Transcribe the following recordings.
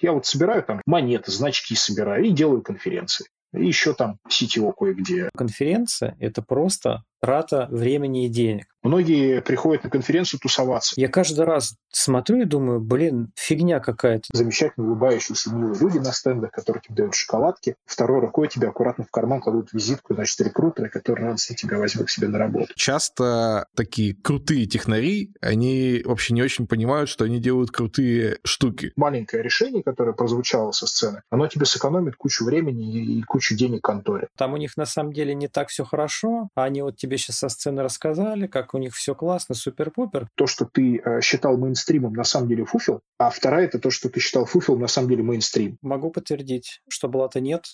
Я вот собираю там монеты, значки собираю и делаю конференции. И еще там CTO кое-где. Конференция — это просто трата времени и денег. Многие приходят на конференцию тусоваться. Я каждый раз смотрю и думаю, блин, фигня какая-то. Замечательно улыбающиеся милые люди на стендах, которые тебе дают шоколадки. Второй рукой тебе аккуратно в карман кладут визитку, значит, рекрутеры, которые радостно тебя возьмут к себе на работу. Часто такие крутые технари, они вообще не очень понимают, что они делают крутые штуки. Маленькое решение, которое прозвучало со сцены, оно тебе сэкономит кучу времени и кучу денег конторе. Там у них на самом деле не так все хорошо, а они вот тебе сейчас со сцены рассказали, как у них все классно, супер-пупер. То, что ты э, считал мейнстримом, на самом деле фуфел, а вторая это то, что ты считал фуфел, на самом деле мейнстрим. Могу подтвердить, что была-то нет.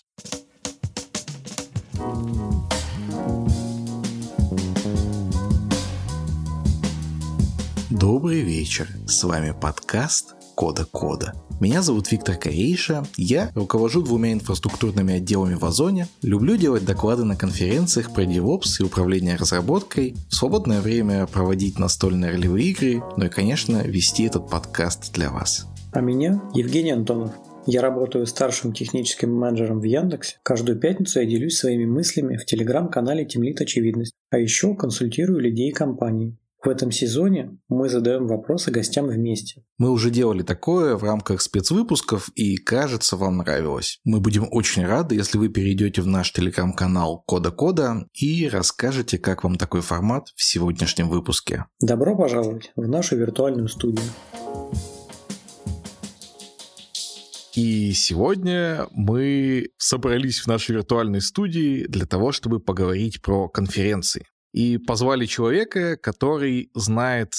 Добрый вечер, с вами подкаст Кода Кода. Меня зовут Виктор Корейша, я руковожу двумя инфраструктурными отделами в Озоне, люблю делать доклады на конференциях про DevOps и управление разработкой, в свободное время проводить настольные ролевые игры, ну и, конечно, вести этот подкаст для вас. А меня Евгений Антонов. Я работаю старшим техническим менеджером в Яндексе. Каждую пятницу я делюсь своими мыслями в телеграм-канале Темлит Очевидность. А еще консультирую людей компании. В этом сезоне мы задаем вопросы гостям вместе. Мы уже делали такое в рамках спецвыпусков и, кажется, вам нравилось. Мы будем очень рады, если вы перейдете в наш телеграм-канал Кода Кода и расскажете, как вам такой формат в сегодняшнем выпуске. Добро пожаловать в нашу виртуальную студию. И сегодня мы собрались в нашей виртуальной студии для того, чтобы поговорить про конференции и позвали человека, который знает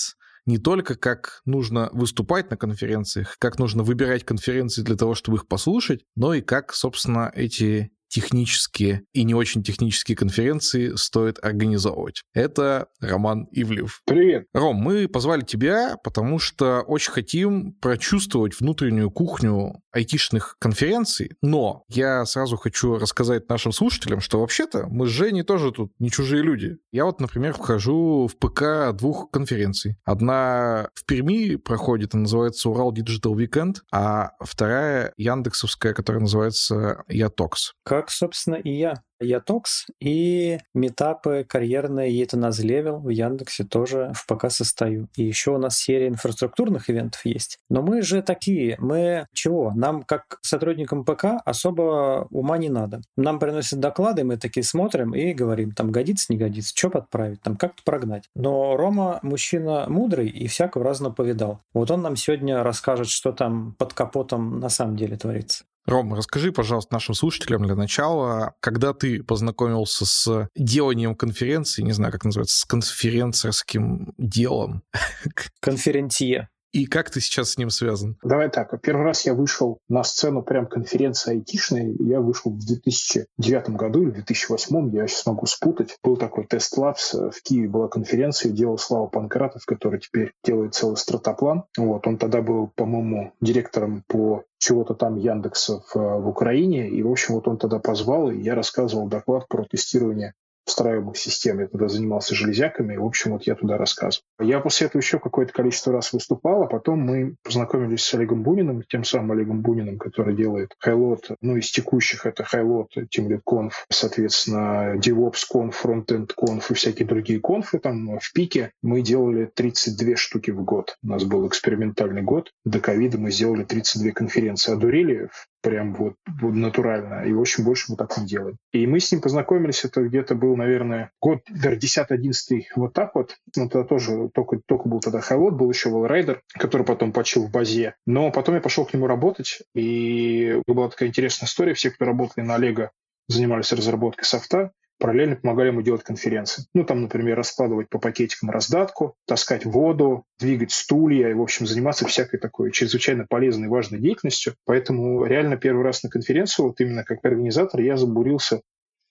не только как нужно выступать на конференциях, как нужно выбирать конференции для того, чтобы их послушать, но и как, собственно, эти технические и не очень технические конференции стоит организовывать. Это Роман Ивлев. Привет. Ром, мы позвали тебя, потому что очень хотим прочувствовать внутреннюю кухню айтишных конференций, но я сразу хочу рассказать нашим слушателям, что вообще-то мы с Женей тоже тут не чужие люди. Я вот, например, вхожу в ПК двух конференций. Одна в Перми проходит, она называется Урал Digital Weekend, а вторая яндексовская, которая называется Ятокс. Как, собственно, и я. Я Talks и митапы карьерные это Next Level в Яндексе тоже в ПК состою. И еще у нас серия инфраструктурных ивентов есть. Но мы же такие, мы чего? Нам как сотрудникам ПК особо ума не надо. Нам приносят доклады, мы такие смотрим и говорим, там годится, не годится, что подправить, там как-то прогнать. Но Рома мужчина мудрый и всякого разного повидал. Вот он нам сегодня расскажет, что там под капотом на самом деле творится. Ром, расскажи, пожалуйста, нашим слушателям для начала, когда ты познакомился с деланием конференции, не знаю, как называется, с конференцерским делом. Конференция. И как ты сейчас с ним связан? Давай так. Первый раз я вышел на сцену прям конференции айтишной. Я вышел в 2009 году или в 2008. Я сейчас могу спутать. Был такой тест Labs. В Киеве была конференция. Делал Слава Панкратов, который теперь делает целый стратоплан. Вот. Он тогда был, по-моему, директором по чего-то там Яндекса в, в Украине. И, в общем, вот он тогда позвал, и я рассказывал доклад про тестирование встраиваемых систем. Я тогда занимался железяками, и, в общем, вот я туда рассказывал. Я после этого еще какое-то количество раз выступал, а потом мы познакомились с Олегом Буниным, тем самым Олегом Буниным, который делает Хайлот, ну, из текущих это Хайлот, Teamlead Conf, соответственно, DevOps Conf, Frontend Conf и всякие другие конфы там в пике. Мы делали 32 штуки в год. У нас был экспериментальный год. До ковида мы сделали 32 конференции. Одурели прям вот, вот натурально. И, общем, больше мы так не делаем. И мы с ним познакомились, это где-то был, наверное, год, наверное, 10-11, вот так вот. Ну, тогда тоже, только, только был тогда Хайлот, был еще Wallrider, который потом почил в базе. Но потом я пошел к нему работать, и была такая интересная история. Все, кто работали на Олега, занимались разработкой софта, параллельно помогали ему делать конференции. Ну, там, например, раскладывать по пакетикам раздатку, таскать воду, двигать стулья и, в общем, заниматься всякой такой чрезвычайно полезной и важной деятельностью. Поэтому реально первый раз на конференцию, вот именно как организатор, я забурился,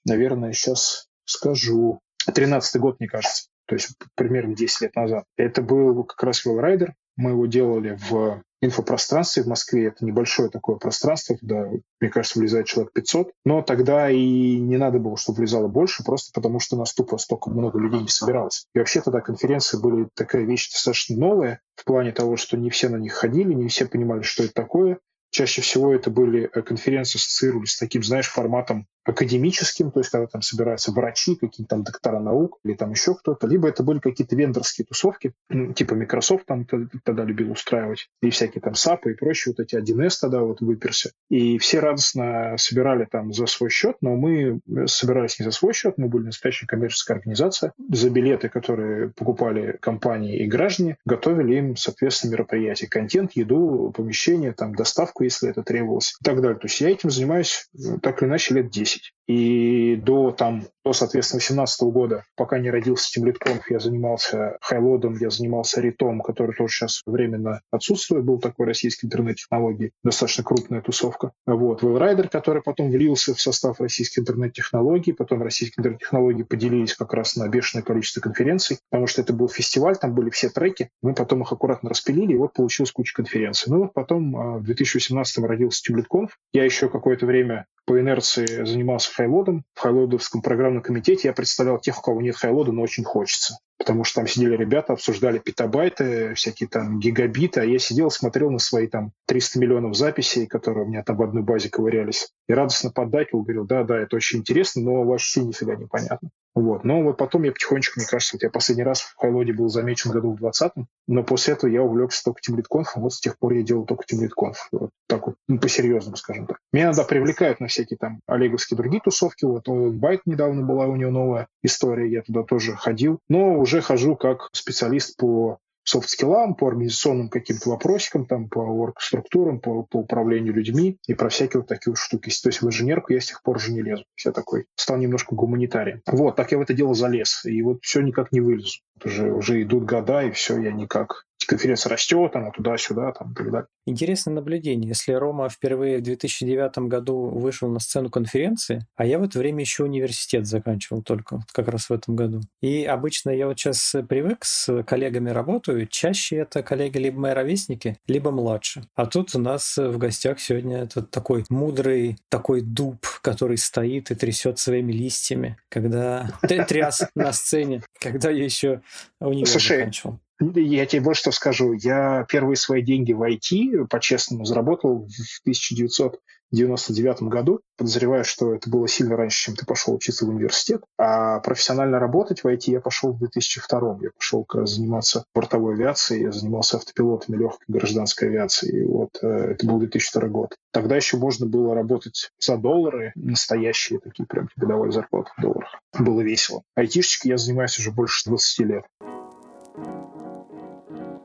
наверное, сейчас скажу, 13-й год, мне кажется. То есть примерно 10 лет назад. Это был как раз Wellrider. Мы его делали в инфопространстве в Москве. Это небольшое такое пространство, туда, мне кажется, влезает человек 500. Но тогда и не надо было, чтобы влезало больше, просто потому что нас тупо столько много людей не собиралось. И вообще тогда конференции были такая вещь достаточно новая, в плане того, что не все на них ходили, не все понимали, что это такое Чаще всего это были э, конференции, ассоциировались с таким, знаешь, форматом академическим, то есть когда там собираются врачи, какие-то там доктора наук или там еще кто-то, либо это были какие-то вендорские тусовки, типа Microsoft там тогда любил устраивать, и всякие там SAP и прочие, вот эти 1С тогда вот выперся. И все радостно собирали там за свой счет, но мы собирались не за свой счет, мы были настоящая коммерческая организация. За билеты, которые покупали компании и граждане, готовили им, соответственно, мероприятия, контент, еду, помещение, там, доставку, если это требовалось и так далее. То есть я этим занимаюсь ну, так или иначе лет 10. 10. И до, там, до соответственно, 2018 года, пока не родился TeamLead я занимался хайлодом, я занимался ритом, который тоже сейчас временно отсутствует. Был такой российский интернет-технологий, достаточно крупная тусовка. Вот. Wellrider, который потом влился в состав российских интернет-технологий, потом российские интернет-технологии поделились как раз на бешеное количество конференций, потому что это был фестиваль, там были все треки, мы потом их аккуратно распилили, и вот получилась куча конференций. Ну вот потом а, в 2018 родился TeamLead Я еще какое-то время по инерции занимался хайлодом. В хайлодовском программном комитете я представлял тех, у кого нет хайлода, но очень хочется. Потому что там сидели ребята, обсуждали петабайты, всякие там гигабиты, а я сидел, смотрел на свои там 300 миллионов записей, которые у меня там в одной базе ковырялись, и радостно поддакивал, говорил, да, да, это очень интересно, но вообще нифига непонятно. Вот. Но вот потом я потихонечку, мне кажется, вот я последний раз в Хайлоде был замечен году в 20-м, но после этого я увлекся только TeamLead вот с тех пор я делал только TeamLead Вот так вот, ну, по-серьезному, скажем так. Меня иногда привлекают на всякие там олеговские другие тусовки, вот Байт недавно была у него новая история, я туда тоже ходил, но уже хожу как специалист по софт-скиллам, по организационным каким-то вопросикам, там, по орг-структурам, по, по управлению людьми и про всякие вот такие вот штуки. То есть в инженерку я с тех пор уже не лезу. Я такой стал немножко гуманитарием. Вот, так я в это дело залез. И вот все никак не вылезу. Уже, уже идут года, и все, я никак конференция растет, она туда-сюда, там, и так далее. Интересное наблюдение. Если Рома впервые в 2009 году вышел на сцену конференции, а я в это время еще университет заканчивал только, как раз в этом году. И обычно я вот сейчас привык с коллегами работаю, чаще это коллеги либо мои ровесники, либо младше. А тут у нас в гостях сегодня этот такой мудрый такой дуб, который стоит и трясет своими листьями, когда тряс на сцене, когда я еще университет заканчивал. Я тебе больше что скажу. Я первые свои деньги в IT по-честному заработал в 1999 году. Подозреваю, что это было сильно раньше, чем ты пошел учиться в университет. А профессионально работать в IT я пошел в 2002. Я пошел как раз заниматься бортовой авиацией, я занимался автопилотами легкой гражданской авиации. И вот э, это был 2002 год. Тогда еще можно было работать за доллары, настоящие такие прям годовые зарплаты в долларах. Было весело. Айтишечкой я занимаюсь уже больше 20 лет.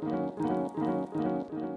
Thank you.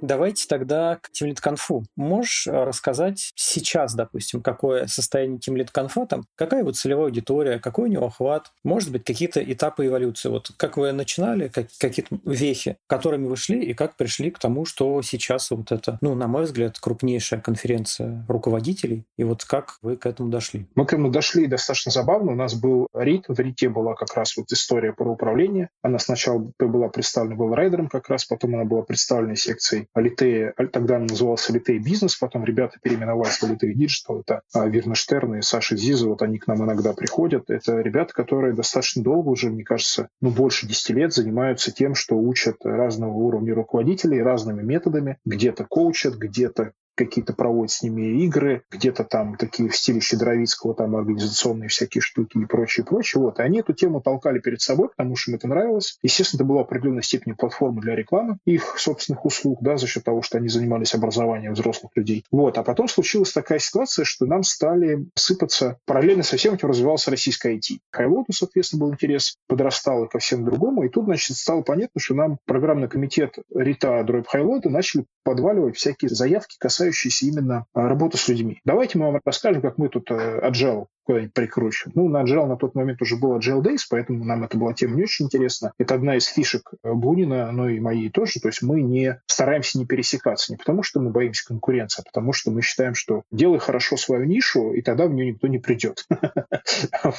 Давайте тогда к Teamlead конфу. Можешь э, рассказать сейчас, допустим, какое состояние Teamlead конфа там, какая его целевая аудитория, какой у него охват, может быть, какие-то этапы эволюции. Вот как вы начинали, как, какие-то вехи, которыми вы шли, и как пришли к тому, что сейчас вот это, ну, на мой взгляд, крупнейшая конференция руководителей, и вот как вы к этому дошли? Мы к этому дошли достаточно забавно. У нас был РИТ, в РИТе была как раз вот история про управление. Она сначала была представлена Whale Rider ом как раз, потом она была представлена секцией Алитея, тогда назывался Алитея Бизнес, потом ребята переименовались в Алитея Диджитал, это а, Вирна Штерн и Саша Зиза, вот они к нам иногда приходят. Это ребята, которые достаточно долго уже, мне кажется, ну, больше 10 лет занимаются тем, что учат разного уровня руководителей разными методами, где-то коучат, где-то какие-то проводят с ними игры, где-то там такие в стиле Щедровицкого, там организационные всякие штуки и прочее, прочее. Вот. И они эту тему толкали перед собой, потому что им это нравилось. Естественно, это была определенной степени платформа для рекламы их собственных услуг, да, за счет того, что они занимались образованием взрослых людей. Вот. А потом случилась такая ситуация, что нам стали сыпаться, параллельно со всем этим развивался российская IT. Хайлоту, соответственно, был интерес, подрастал и ко всем другому. И тут, значит, стало понятно, что нам программный комитет Рита Дробь Хайлота начали подваливать всякие заявки, касающиеся именно а, работы с людьми. Давайте мы вам расскажем, как мы тут э, agile куда-нибудь прикручивать. Ну, на Agile на тот момент уже был Agile Days, поэтому нам эта была тема не очень интересна. Это одна из фишек э, Бунина, но и моей тоже. То есть мы не стараемся не пересекаться, не потому что мы боимся конкуренции, а потому что мы считаем, что делай хорошо свою нишу, и тогда в нее никто не придет.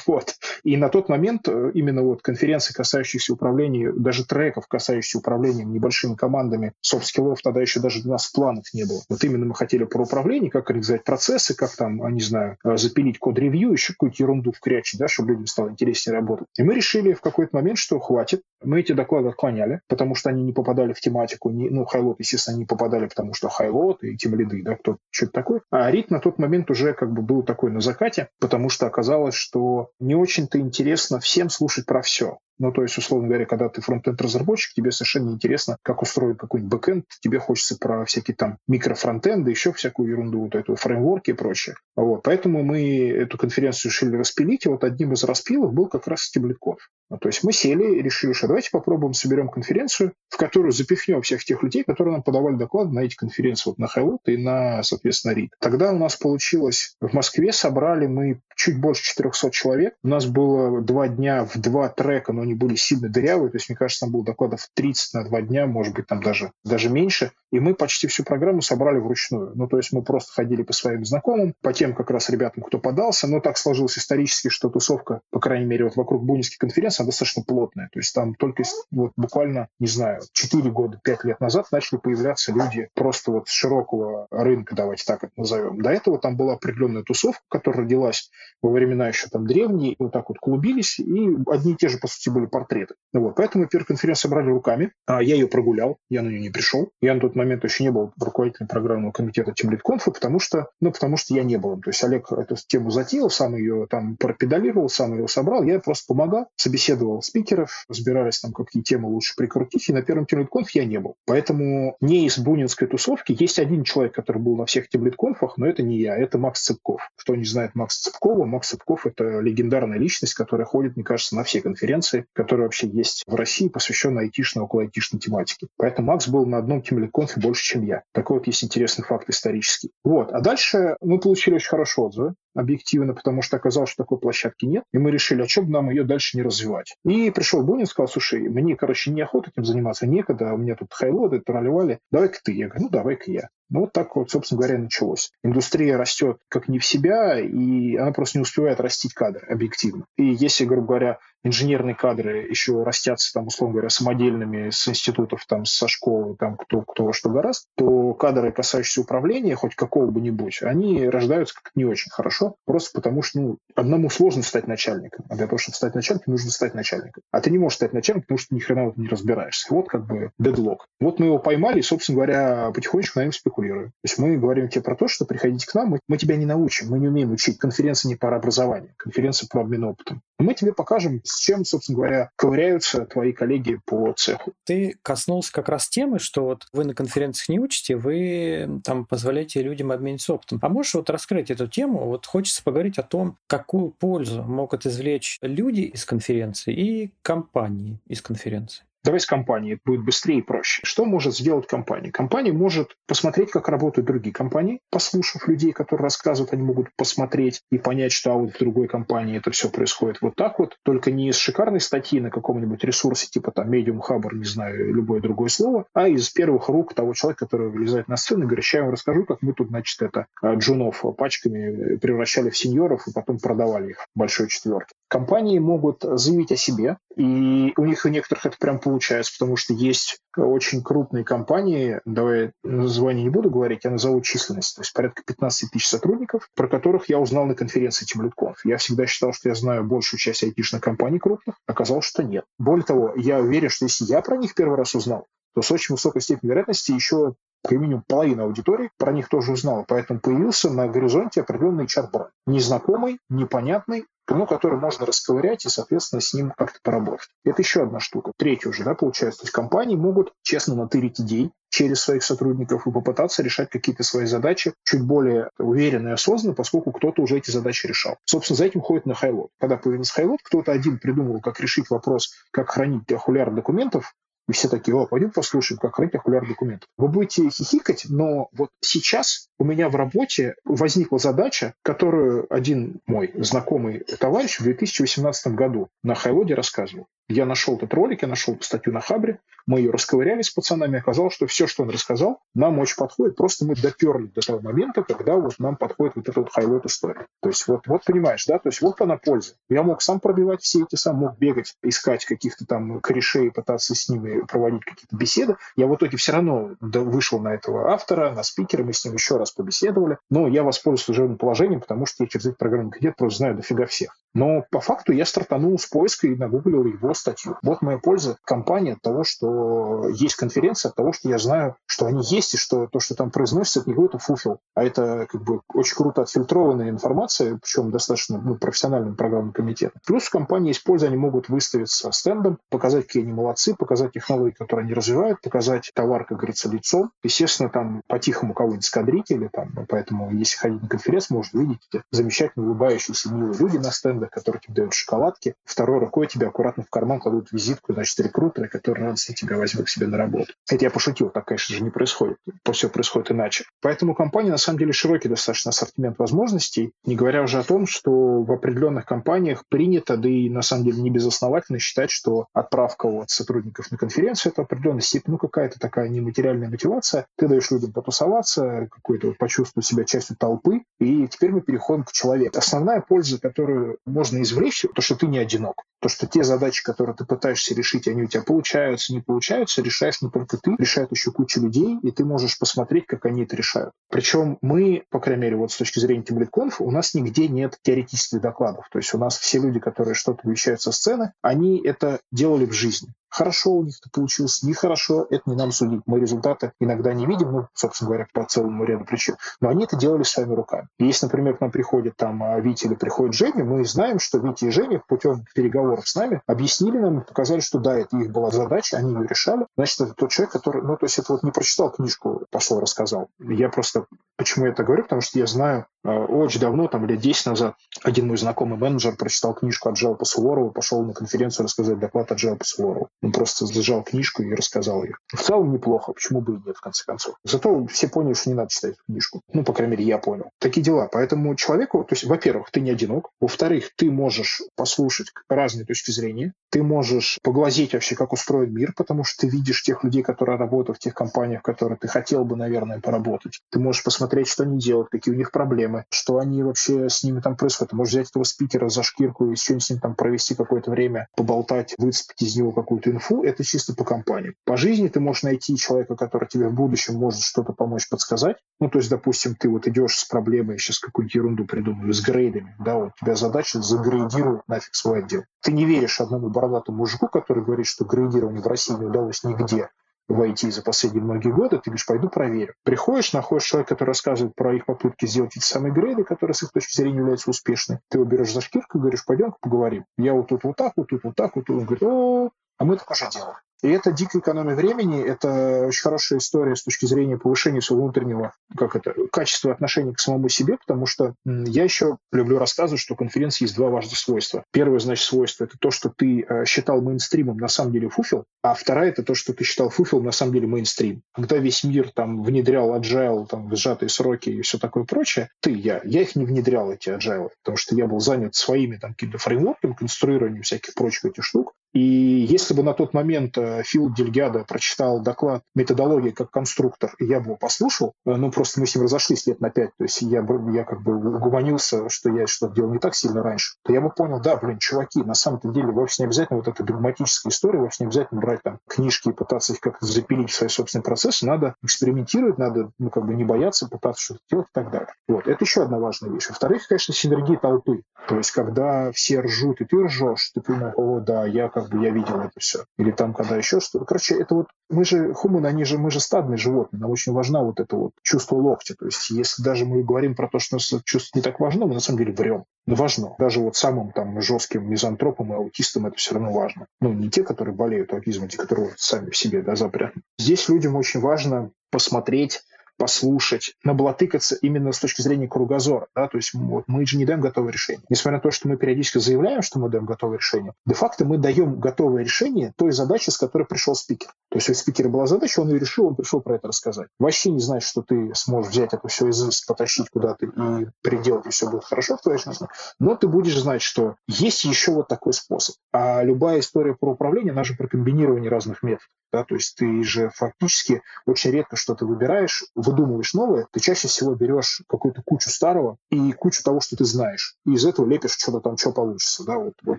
Вот. И на тот момент э, именно вот конференции, касающиеся управления, даже треков, касающихся управления небольшими командами, софт-скиллов тогда еще даже у нас планов не было. Вот именно мы хотели про управление, как организовать процессы, как там, не знаю, э, запилить код-ревью, еще какую-то ерунду вкрячить, да, чтобы людям стало интереснее работать. И мы решили в какой-то момент, что хватит. Мы эти доклады отклоняли, потому что они не попадали в тематику. Не, ну, HighLoad, естественно, не попадали, потому что HighLoad и тимлиды, да, кто что-то такое. А РИТ на тот момент уже как бы был такой на закате, потому что оказалось, что не очень-то интересно всем слушать про все. Ну, то есть, условно говоря, когда ты фронтенд-разработчик, тебе совершенно не интересно, как устроить какой-нибудь бэкенд, тебе хочется про всякие там микрофронтенды, еще всякую ерунду, вот эту фреймворки и прочее. Вот. Поэтому мы эту конференцию решили распилить, и вот одним из распилов был как раз TeamLead Conf. Ну, то есть мы сели и решили, что давайте попробуем соберем конференцию, в которую запихнем всех тех людей, которые нам подавали доклады на эти конференции, вот на Highlight и на, соответственно, RIT. Тогда у нас получилось, в Москве собрали мы чуть больше 400 человек. У нас было два дня в два трека, но они были сильно дырявые, то есть, мне кажется, там было докладов 30 на два дня, может быть, там даже, даже меньше. И мы почти всю программу собрали вручную. Ну, то есть мы просто ходили по своим знакомым, по тем как раз ребятам, кто подался. Но так сложилось исторически, что тусовка, по крайней мере, вот вокруг Бунинской конференции, она достаточно плотная. То есть там только вот буквально, не знаю, 4 года, 5 лет назад начали появляться люди просто вот с широкого рынка, давайте так это назовем. До этого там была определенная тусовка, которая родилась во времена еще там древние, и вот так вот клубились, и одни и те же, по сути, были портреты. Вот. Поэтому первую конференцию собрали руками. А я ее прогулял, я на нее не пришел. Я на тот момент еще не был руководителем программного комитета Тимлитконфа, потому что, ну, потому что я не был. То есть Олег эту тему затеял, сам ее там пропедалировал, сам ее собрал. Я просто помогал, собеседовал спикеров, разбирались там, какие темы лучше прикрутить. И на первом Тимлитконф я не был. Поэтому не из бунинской тусовки есть один человек, который был на всех Тимлитконфах, но это не я, это Макс Цыпков. Кто не знает Макса Цыпкова, Макс Цыпков – это легендарная личность, которая ходит, мне кажется, на все конференции, которые вообще есть в России, посвященные айтишной, около айтишной тематике. Поэтому Макс был на одном Тимликонфе больше, чем я. Такой вот есть интересный факт исторический. Вот. А дальше мы получили очень хорошие отзывы объективно, потому что оказалось, что такой площадки нет. И мы решили, а что бы нам ее дальше не развивать. И пришел Бунин, сказал, слушай, мне, короче, неохота этим заниматься, некогда, у меня тут хайлоды, тролливали, давай-ка ты. Я говорю, ну, давай-ка я. Ну, вот так вот, собственно говоря, началось. Индустрия растет как не в себя, и она просто не успевает растить кадры объективно. И если, грубо говоря, инженерные кадры еще растятся, там, условно говоря, самодельными с институтов, там, со школы, там, кто, кто что гораст, то кадры, касающиеся управления, хоть какого бы нибудь, они рождаются как не очень хорошо, просто потому что, ну, одному сложно стать начальником, а для того, чтобы стать начальником, нужно стать начальником. А ты не можешь стать начальником, потому что ни хрена не разбираешься. Вот как бы дедлог. Вот мы его поймали, и, собственно говоря, потихонечку на нем спекулируем. То есть мы говорим тебе про то, что приходите к нам, мы, мы тебя не научим, мы не умеем учить. Конференция не про образование, конференция про обмен опытом. Мы тебе покажем, с чем, собственно говоря, ковыряются твои коллеги по цеху. Ты коснулся как раз темы, что вот вы на конференциях не учите, вы там позволяете людям обмениться опытом. А можешь вот раскрыть эту тему? Вот хочется поговорить о том, какую пользу могут извлечь люди из конференции и компании из конференции. Давай с компанией, будет быстрее и проще. Что может сделать компания? Компания может посмотреть, как работают другие компании, послушав людей, которые рассказывают, они могут посмотреть и понять, что а вот в другой компании это все происходит вот так вот, только не из шикарной статьи на каком-нибудь ресурсе, типа там Medium, Hubber, не знаю, любое другое слово, а из первых рук того человека, который вылезает на сцену и говорит, я вам расскажу, как мы тут, значит, это а, джунов пачками превращали в сеньоров и потом продавали их большой четверке. Компании могут заявить о себе, и у них у некоторых это прям получается, потому что есть очень крупные компании, давай название не буду говорить, я назову численность, то есть порядка 15 тысяч сотрудников, про которых я узнал на конференции TeamLead.conf. Я всегда считал, что я знаю большую часть айтишных компаний крупных, оказалось, что нет. Более того, я уверен, что если я про них первый раз узнал, то с очень высокой степенью вероятности еще как минимум половина аудитории про них тоже узнала. Поэтому появился на горизонте определенный чат-брат. Незнакомый, непонятный, ну, который можно расковырять и, соответственно, с ним как-то поработать. Это еще одна штука. Третья уже, да, получается. То есть компании могут честно натырить идей через своих сотрудников и попытаться решать какие-то свои задачи чуть более уверенно и осознанно, поскольку кто-то уже эти задачи решал. Собственно, за этим ходит на хайлот. Когда появился хайлот, кто-то один придумал, как решить вопрос, как хранить ахуляр документов, и все такие, о, пойдем послушаем, как хранить миллиард документов. Вы будете хихикать, но вот сейчас у меня в работе возникла задача, которую один мой знакомый товарищ в 2018 году на HighLoad рассказывал. Я нашел этот ролик, я нашел статью на Хабре, мы ее расковыряли с пацанами, оказалось, что все, что он рассказал, нам очень подходит. Просто мы доперли до того момента, когда вот нам подходит вот эта вот highload история. То есть вот, вот понимаешь, да, то есть вот она польза. Я мог сам пробивать все эти, сам мог бегать, искать каких-то там корешей, пытаться с ними проводить какие-то беседы. Я в итоге все равно вышел на этого автора, на спикера, мы с ним еще раз побеседовали. Но я воспользовался служебным положением, потому что я через этот программный кабинет просто знаю дофига всех. Но по факту я стартанул с поиска и нагуглил его статью. Вот моя польза компании от того, что есть конференция, от того, что я знаю, что они есть, и что то, что там произносится, это не какой-то фуфел, а это как бы очень круто отфильтрованная информация, причем достаточно ну, профессиональным программным комитетом. Плюс в компании есть польза, они могут выставиться стендом, показать, какие они молодцы, показать технологии, которые они развивают, показать товар, как говорится, лицом. Естественно, там по-тихому кого-нибудь скадрить или там, поэтому если ходить на конференцию, можно видеть эти замечательно улыбающиеся, милые люди на стендах, которые тебе дают шоколадки. Второй рукой тебе аккуратно в карман кладут визитку, значит, рекрутеры, которые радостно тебя возьмут к себе на работу. Это я пошутил, так, конечно же, не происходит. Все происходит иначе. Поэтому компания, на самом деле, широкий достаточно ассортимент возможностей, не говоря уже о том, что в определенных компаниях принято, да и на самом деле не безосновательно считать, что отправка вот сотрудников на конференцию – это определенная степень, ну, какая-то такая нематериальная мотивация. Ты даешь людям потусоваться, какой-то вот почувствовать себя частью толпы, и теперь мы переходим к человеку. Основная польза, которую можно извлечь, то, что ты не одинок. То, что те задачи, которые ты пытаешься решить, они у тебя получаются, не получаются, решаешь не только ты, решает еще куча людей, и ты можешь посмотреть, как они это решают. Причем мы, по крайней мере, вот с точки зрения TeamLead у нас нигде нет теоретических докладов. То есть у нас все люди, которые что-то вещают со сцены, они это делали в жизни. Хорошо у них это получилось, нехорошо, это не нам судить. Мы результаты иногда не видим, ну, собственно говоря, по целому ряду причин. Но они это делали своими руками. И если, например, к нам приходит там а, Витя или приходит Женя, мы знаем, что Витя и Женя путем переговоров с нами объяснили нам, показали, что да, это их была задача, они ее решали. Значит, это тот человек, который, ну, то есть это вот не прочитал книжку, пошел рассказал. Я просто, почему я это говорю, потому что я знаю а, очень давно, там лет 10 назад, один мой знакомый менеджер прочитал книжку от Джелпа Суворова, пошел на конференцию рассказать доклад от Джелпа Суворова. Он просто зажал книжку и рассказал ее. В целом неплохо, почему бы и нет, в конце концов. Зато все поняли, что не надо читать эту книжку. Ну, по крайней мере, я понял. Такие дела. Поэтому человеку, то есть, во-первых, ты не одинок. Во-вторых, ты можешь послушать разные точки зрения. Ты можешь поглазеть вообще, как устроен мир, потому что ты видишь тех людей, которые работают в тех компаниях, в которых ты хотел бы, наверное, поработать. Ты можешь посмотреть, что они делают, какие у них проблемы, что они вообще с ними там происходит. Ты можешь взять этого спикера за шкирку и что-нибудь с ним там провести какое-то время, поболтать, выцепить из него какую-то инфу это чисто по компании. По жизни ты можешь найти человека, который тебе в будущем может что-то помочь подсказать. Ну, то есть, допустим, ты вот идешь с проблемой, сейчас какую-нибудь ерунду придумаю, с грейдами, да, вот у тебя задача загрейдировать нафиг свой отдел. Ты не веришь одному бородатому мужику, который говорит, что грейдирование в России не удалось нигде войти за последние многие годы, ты говоришь, пойду проверю. Приходишь, находишь человека, который рассказывает про их попытки сделать эти самые грейды, которые с их точки зрения являются успешными. Ты его берешь за шкирку и говоришь, пойдем поговорим. Я вот тут вот так, вот тут вот так, вот тут. Он говорит, а мы так уже делаем. И это дикая экономия времени, это очень хорошая история с точки зрения повышения своего внутреннего как это, качества отношений к самому себе, потому что я еще люблю рассказывать, что конференции есть два важных свойства. Первое, значит, свойство – это то, что ты э, считал мейнстримом, на самом деле фуфел, а второе – это то, что ты считал фуфел, на самом деле мейнстрим. Когда весь мир там внедрял agile, там, сжатые сроки и все такое прочее, ты, я, я их не внедрял, эти agile, потому что я был занят своими там какими-то фреймворками, конструированием всяких прочих этих штук, и если бы на тот момент э, Фил Дельгадо прочитал доклад «Методология как конструктор», и я бы его послушал, э, ну, просто мы с ним разошлись лет на пять, то есть я, я как бы угомонился, что я что-то делал не так сильно раньше, то я бы понял, да, блин, чуваки, на самом-то деле вовсе не обязательно вот эта догматическая история, вовсе не обязательно брать там книжки и пытаться их как-то запилить в свои собственные процессы, надо экспериментировать, надо, ну, как бы не бояться, пытаться что-то делать и так далее. Вот, это еще одна важная вещь. Во-вторых, конечно, синергия толпы. То есть, когда все ржут, и ты ржешь, ты понимаешь, о, да, я как бы я видел это все. Или там, когда еще что-то. Короче, это вот мы же хуманы, они же, мы же стадные животные. Нам очень важна вот это вот чувство локтя. То есть, если даже мы говорим про то, что чувство не так важно, мы на самом деле врем. Но важно. Даже вот самым там жестким мизантропам и аутистам это все равно важно. Ну, не те, которые болеют аутизмом, а те, которые сами в себе да, запрятаны. Здесь людям очень важно посмотреть послушать, наблатыкаться именно с точки зрения кругозора. Да? То есть вот, мы же не даем готовое решение. Несмотря на то, что мы периодически заявляем, что мы даем готовое решение, де-факто мы даем готовое решение той задачи, с которой пришел спикер. То есть у спикера была задача, он ее решил, он пришел про это рассказать. Вообще не значит, что ты сможешь взять это все из потащить куда-то и приделать, и все будет хорошо в твоей жизни, но ты будешь знать, что есть еще вот такой способ. А любая история про управление, она же про комбинирование разных методов. Да? То есть ты же фактически очень редко что-то выбираешь, выдумываешь новое, ты чаще всего берешь какую-то кучу старого и кучу того, что ты знаешь, и из этого лепишь что-то там, что получится. Да? Вот, вот,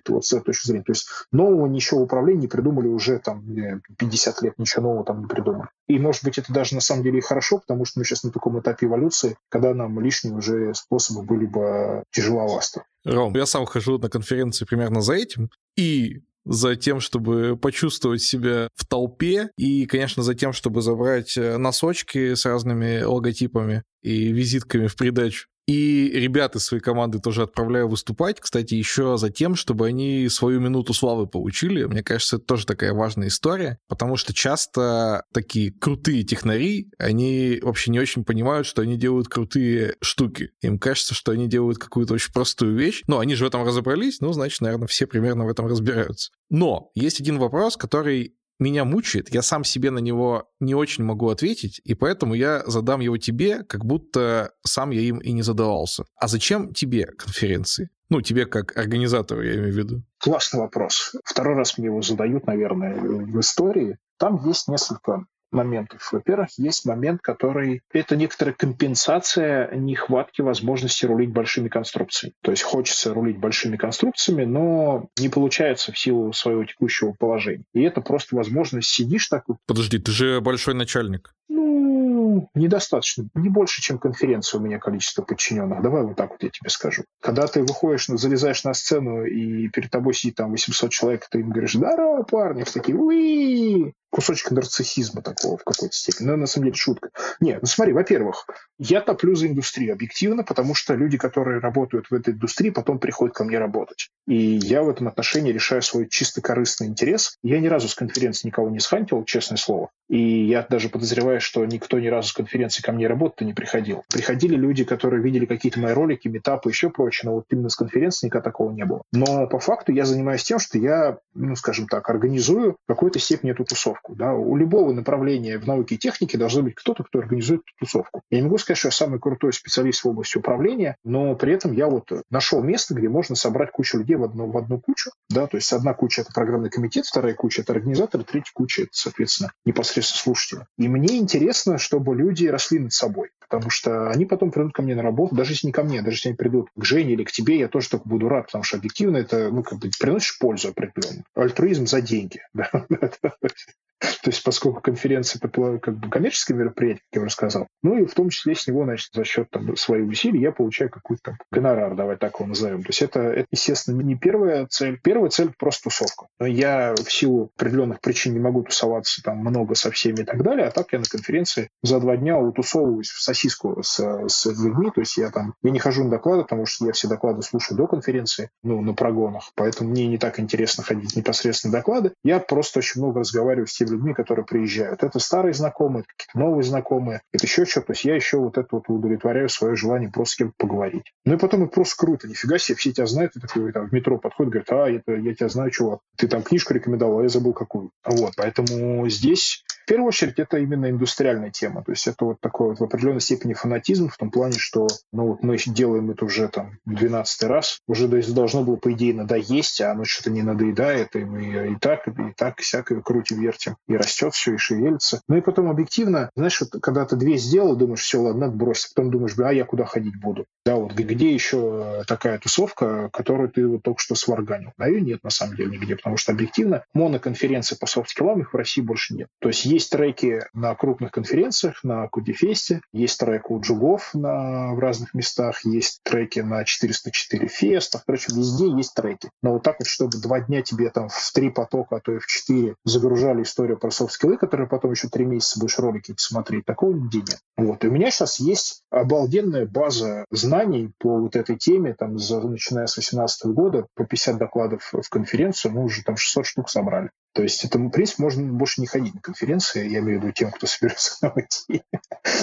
вот с этой точки зрения. То есть нового ничего в управлении придумали уже там 50 лет, ничего нового там не придумали. И, может быть, это даже на самом деле и хорошо, потому что мы сейчас на таком этапе эволюции, когда нам лишние уже способы были бы тяжеловасты. Ром, я сам хожу на конференции примерно за этим, и за тем, чтобы почувствовать себя в толпе, и, конечно, за тем, чтобы забрать э, носочки с разными логотипами и визитками в придачу. И ребята своей команды тоже отправляю выступать, кстати, еще за тем, чтобы они свою минуту славы получили. Мне кажется, это тоже такая важная история, потому что часто такие крутые технари, они вообще не очень понимают, что они делают крутые штуки. Им кажется, что они делают какую-то очень простую вещь. Но они же в этом разобрались, ну, значит, наверное, все примерно в этом разбираются. Но есть один вопрос, который меня мучает, я сам себе на него не очень могу ответить, и поэтому я задам его тебе, как будто сам я им и не задавался. А зачем тебе конференции? Ну, тебе как организатору, я имею в виду. Классный вопрос. Второй раз мне его задают, наверное, в истории. Там есть несколько моментов. Во-первых, есть момент, который... Это некоторая компенсация нехватки возможности рулить большими конструкциями. То есть хочется рулить большими конструкциями, но не получается в силу своего текущего положения. И это просто возможность сидишь так... Подожди, ты же большой начальник. Ну, недостаточно. Не больше, чем конференция у меня количество подчиненных. Давай вот так вот я тебе скажу. Когда ты выходишь, залезаешь на сцену, и перед тобой сидит там 800 человек, ты им говоришь, здорово, парни, все такие, уи, кусочек нарциссизма такого в какой-то степени. Но на самом деле шутка. Нет, ну смотри, во-первых, я топлю за индустрию объективно, потому что люди, которые работают в этой индустрии, потом приходят ко мне работать. И я в этом отношении решаю свой чисто корыстный интерес. Я ни разу с конференции никого не схантил, честное слово. И я даже подозреваю, что никто ни разу с конференции ко мне работать не приходил. Приходили люди, которые видели какие-то мои ролики, метапы еще прочее, но вот именно с конференции никогда такого не было. Но по факту я занимаюсь тем, что я, ну, скажем так, организую в какой-то степени эту тусовку. Да? У любого направления в науке и технике должен быть кто-то, кто организует эту тусовку. Я не могу сказать, что я самый крутой специалист в области управления, но при этом я вот нашел место, где можно собрать кучу людей в одну, в одну кучу. Да? То есть одна куча – это программный комитет, вторая куча – это организатор, третья куча – это, соответственно, непосредственно слушатели. И мне интересно, чтобы люди росли над собой потому что они потом придут ко мне на работу, даже если не ко мне, даже если они придут к Жене или к тебе, я тоже только буду рад, потому что объективно это, ну, как бы приносишь пользу определенную. Альтруизм за деньги. То есть, поскольку конференция это как бы коммерческое мероприятие, как я уже сказал, ну и в том числе с него, значит, за счет там, своих усилий я получаю какой-то там гонорар, давай так его назовем. То есть это, это, естественно, не первая цель. Первая цель просто тусовка. Но я в силу определенных причин не могу тусоваться там много со всеми и так далее, а так я на конференции за два дня утусовываюсь в сосиску с, с людьми, то есть я там, я не хожу на доклады, потому что я все доклады слушаю до конференции, ну, на прогонах, поэтому мне не так интересно ходить непосредственно доклады. Я просто очень много разговариваю с теми людьми, которые приезжают. Это старые знакомые, какие-то новые знакомые, это еще что-то. То есть я еще вот это вот удовлетворяю свое желание просто с кем-то поговорить. Ну и потом это просто круто. Нифига себе, все тебя знают. Ты такой там в метро подходит, говорит, а, это, я тебя знаю, чувак. Ты там книжку рекомендовал, а я забыл какую. Вот, поэтому здесь в первую очередь это именно индустриальная тема. То есть это вот такой вот в определенной степени фанатизм в том плане, что ну вот мы делаем это уже там 12 раз. Уже должно было, по идее, надоесть, а оно что-то не надоедает. И мы и так, и так, всякое крутим, вертим. И растет все, и шевелится. Ну и потом объективно, знаешь, вот, когда ты две сделал, думаешь, все, ладно, бросить. Потом думаешь, а я куда ходить буду? Да, вот где еще такая тусовка, которую ты вот только что сварганил? Да, ее нет на самом деле нигде, потому что объективно моноконференции по софт-скиллам их в России больше нет. То есть есть треки на крупных конференциях, на Кудифесте, есть трек у Джугов на, в разных местах, есть треки на 404 фестах, короче, везде есть треки. Но вот так вот, чтобы два дня тебе там в три потока, а то и в четыре загружали историю про софт-скиллы, которые потом еще три месяца будешь ролики смотреть, такого нигде нет. Вот. И у меня сейчас есть обалденная база знаний по вот этой теме, там, за, начиная с 2018 года, по 50 докладов в конференцию, мы уже там 600 штук собрали. То есть это, в можно больше не ходить на конференции, я имею в виду тем, кто собирается там идти.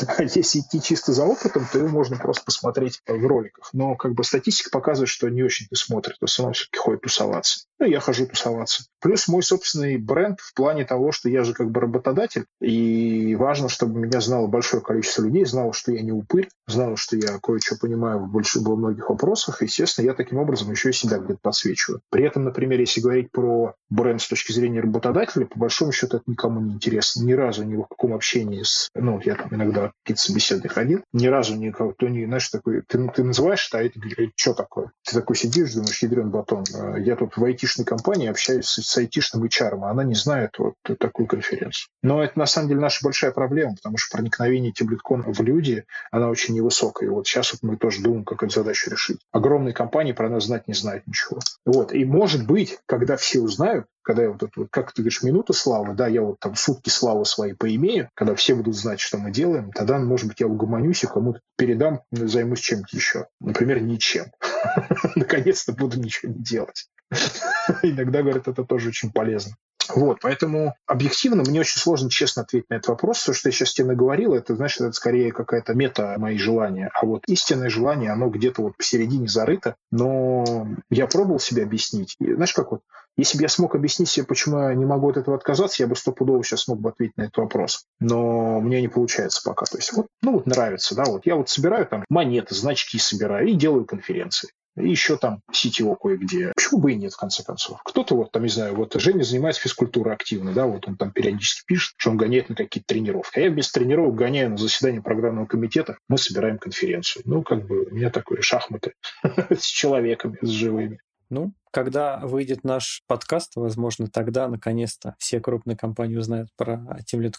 А если идти чисто за опытом, то его можно просто посмотреть в роликах. Но как бы статистика показывает, что не очень ты смотришь, в основном все-таки ходит тусоваться. Ну, я хожу тусоваться. Плюс мой собственный бренд в плане того, что я же как бы работодатель, и важно, чтобы меня знало большое количество людей, знало, что я не упырь, знало, что я кое-что понимаю в, больш... во многих вопросах. Естественно, я таким образом еще и себя где-то подсвечиваю. При этом, например, если говорить про бренд с точки зрения работодателя, по большому счету это никому не интересно. Ни разу ни в каком общении с... Ну, я там иногда какие-то собеседы ходил, ни разу никого, кто не, знаешь, такой, ты, ты называешь, а это говорит, что такое? Ты такой сидишь, думаешь, ядрен батон. А я тут в айтишной компании общаюсь с, с айтишным HR, а она не знает вот такую конференцию. Но это, на самом деле, наша большая проблема, потому что проникновение Тимлиткон в люди, она очень невысокая. И вот сейчас вот мы тоже думаем, как эту задачу решить. Огромные компании про нас знать не знают ничего. Вот. И может быть, когда все узнают, когда я вот это вот, как ты говоришь, минута славы, да, я вот там сутки славы свои поимею, когда все будут знать, что мы делаем, тогда, может быть, я угомонюсь и кому-то передам, займусь чем-то еще. Например, ничем. Наконец-то буду ничего не делать. Иногда, говорят, это тоже очень полезно. Вот, поэтому объективно мне очень сложно честно ответить на этот вопрос. Все, что я сейчас тебе наговорил, это, значит, это скорее какая-то мета мои желания. А вот истинное желание, оно где-то вот посередине зарыто. Но я пробовал себе объяснить. И, знаешь, как вот, если бы я смог объяснить себе, почему я не могу от этого отказаться, я бы стопудово сейчас смог бы ответить на этот вопрос. Но мне не получается пока. То есть вот, ну вот нравится, да, вот я вот собираю там монеты, значки собираю и делаю конференции и еще там сетево кое-где. Почему бы и нет, в конце концов? Кто-то вот там, не знаю, вот Женя занимается физкультурой активно, да, вот он там периодически пишет, что он гоняет на какие-то тренировки. А я вместо тренировок гоняю на заседание программного комитета, мы собираем конференцию. Ну, как бы у меня такое шахматы с человеками, с живыми. Ну, когда выйдет наш подкаст, возможно, тогда наконец-то все крупные компании узнают про TeamLead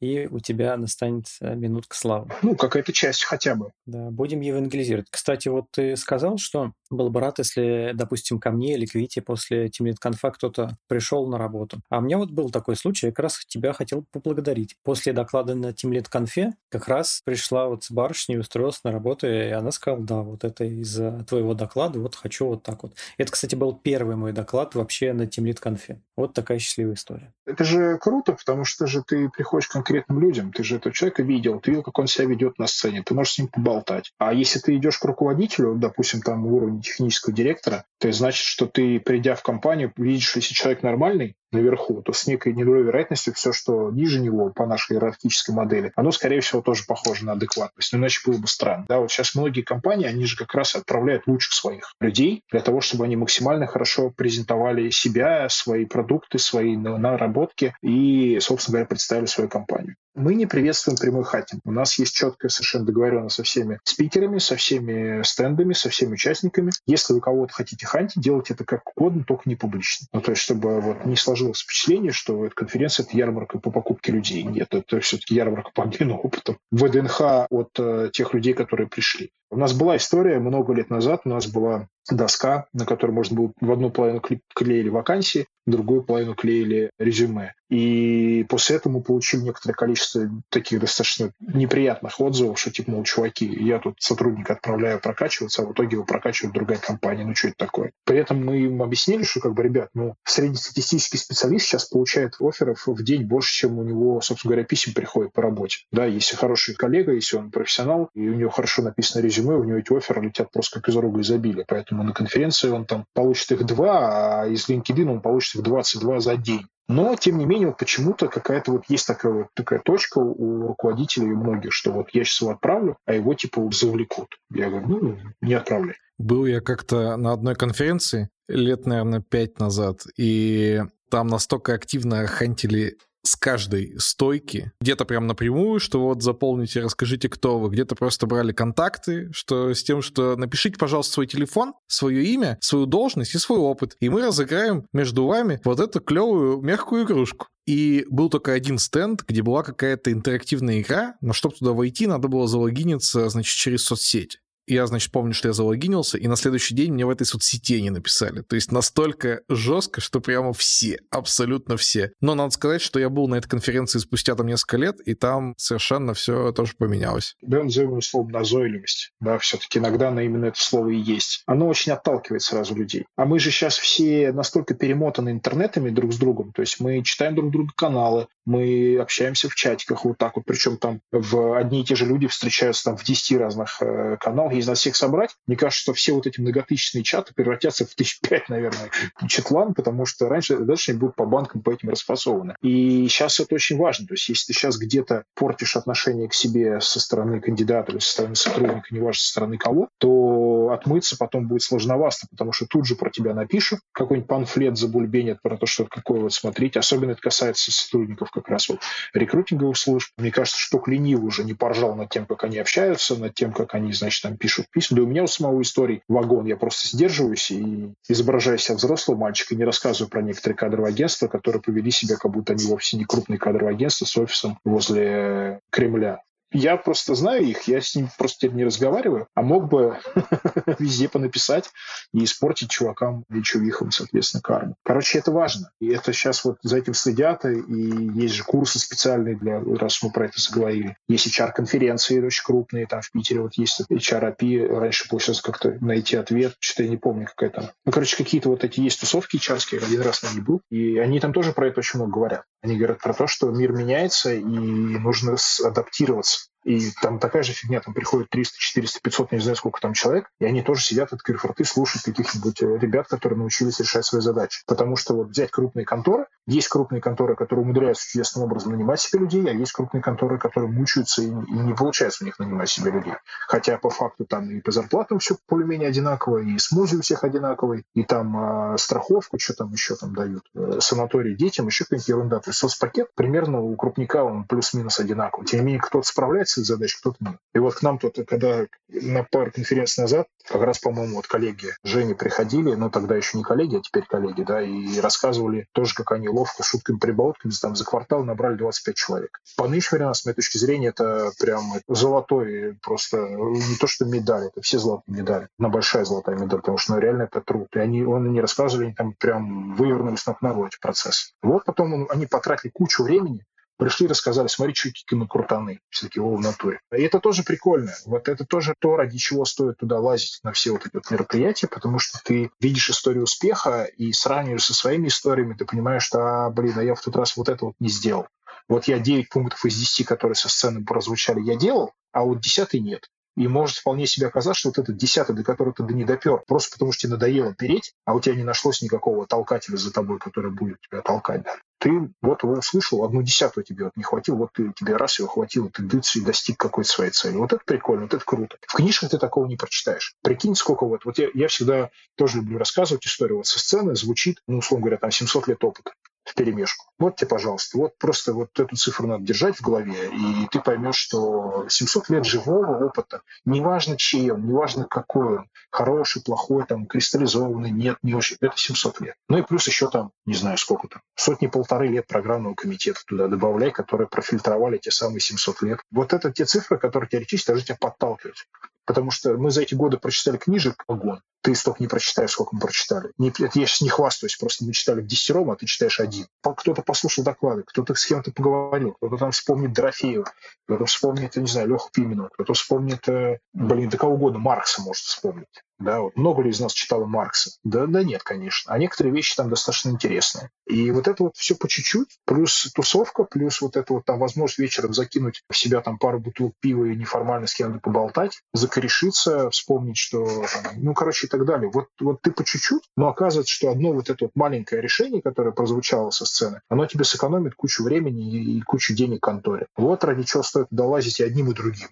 и у тебя настанет э, минутка славы. Ну, какая-то часть хотя бы. Да, будем евангелизировать. Кстати, вот ты сказал, что был бы рад, если, допустим, ко мне или к Вите после TeamLead кто-то пришел на работу. А у меня вот был такой случай, я как раз тебя хотел поблагодарить. После доклада на TeamLead конфе как раз пришла вот барышня и устроилась на работу, и она сказала, да, вот это из-за твоего доклада, вот хочу вот так вот. Это, кстати, был первый мой доклад вообще на Teamlead конфе. Вот такая счастливая история. Это же круто, потому что же ты приходишь к конкретным людям, ты же этого человека видел, ты видел, как он себя ведет на сцене, ты можешь с ним поболтать. А если ты идешь к руководителю, допустим, там уровень технического директора, то значит, что ты, придя в компанию, видишь, если человек нормальный, наверху, то с некой недолей вероятностью все, что ниже него по нашей иерархической модели, оно, скорее всего, тоже похоже на адекватность. Но иначе было бы странно. Да, вот сейчас многие компании, они же как раз отправляют лучших своих людей для того, чтобы они максимально хорошо презентовали себя, свои продукты, свои наработки и, собственно говоря, представили свою компанию. Мы не приветствуем прямой хатинг. У нас есть четкая совершенно договоренность со всеми спикерами, со всеми стендами, со всеми участниками. Если вы кого-то хотите хантить, делайте это как угодно, только не публично. Ну, то есть, чтобы вот не сложилось впечатление, что эта конференция — это ярмарка по покупке людей. Нет, это все-таки ярмарка по обмену опытом. ВДНХ от э, тех людей, которые пришли. У нас была история много лет назад, у нас была доска, на которой можно было в одну половину клеили вакансии, в другую половину клеили резюме. И после этого мы получили некоторое количество таких достаточно неприятных отзывов, что типа, мол, чуваки, я тут сотрудника отправляю прокачиваться, а в итоге его прокачивает другая компания. Ну, что это такое? При этом мы им объяснили, что, как бы, ребят, ну, среднестатистический специалист сейчас получает офферов в день больше, чем у него, собственно говоря, писем приходит по работе. Да, если хороший коллега, если он профессионал, и у него хорошо написано резюме, у него эти офферы летят просто как из рога изобилия. Поэтому на конференции он там получит их два, а из LinkedIn он получит их 22 за день. Но, тем не менее, вот почему-то какая-то вот есть такая вот такая точка у руководителей у многих, что вот я сейчас его отправлю, а его типа завлекут. Я говорю, ну, не отправляй. Был я как-то на одной конференции лет, наверное, пять назад, и там настолько активно хантили с каждой стойки, где-то прям напрямую, что вот заполните, расскажите, кто вы, где-то просто брали контакты, что с тем, что напишите, пожалуйста, свой телефон, свое имя, свою должность и свой опыт, и мы разыграем между вами вот эту клевую мягкую игрушку. И был только один стенд, где была какая-то интерактивная игра, но чтобы туда войти, надо было залогиниться, значит, через соцсеть. Я, значит, помню, что я залогинился, и на следующий день мне в этой соцсети не написали. То есть настолько жестко, что прямо все, абсолютно все. Но надо сказать, что я был на этой конференции спустя там несколько лет, и там совершенно все тоже поменялось. Да, назовем словом назойливость. Да, все-таки иногда на именно это слово и есть. Оно очень отталкивает сразу людей. А мы же сейчас все настолько перемотаны интернетами друг с другом, то есть мы читаем друг друга каналы, мы общаемся в чатиках вот так вот, причем там в одни и те же люди встречаются там в 10 разных э, каналах, если нас всех собрать, мне кажется, что все вот эти многотысячные чаты превратятся в тысяч пять, наверное, чатлан, потому что раньше дальше они будут по банкам по этим расфасованы. И сейчас это очень важно. То есть если ты сейчас где-то портишь отношение к себе со стороны кандидата или со стороны сотрудника, неважно со стороны кого, то отмыться потом будет сложновато, потому что тут же про тебя напишут, какой-нибудь панфлет забульбенят про то, что какое вот смотрите. Особенно это касается сотрудников как раз вот рекрутинговых служб. Мне кажется, что ленивый уже не поржал над тем, как они общаются, над тем, как они, значит, там пишут письма. Да у меня у самого истории вагон. Я просто сдерживаюсь и изображаю себя взрослого и не рассказываю про некоторые кадровые агентства, которые повели себя, как будто они вовсе не крупные кадровые агентства с офисом возле Кремля. Я просто знаю их, я с ними просто не разговариваю, а мог бы везде понаписать и испортить чувакам и чувихам, соответственно, карму. Короче, это важно. И это сейчас вот за этим следят, и есть же курсы специальные для, раз мы про это заговорили. Есть HR-конференции очень крупные, там в Питере вот есть HRAP, раньше получилось как-то найти ответ, что-то я не помню, какая там. Ну, короче, какие-то вот эти есть тусовки HR, один раз на них был, и они там тоже про это очень много говорят. Они говорят про то, что мир меняется, и нужно адаптироваться. И там такая же фигня, там приходит 300, 400, 500, не знаю сколько там человек, и они тоже сидят, открыв рты, слушают каких-нибудь э, ребят, которые научились решать свои задачи. Потому что вот взять крупные конторы, есть крупные конторы, которые умудряются чудесным образом нанимать себе людей, а есть крупные конторы, которые мучаются и, и не получается у них нанимать себе людей. Хотя по факту там и по зарплатам все более-менее одинаково, и смузи у всех одинаковый, и там э, страховку, что там еще там дают, э, санаторий детям, еще какая-нибудь ерунда. То есть соцпакет примерно у крупника он плюс-минус одинаковый. Тем не менее, кто-то справляется с этой задачей, кто-то нет. И вот к нам тут, когда на пару конференций назад, как раз, по-моему, вот коллеги Жени приходили, ну тогда еще не коллеги, а теперь коллеги, да, и рассказывали тоже, как они ловко, шутками, прибаутками, там за квартал набрали 25 человек. По нынешнему временам, с моей точки зрения, это прям золотой просто, не то что медаль, это все золотые медали. Одна большая золотая медаль, потому что ну, реально это труд. И они, он не рассказывали, они там прям вывернулись на ногу эти процессы. Вот потом он, они потратили кучу времени пришли, рассказали, смотри, что какие мы крутаны, все-таки о, в натуре. И это тоже прикольно. Вот это тоже то, ради чего стоит туда лазить на все вот эти вот мероприятия, потому что ты видишь историю успеха и сравниваешь со своими историями, ты понимаешь, что, а, блин, а я в тот раз вот это вот не сделал. Вот я 9 пунктов из 10, которые со сцены прозвучали, я делал, а вот 10 нет. И может вполне себе оказаться, что вот этот десятый, до которого ты не допер, просто потому что тебе надоело переть, а у тебя не нашлось никакого толкателя за тобой, который будет тебя толкать. Да ты вот услышал, одну десятую тебе вот не хватило, вот ты, тебе раз его хватило, ты дыц и достиг какой-то своей цели. Вот это прикольно, вот это круто. В книжках ты такого не прочитаешь. Прикинь, сколько вот, вот я, я всегда тоже люблю рассказывать историю. Вот со сцены звучит, ну, условно говоря, там 700 лет опыта в перемешку. Вот тебе, пожалуйста, вот просто вот эту цифру надо держать в голове, и ты поймешь, что 700 лет живого опыта, неважно он, неважно какой он, хороший, плохой, там, кристаллизованный, нет, не очень, это 700 лет. Ну и плюс еще там, не знаю сколько там, сотни-полторы лет программного комитета туда добавляй, которые профильтровали те самые 700 лет. Вот это те цифры, которые теоретически должны тебя подталкивать. Потому что мы за эти годы прочитали книжек огонь ты столько не прочитаешь, сколько мы прочитали. Не, я сейчас не хвастаюсь, просто мы читали в десятером, а ты читаешь один. Кто-то послушал доклады, кто-то с кем-то поговорил, кто-то там вспомнит Дорофеева, кто-то вспомнит, я не знаю, Леху Пименова, кто-то вспомнит, э, блин, да кого угодно, Маркса может вспомнить. Да, вот много ли из нас читало Маркса? Да, да нет, конечно. А некоторые вещи там достаточно интересные. И вот это вот все по чуть-чуть, плюс тусовка, плюс вот это вот там возможность вечером закинуть в себя там пару бутылок пива и неформально с кем-то поболтать, закорешиться, вспомнить, что, ну, короче, и так далее. Вот, вот ты по чуть-чуть, но оказывается, что одно вот это вот маленькое решение, которое прозвучало со сцены, оно тебе сэкономит кучу времени и кучу денег конторе. Вот ради чего стоит долазить и одним, и другим.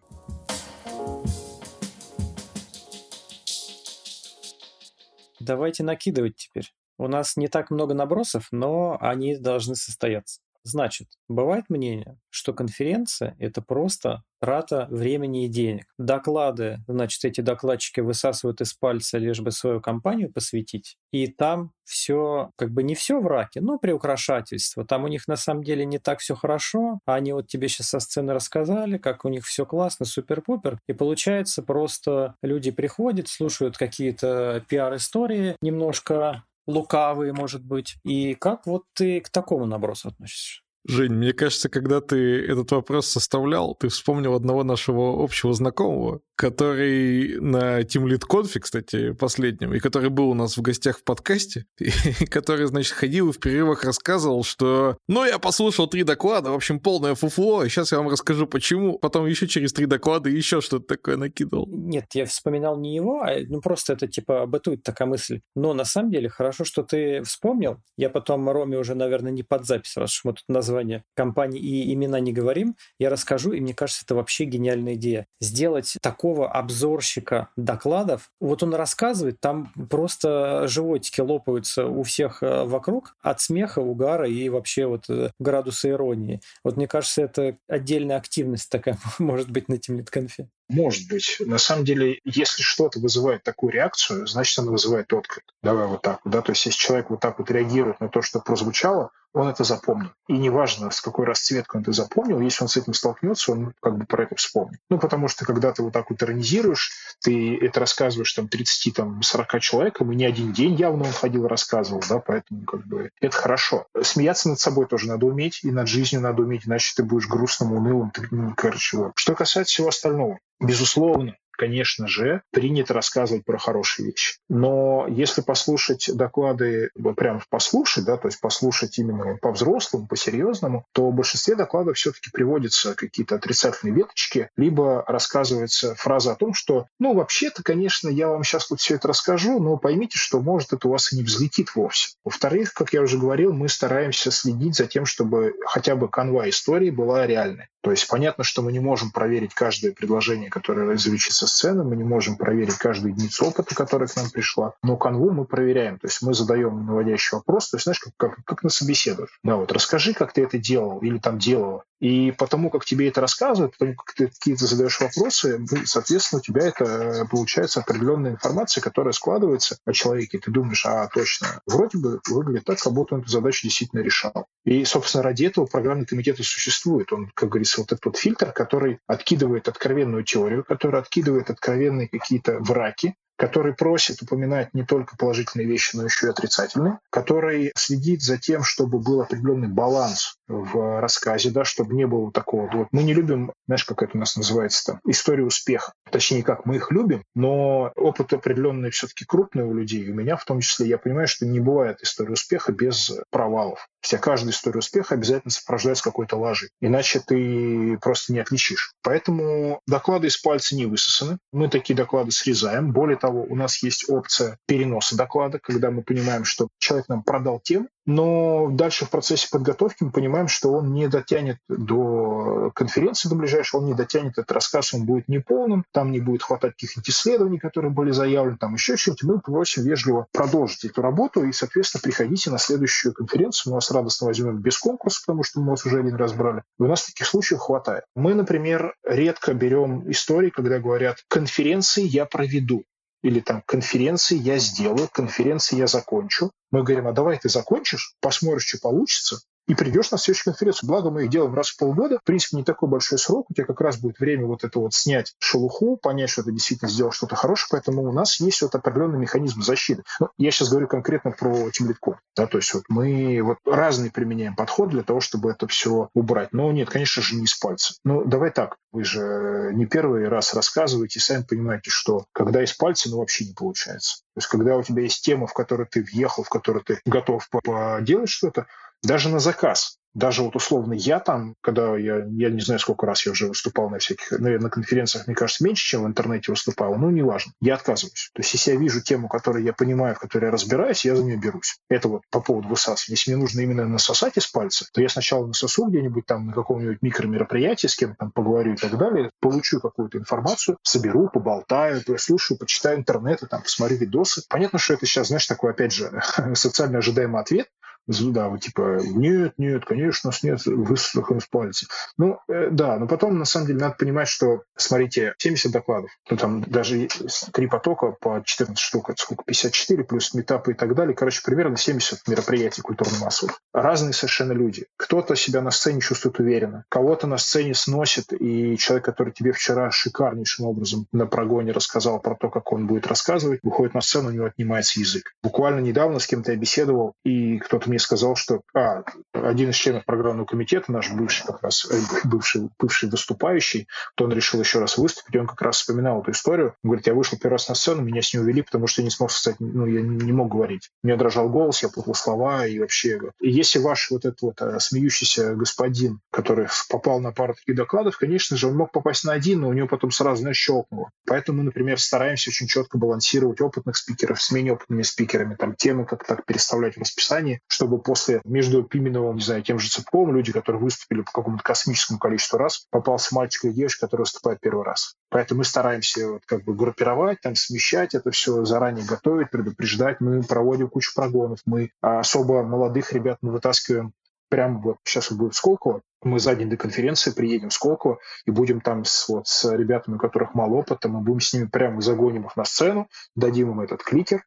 Давайте накидывать теперь. У нас не так много набросов, но они должны состояться. Значит, бывает мнение, что конференция — это просто трата времени и денег. Доклады, значит, эти докладчики высасывают из пальца, лишь бы свою компанию посвятить. И там все, как бы не все в раке, но приукрашательство. Там у них на самом деле не так все хорошо. Они вот тебе сейчас со сцены рассказали, как у них все классно, супер-пупер. И получается просто люди приходят, слушают какие-то пиар-истории, немножко лукавые, может быть. И как вот ты к такому набросу относишься? Жень, мне кажется, когда ты этот вопрос составлял, ты вспомнил одного нашего общего знакомого, который на Team Lead Conf, кстати, последнем, и который был у нас в гостях в подкасте, и который, значит, ходил и в перерывах рассказывал, что «ну, я послушал три доклада, в общем, полное фуфло, и сейчас я вам расскажу, почему». Потом еще через три доклада еще что-то такое накидывал. Нет, я вспоминал не его, а ну просто это типа бытует такая мысль. Но на самом деле хорошо, что ты вспомнил. Я потом Роме уже, наверное, не под запись, раз мы тут название компании и имена не говорим, я расскажу, и мне кажется, это вообще гениальная идея. Сделать такого обзорщика докладов, вот он рассказывает, там просто животики лопаются у всех э, вокруг от смеха, угара и вообще вот э, градуса иронии. Вот мне кажется, это отдельная активность такая может быть на Тимлит-конфе. Может быть. На самом деле, если что-то вызывает такую реакцию, значит, оно вызывает отклик. Давай вот так. Да? То есть, если человек вот так вот реагирует на то, что прозвучало, он это запомнил. И неважно, с какой расцветкой он это запомнил, если он с этим столкнется, он как бы про это вспомнит. Ну, потому что когда ты вот так вот иронизируешь, ты это рассказываешь там 30-40 там, человекам, и не один день явно он ходил и рассказывал, да, поэтому как бы это хорошо. Смеяться над собой тоже надо уметь, и над жизнью надо уметь, иначе ты будешь грустным, унылым, ты, ну, короче, вот. Что касается всего остального, безусловно, конечно же, принято рассказывать про хорошие вещи. Но если послушать доклады, прям послушать, да, то есть послушать именно по-взрослому, по-серьезному, то в большинстве докладов все-таки приводятся какие-то отрицательные веточки, либо рассказывается фраза о том, что, ну, вообще-то, конечно, я вам сейчас тут все это расскажу, но поймите, что, может, это у вас и не взлетит вовсе. Во-вторых, как я уже говорил, мы стараемся следить за тем, чтобы хотя бы канва истории была реальной. То есть понятно, что мы не можем проверить каждое предложение, которое со сцены, мы не можем проверить каждую единицу опыта, которая к нам пришла, но канву мы проверяем. То есть мы задаем наводящий вопрос, то есть знаешь, как, как, как на собеседовании. Да, вот расскажи, как ты это делал или там делала. И потому, как тебе это рассказывают, потому как ты какие-то задаешь вопросы, соответственно, у тебя это э, получается определенная информация, которая складывается о человеке. Ты думаешь, а, точно, вроде бы выглядит так, как будто он эту задачу действительно решал. И, собственно, ради этого программный комитет и существует. Он, как говорится, вот этот вот фильтр, который откидывает откровенную теорию, который откидывает откровенные какие-то враки, который просит упоминать не только положительные вещи, но еще и отрицательные, который следит за тем, чтобы был определенный баланс в рассказе, да, чтобы не было такого. Вот мы не любим, знаешь, как это у нас называется там, историю успеха. Точнее, как мы их любим, но опыт определенный все-таки крупный у людей. У меня в том числе я понимаю, что не бывает истории успеха без провалов. Вся каждая история успеха обязательно сопровождается какой-то лажей. Иначе ты просто не отличишь. Поэтому доклады из пальца не высосаны. Мы такие доклады срезаем. Более того, у нас есть опция переноса доклада, когда мы понимаем, что человек нам продал тему, но дальше в процессе подготовки мы понимаем, что он не дотянет до конференции до ближайшего, он не дотянет этот рассказ, он будет неполным, там не будет хватать каких-нибудь исследований, которые были заявлены, там еще что-нибудь. Мы просим вежливо продолжить эту работу и, соответственно, приходите на следующую конференцию. Мы вас радостно возьмем без конкурса, потому что мы вас уже один раз брали. И у нас таких случаев хватает. Мы, например, редко берем истории, когда говорят «конференции я проведу» или там конференции я сделаю, конференции я закончу. Мы говорим, а давай ты закончишь, посмотришь, что получится, и придешь на следующую конференцию. Благо мы их делаем раз в полгода. В принципе, не такой большой срок. У тебя как раз будет время вот это вот снять шелуху, понять, что ты действительно сделал что-то хорошее. Поэтому у нас есть вот определенный механизм защиты. Ну, я сейчас говорю конкретно про темлитком. Да, то есть вот мы вот разный применяем подход для того, чтобы это все убрать. Но нет, конечно же, не из пальца. Ну, давай так. Вы же не первый раз рассказываете, сами понимаете, что когда из пальца, ну, вообще не получается. То есть когда у тебя есть тема, в которую ты въехал, в которую ты готов поделать что-то, даже на заказ. Даже вот условно я там, когда я, я не знаю, сколько раз я уже выступал на всяких, наверное, на конференциях, мне кажется, меньше, чем в интернете выступал, но неважно, я отказываюсь. То есть если я вижу тему, которую я понимаю, в которой я разбираюсь, я за нее берусь. Это вот по поводу высасывания. Если мне нужно именно насосать из пальца, то я сначала насосу где-нибудь там на каком-нибудь микромероприятии, с кем там поговорю и так далее, получу какую-то информацию, соберу, поболтаю, послушаю, почитаю интернет, там, посмотрю видосы. Понятно, что это сейчас, знаешь, такой, опять же, социально ожидаемый ответ, да, вот типа, нет, нет, конечно, нас нет высохлых из пальца. Ну, э, да, но потом, на самом деле, надо понимать, что, смотрите, 70 докладов, ну, там даже три потока по 14 штук, это сколько, 54, плюс метапы и так далее, короче, примерно 70 мероприятий культурно-массовых. Разные совершенно люди. Кто-то себя на сцене чувствует уверенно, кого-то на сцене сносит, и человек, который тебе вчера шикарнейшим образом на прогоне рассказал про то, как он будет рассказывать, выходит на сцену, у него отнимается язык. Буквально недавно с кем-то я беседовал, и кто-то мне сказал, что а, один из членов программного комитета, наш бывший как раз, э, бывший, бывший выступающий, то он решил еще раз выступить, и он как раз вспоминал эту историю. Он говорит, я вышел первый раз на сцену, меня с ней увели, потому что я не смог сказать, ну, я не мог говорить. У меня дрожал голос, я путал слова, и вообще... И если ваш вот этот вот а, смеющийся господин, который попал на пару таких докладов, конечно же, он мог попасть на один, но у него потом сразу, знаешь, щелкнуло. Поэтому мы, например, стараемся очень четко балансировать опытных спикеров с менее опытными спикерами, там темы как так переставлять в расписании, чтобы после между Пименовым, не знаю, тем же Цыпковым, люди, которые выступили по какому-то космическому количеству раз, попался мальчик или девочка, который выступает первый раз. Поэтому мы стараемся вот как бы группировать, там смещать это все, заранее готовить, предупреждать. Мы проводим кучу прогонов, мы особо молодых ребят мы вытаскиваем прямо вот сейчас будет Сколково, мы за день до конференции приедем в Сколково и будем там с, вот, с ребятами, у которых мало опыта, мы будем с ними прямо загоним их на сцену, дадим им этот кликер,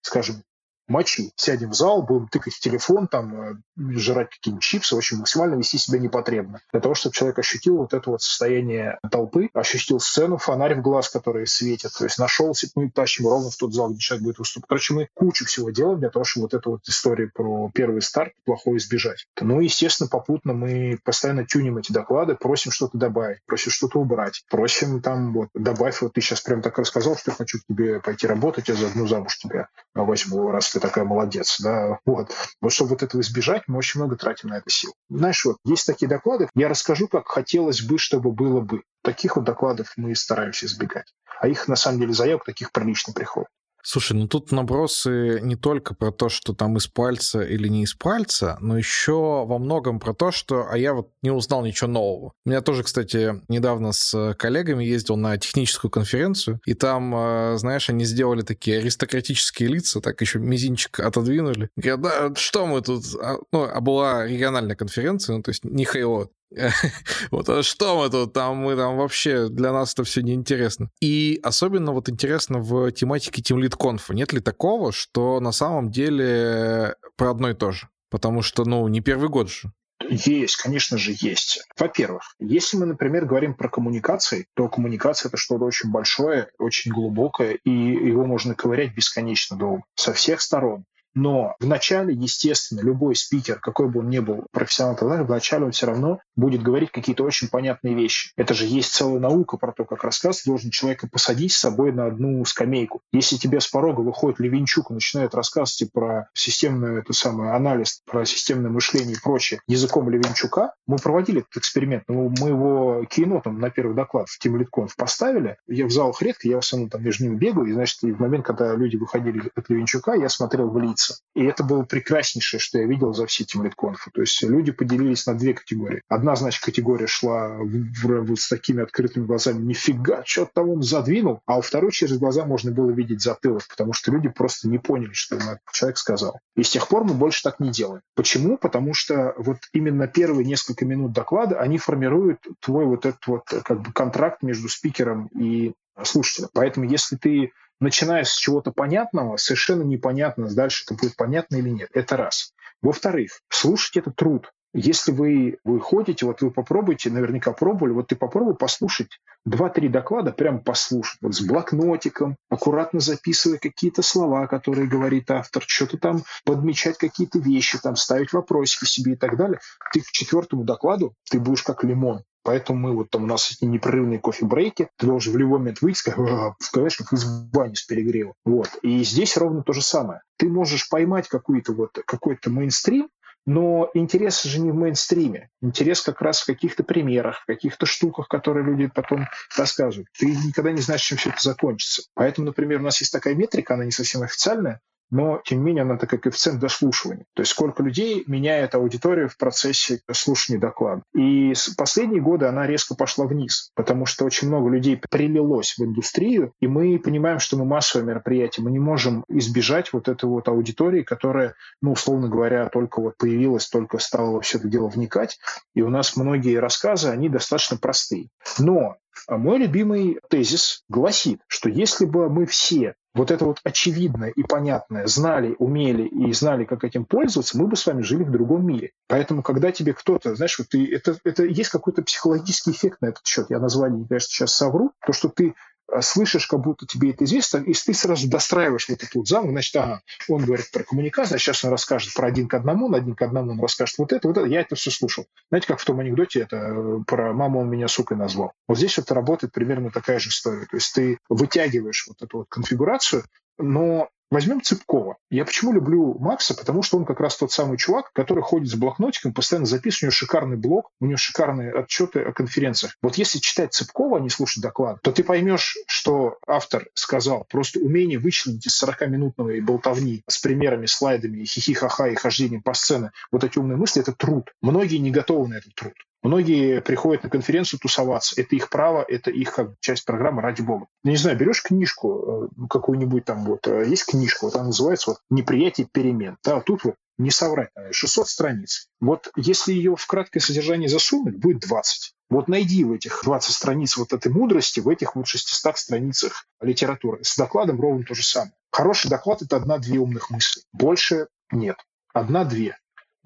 скажем, мочи. Сядем в зал, будем тыкать в телефон, там, э, жрать какие-нибудь чипсы, в общем, максимально вести себя непотребно. Для того, чтобы человек ощутил вот это вот состояние толпы, ощутил сцену, фонарь в глаз, который светит, то есть нашел, мы тащим ровно в тот зал, где человек будет выступать. Короче, мы кучу всего делаем для того, чтобы вот эту вот историю про первый старт плохой избежать. Ну, естественно, попутно мы постоянно тюним эти доклады, просим что-то добавить, просим что-то убрать, просим там вот добавь, вот ты сейчас прям так рассказал, что я хочу к тебе пойти работать, я заодно замуж тебя возьму, раз ты такая молодец, да, вот. Вот чтобы вот этого избежать, мы очень много тратим на это сил. Знаешь, вот есть такие доклады, я расскажу, как хотелось бы, чтобы было бы. Таких вот докладов мы стараемся избегать. А их, на самом деле, заявок таких прилично приходит. Слушай, ну тут набросы не только про то, что там из пальца или не из пальца, но еще во многом про то, что... А я вот не узнал ничего нового. У меня тоже, кстати, недавно с коллегами ездил на техническую конференцию, и там, э, знаешь, они сделали такие аристократические лица, так еще мизинчик отодвинули. Говорят, да, что мы тут... А, ну, а была региональная конференция, ну, то есть не Хейлот. Вот, а что мы тут, там мы там вообще, для нас это все неинтересно. И особенно вот интересно в тематике Team Lead Conf. Нет ли такого, что на самом деле про одно и то же? Потому что, ну, не первый год же. Есть, конечно же, есть. Во-первых, если мы, например, говорим про коммуникации, то коммуникация — это что-то очень большое, очень глубокое, и его можно ковырять бесконечно долго, со всех сторон. Но вначале, естественно, любой спикер, какой бы он ни был профессионал, вначале он все равно будет говорить какие-то очень понятные вещи. Это же есть целая наука про то, как рассказывать. Должен человека посадить с собой на одну скамейку. Если тебе с порога выходит Левинчук и начинает рассказывать про системный это самое, анализ, про системное мышление и прочее языком Левинчука, мы проводили этот эксперимент. Мы, мы его кейнотом на первый доклад в Team LeadConf поставили. Я в залах редко, я в основном там между ними бегаю. И, значит, в момент, когда люди выходили от Левинчука, я смотрел в лица. И это было прекраснейшее, что я видел за все Team LeadConf. То есть люди поделились на две категории. Одна значит, категория шла в, в, в, с такими открытыми глазами, нифига, что там он задвинул, а у второй через глаза можно было видеть затылок, потому что люди просто не поняли, что им этот человек сказал. И с тех пор мы больше так не делаем. Почему? Потому что вот именно первые несколько минут доклада, они формируют твой вот этот вот как бы контракт между спикером и слушателем. Поэтому если ты начинаешь с чего-то понятного, совершенно непонятно, дальше это будет понятно или нет. Это раз. Во-вторых, слушать это труд. Если вы, вы ходите, вот вы попробуйте, наверняка пробовали, вот ты попробуй послушать два-три доклада, прям послушать, вот с блокнотиком, аккуратно записывая какие-то слова, которые говорит автор, что-то там подмечать какие-то вещи, там ставить вопросики себе и так далее. Ты к четвертому докладу, ты будешь как лимон. Поэтому мы вот там у нас эти непрерывные кофе-брейки, ты должен в любой момент выйти, сказать, сказать, как из бани с перегрева. Вот. И здесь ровно то же самое. Ты можешь поймать какой-то вот какой-то мейнстрим, но интерес же не в мейнстриме. Интерес как раз в каких-то примерах, в каких-то штуках, которые люди потом рассказывают. Ты никогда не знаешь, чем все это закончится. Поэтому, например, у нас есть такая метрика, она не совсем официальная, но, тем не менее, она такая коэффициент дослушивания. То есть сколько людей меняет аудиторию в процессе слушания доклада. И с последние годы она резко пошла вниз, потому что очень много людей прилилось в индустрию, и мы понимаем, что мы массовое мероприятие, мы не можем избежать вот этой вот аудитории, которая, ну, условно говоря, только вот появилась, только стала во все это дело вникать, и у нас многие рассказы, они достаточно простые. Но а мой любимый тезис гласит, что если бы мы все вот это вот очевидное и понятное знали, умели и знали, как этим пользоваться, мы бы с вами жили в другом мире. Поэтому, когда тебе кто-то, знаешь, вот ты, это, это есть какой-то психологический эффект на этот счет. Я название, конечно, сейчас совру. То, что ты слышишь, как будто тебе это известно, и ты сразу достраиваешь вот эту вот замок, значит, ага, он говорит про коммуникацию, а сейчас он расскажет про один к одному, на один к одному он расскажет вот это, вот это, я это все слушал. Знаете, как в том анекдоте это э, про маму он меня сукой назвал. Вот здесь вот работает примерно такая же история. То есть ты вытягиваешь вот эту вот конфигурацию, но Возьмем Цыпкова. Я почему люблю Макса? Потому что он как раз тот самый чувак, который ходит с блокнотиком, постоянно записывает, у него шикарный блог, у него шикарные отчеты о конференциях. Вот если читать Цыпкова, а не слушать доклад, то ты поймешь, что автор сказал. Просто умение вычленить из 40-минутной болтовни с примерами, слайдами, хихи-ха-ха и хождением по сцене вот эти умные мысли – это труд. Многие не готовы на этот труд. Многие приходят на конференцию тусоваться. Это их право, это их как часть программы, ради бога. Я не знаю, берешь книжку э, какую-нибудь там, вот, э, есть книжка, вот она называется вот «Неприятие перемен». Да, тут вот не соврать, 600 страниц. Вот если ее в краткое содержание засунуть, будет 20. Вот найди в этих 20 страниц вот этой мудрости, в этих вот 600 страницах литературы. С докладом ровно то же самое. Хороший доклад – это одна-две умных мысли. Больше нет. Одна-две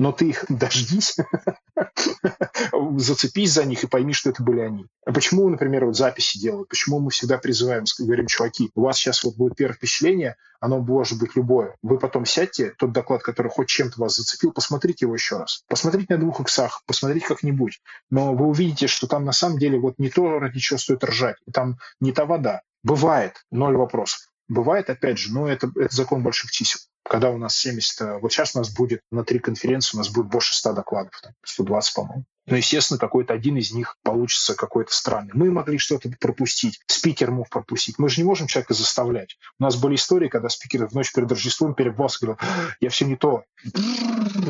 но ты их дождись, зацепись за них и пойми, что это были они. А почему, например, вот записи делают? Почему мы всегда призываем, говорим, чуваки, у вас сейчас вот будет первое впечатление, оно может быть любое. Вы потом сядьте, тот доклад, который хоть чем-то вас зацепил, посмотрите его еще раз. Посмотрите на двух иксах, посмотрите как-нибудь. Но вы увидите, что там на самом деле вот не то, ради чего стоит ржать. Там не та вода. Бывает, ноль вопросов. Бывает, опять же, но это, это закон больших чисел когда у нас 70, э, вот сейчас у нас будет на три конференции, у нас будет больше 100 докладов, там, 120, по-моему. Но, естественно, какой-то один из них получится какой-то странный. Мы могли что-то пропустить, спикер мог пропустить. Мы же не можем человека заставлять. У нас были истории, когда спикер в ночь перед Рождеством перебался и говорил, я все не то.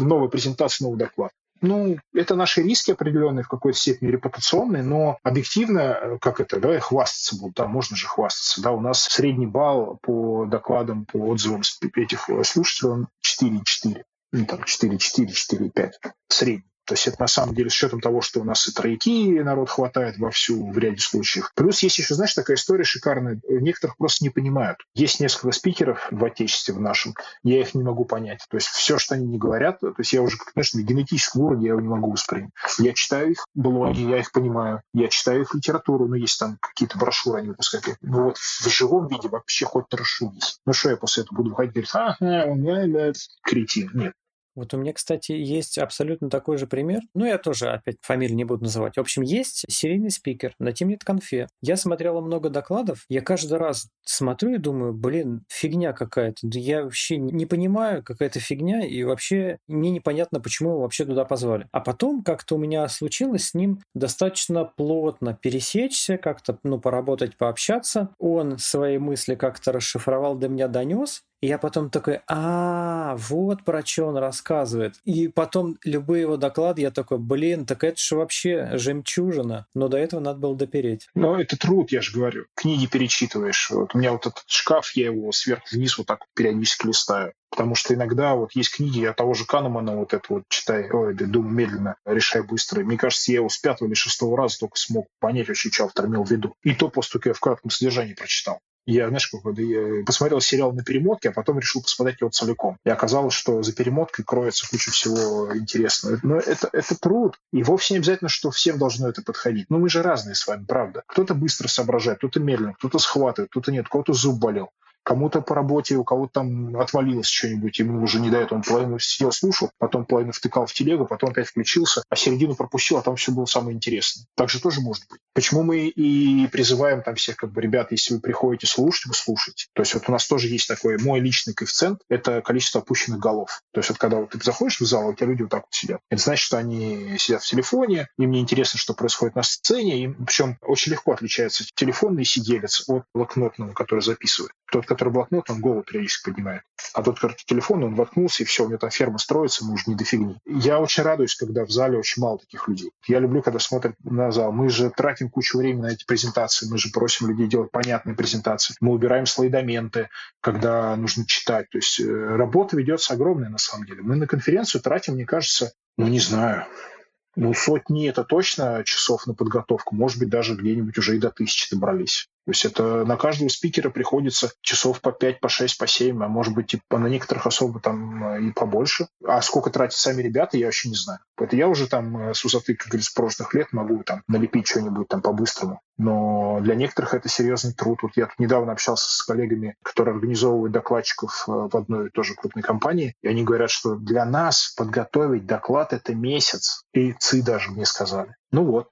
Новая презентация, новый доклад. Ну, это наши риски определенные, в какой-то степени репутационные, но объективно, э, как это, давай хвастаться будут, да, можно же хвастаться. Да, у нас средний балл по докладам, по отзывам этих слушателей, он 4,4. Ну, там 4,4, 4,5. Средний. То есть это на самом деле с учетом того, что у нас и тройки народ хватает вовсю в ряде случаев. Плюс есть еще, знаешь, такая история шикарная. Некоторых просто не понимают. Есть несколько спикеров в отечестве в нашем, я их не могу понять. То есть все, что они не говорят, то есть я уже, конечно, на генетическом уровне я его не могу воспринять. Я читаю их блоги, я их понимаю. Я читаю их литературу, но есть там какие-то брошюры они выпускают. Ну вот в живом виде вообще хоть расшибись. Ну что я после этого буду выходить и говорить, ага, он кретин. Нет. Вот у меня, кстати, есть абсолютно такой же пример. Ну, я тоже опять фамилию не буду называть. В общем, есть серийный спикер на Тимнет Конфе. Я смотрела много докладов. Я каждый раз смотрю и думаю, блин, фигня какая-то. Я вообще не понимаю, какая-то фигня, и вообще мне непонятно, почему его вообще туда позвали. А потом как-то у меня случилось с ним достаточно плотно пересечься, как-то, ну, поработать, пообщаться. Он свои мысли как-то расшифровал, до меня донес, я потом такой, а, вот про что он рассказывает. И потом любые его доклады, я такой, блин, так это же вообще жемчужина. Но до этого надо было допереть. Ну, это труд, я же говорю. Книги перечитываешь. Вот у меня вот этот шкаф, я его сверху вниз вот так периодически листаю. Потому что иногда вот есть книги, я того же Канемана вот это вот читаю, ой, думаю медленно, решай быстро. Мне кажется, я его с пятого или шестого раза только смог понять вообще, что автор имел в виду. И то после того, я в кратком содержании прочитал. Я, знаешь, как, я посмотрел сериал на перемотке, а потом решил посмотреть его целиком. И оказалось, что за перемоткой кроется куча всего интересного. Но это, это труд. И вовсе не обязательно, что всем должно это подходить. Но мы же разные с вами, правда. Кто-то быстро соображает, кто-то медленно, кто-то схватывает, кто-то нет, у кого-то зуб болел кому-то по работе, у кого-то там отвалилось что-нибудь, ему уже не дает, он половину сидел, слушал, потом половину втыкал в телегу, потом опять включился, а середину пропустил, а там все было самое интересное. Так же тоже может быть. Почему мы и призываем там всех, как бы, ребят, если вы приходите слушать, вы слушайте. То есть вот у нас тоже есть такой мой личный коэффициент, это количество опущенных голов. То есть вот когда вот ты заходишь в зал, у тебя люди вот так вот сидят. Это значит, что они сидят в телефоне, им не интересно, что происходит на сцене, им, причем очень легко отличается телефонный сиделец от блокнотного, который записывает. Тот, который блокнот, он голову периодически поднимает. А тот, который телефон, он воткнулся, и все, у него там ферма строится, мы уже не до фигни. Я очень радуюсь, когда в зале очень мало таких людей. Я люблю, когда смотрят на зал. Мы же тратим кучу времени на эти презентации, мы же просим людей делать понятные презентации. Мы убираем слайдоменты, когда нужно читать. То есть э, работа ведется огромная на самом деле. Мы на конференцию тратим, мне кажется, ну не знаю, ну, сотни это точно часов на подготовку. Может быть, даже где-нибудь уже и до тысячи добрались. То есть это на каждого спикера приходится часов по 5, по 6, по 7, а может быть, и на некоторых особо там э, и побольше. А сколько тратят сами ребята, я вообще не знаю. Это я уже там э, с высоты, как говорится, прошлых лет могу там налепить что-нибудь там по-быстрому. Но для некоторых это серьезный труд. Вот я тут недавно общался с коллегами, которые организовывают докладчиков э, в одной тоже крупной компании, и они говорят, что для нас подготовить доклад — это месяц. И ЦИ даже мне сказали. Ну вот,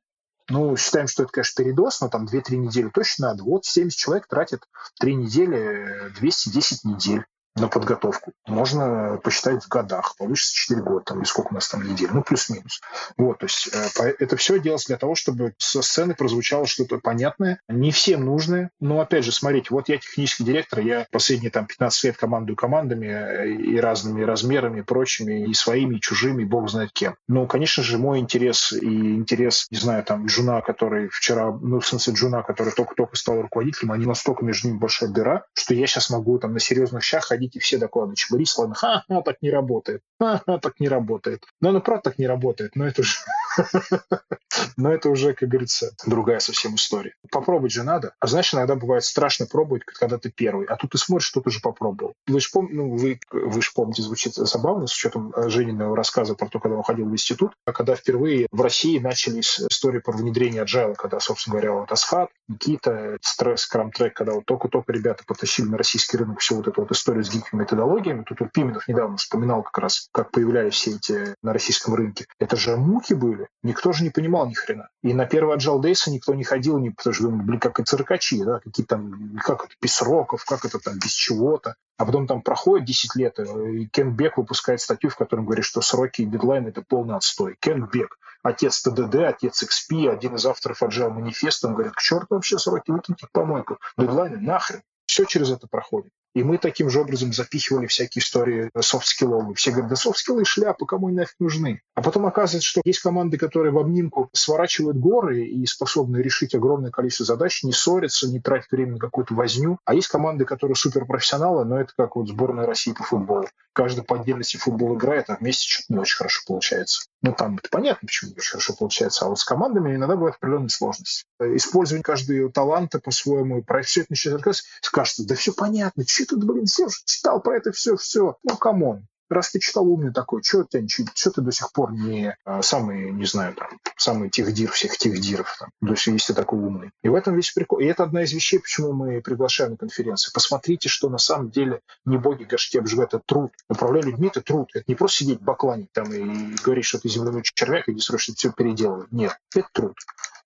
ну, считаем, что это, конечно, передоз, но там 2-3 недели точно надо. Вот 70 человек тратят 3 недели, 210 недель на подготовку. Можно посчитать в годах, получится 4 года, там, или сколько у нас там недель, ну, плюс-минус. Вот, то есть э, это все делалось для того, чтобы со сцены прозвучало что-то понятное, не всем нужное, но, опять же, смотрите, вот я технический директор, я последние там 15 лет командую командами э, и разными размерами, и прочими, и своими, и чужими, и бог знает кем. Но, конечно же, мой интерес и интерес, не знаю, там, Джуна, который вчера, ну, в смысле, Джуна, который только-только стал руководителем, они настолько между ними большая дыра, что я сейчас могу там на серьезных щах и все доклады чебурить, ладно, ха, ха, так не работает, ха, ха, так не работает. Но оно правда так не работает, но это же... Но это уже, как говорится, другая совсем история. Попробовать же надо. А знаешь, иногда бывает страшно пробовать, когда ты первый. А тут ты смотришь, что ты уже попробовал. Вы же помните, ну, вы, вы же помните, звучит забавно, с учетом э, Жениного рассказа про то, когда он ходил в институт, а когда впервые в России начались истории про внедрение agile, когда, собственно говоря, вот Асхат, Никита, Стресс, ScrumTrek, когда вот только-только ребята потащили на российский рынок всю вот эту вот историю с гибкими методологиями. Тут вот Пименов недавно вспоминал как раз, как появлялись все эти на российском рынке. Это же муки были. Никто же не понимал ни хрена. И на первый Agile Days никто не ходил, не, потому что думали, блин, как и циркачи, да, какие там, как это, без сроков, как это там, без чего-то. А потом там проходит 10 лет, э, и Кент Бек выпускает статью, в которой говорит, что сроки и дедлайны – это полный отстой. Кент Бек, отец TDD, отец XP, один из авторов Agile манифеста, он говорит, к черту вообще сроки, выкиньте в помойку. Дедлайны нахрен. Все через это проходит. И мы таким же образом запихивали всякие истории soft-скилловые. Все говорят, да soft skills шляпа, кому они нафиг нужны? А потом оказывается, что есть команды, которые в обнимку сворачивают горы и способны решить огромное количество задач, не ссорятся, не тратят время на какую-то возню. А есть команды, которые суперпрофессионалы, но это как вот сборная России по футболу. Каждый по отдельности футбол играет, а вместе что-то не очень хорошо получается. Ну, там это понятно, почему не очень хорошо получается. А вот с командами иногда бывают определенные сложности. Использование каждого таланта по-своему, про все это начинает рассказывать, кажется, да все понятно, ты, блин, все читал про это все, все. Ну, come on раз ты читал умный такой, что ты, что ты до сих пор не а, самый, не знаю, там, самый техдир всех техдиров, там, то есть если такой умный. И в этом весь прикол. И это одна из вещей, почему мы приглашаем на конференции. Посмотрите, что на самом деле не боги горшки обжигают, это труд. Управлять людьми – это труд. Это не просто сидеть бакланить там и говорить, что ты земляной червяк, иди срочно все переделывай. Нет, это труд.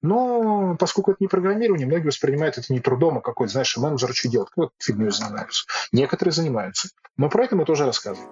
Но поскольку это не программирование, многие воспринимают это не трудом, а какой-то, знаешь, менеджер что делать? Вот фигней занимаются. Некоторые занимаются. Но про это мы тоже рассказываем.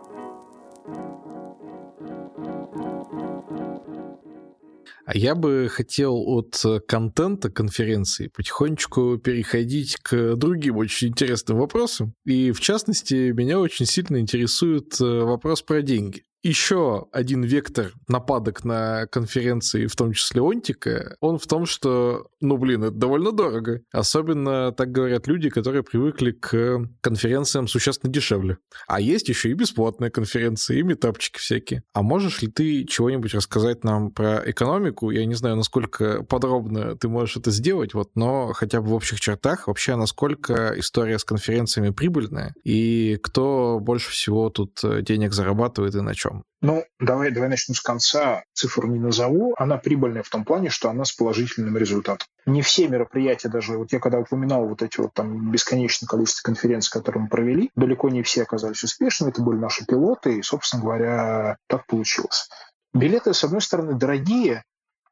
А я бы хотел от э, контента конференции потихонечку переходить к другим очень интересным вопросам. И в частности, меня очень сильно интересует э, вопрос про деньги еще один вектор нападок на конференции, в том числе Онтика, он в том, что, ну, блин, это довольно дорого. Особенно так говорят люди, которые привыкли к конференциям существенно дешевле. А есть еще и бесплатные конференции, и метапчики всякие. А можешь ли ты чего-нибудь рассказать нам про экономику? Я не знаю, насколько подробно ты можешь это сделать, вот, но хотя бы в общих чертах вообще, насколько история с конференциями прибыльная, и кто больше всего тут денег зарабатывает и на чем? Ну, давай, давай начну с конца. Цифру не назову. Она прибыльная в том плане, что она с положительным результатом. Не все мероприятия, даже вот я когда упоминал вот эти вот там бесконечное количество конференций, которые мы провели, далеко не все оказались успешными. Это были наши пилоты, и, собственно говоря, так получилось. Билеты, с одной стороны, дорогие,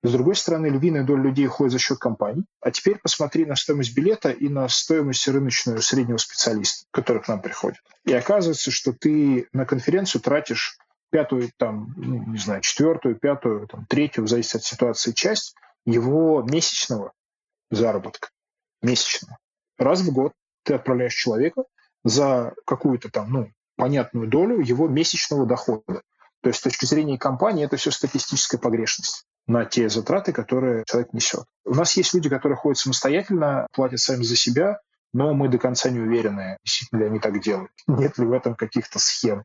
с другой стороны, львиная доля людей ходит за счет компаний. А теперь посмотри на стоимость билета и на стоимость рыночную среднего специалиста, который к нам приходит. И оказывается, что ты на конференцию тратишь пятую, там, ну, не знаю, четвертую, пятую, там, третью, в зависимости от ситуации, часть его месячного заработка. Месячного. Раз в год ты отправляешь человека, за какую-то там, ну, понятную долю его месячного дохода. То есть с точки зрения компании это все статистическая погрешность на те затраты, которые человек несет. У нас есть люди, которые ходят самостоятельно, платят сами за себя, но мы до конца не уверены, действительно ли они так делают. Нет ли в этом каких-то схем.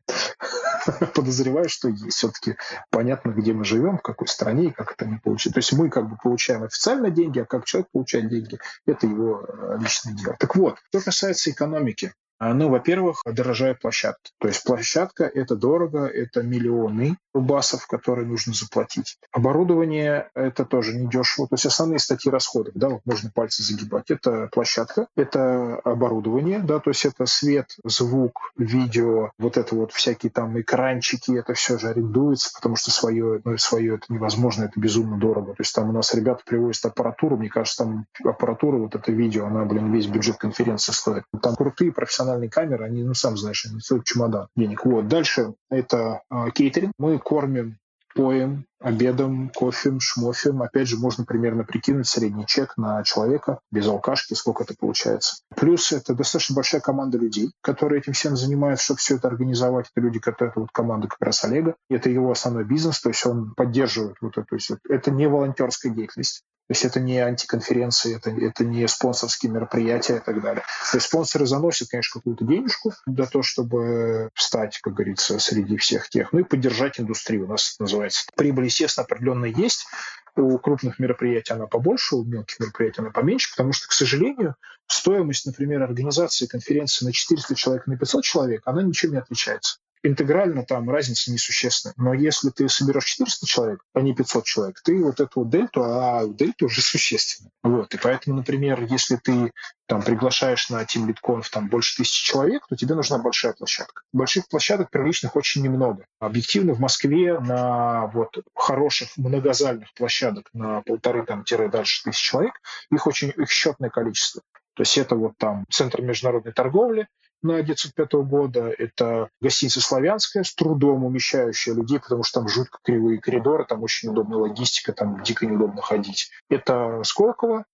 Подозреваю, что есть. Все-таки понятно, где мы живем, в какой стране и как это не получить. То есть мы как бы получаем официально деньги, а как человек получает деньги, это его э, личное дело. Так вот, что касается экономики, ну, во-первых, дорожают площадки. То есть площадка – это дорого, это миллионы басов, которые нужно заплатить. Оборудование – это тоже недешево. То есть основные статьи расходов, да, вот можно пальцы загибать. Это площадка, это оборудование, да, то есть это свет, звук, видео, вот это вот всякие там экранчики, это все же арендуется, потому что свое, ну, свое это невозможно, это безумно дорого. То есть там у нас ребята привозят аппаратуру, мне кажется, там аппаратура, вот это видео, она, блин, весь бюджет конференции стоит. Там крутые профессиональные профессиональные камеры, они, ну, сам знаешь, они стоят чемодан денег. Вот. Дальше это э, кейтеринг. Мы кормим поем, обедом, кофем, шмофем. Опять же, можно примерно прикинуть средний чек на человека без алкашки, сколько это получается. Плюс это достаточно большая команда людей, которые этим всем занимаются, чтобы все это организовать. Это люди, которые это вот команда как раз Олега. Это его основной бизнес, то есть он поддерживает вот это. То есть это не волонтерская деятельность. То есть это не антиконференции, это, это не спонсорские мероприятия и так далее. То есть спонсоры заносят, конечно, какую-то денежку для того, чтобы встать, как говорится, среди всех тех, ну и поддержать индустрию, у нас это называется. Прибыль, естественно, определенно есть, у крупных мероприятий она побольше, у мелких мероприятий она поменьше, потому что, к сожалению, стоимость, например, организации конференции на 400 человек, на 500 человек, она ничем не отличается интегрально там разница несущественная. Но если ты соберешь 400 человек, а не 500 человек, ты вот эту дельту, а дельта уже существенна. Вот. И поэтому, например, если ты там приглашаешь на Team LeadConf там больше тысячи человек, то тебе нужна большая площадка. Больших площадок приличных очень немного. Объективно в Москве на вот хороших многозальных площадок на полторы там тире дальше тысяч человек, их очень их счетное количество. То есть это вот там Центр международной торговли, на 905 года. Это гостиница «Славянская» с трудом умещающая людей, потому что там жутко кривые коридоры, там очень удобная логистика, там дико неудобно ходить. Это Сколково,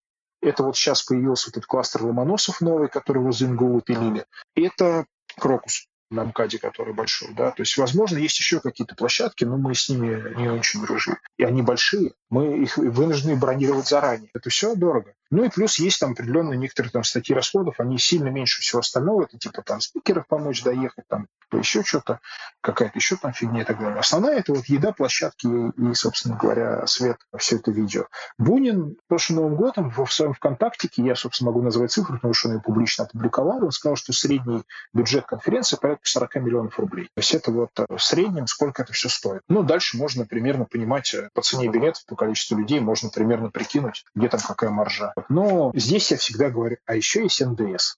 это вот сейчас появился этот кластер Ломоносов новый, который возле МГУ пилили. Это Крокус на МКАДе, который большой, да, то есть, возможно, есть еще какие-то площадки, но мы с ними не очень дружим. И они большие, мы их вынуждены бронировать заранее. Это все дорого. Ну и плюс есть там определенные некоторые там статьи расходов, они сильно меньше всего остального, это типа там спикеров помочь доехать, там еще что-то, какая-то еще там фигня и так далее. Основная это вот еда, площадки и, собственно говоря, свет, все это видео. Бунин прошлым Новым годом в своем ВКонтактике, я, собственно, могу назвать цифры, потому что он ее публично опубликовал, он сказал, что средний бюджет конференции порядка 40 миллионов рублей. То есть это вот э, в среднем сколько это все стоит. Ну, дальше можно примерно понимать э, по цене билетов, по количеству людей, можно примерно прикинуть, где там какая маржа. Но здесь я всегда говорю, а еще есть НДС,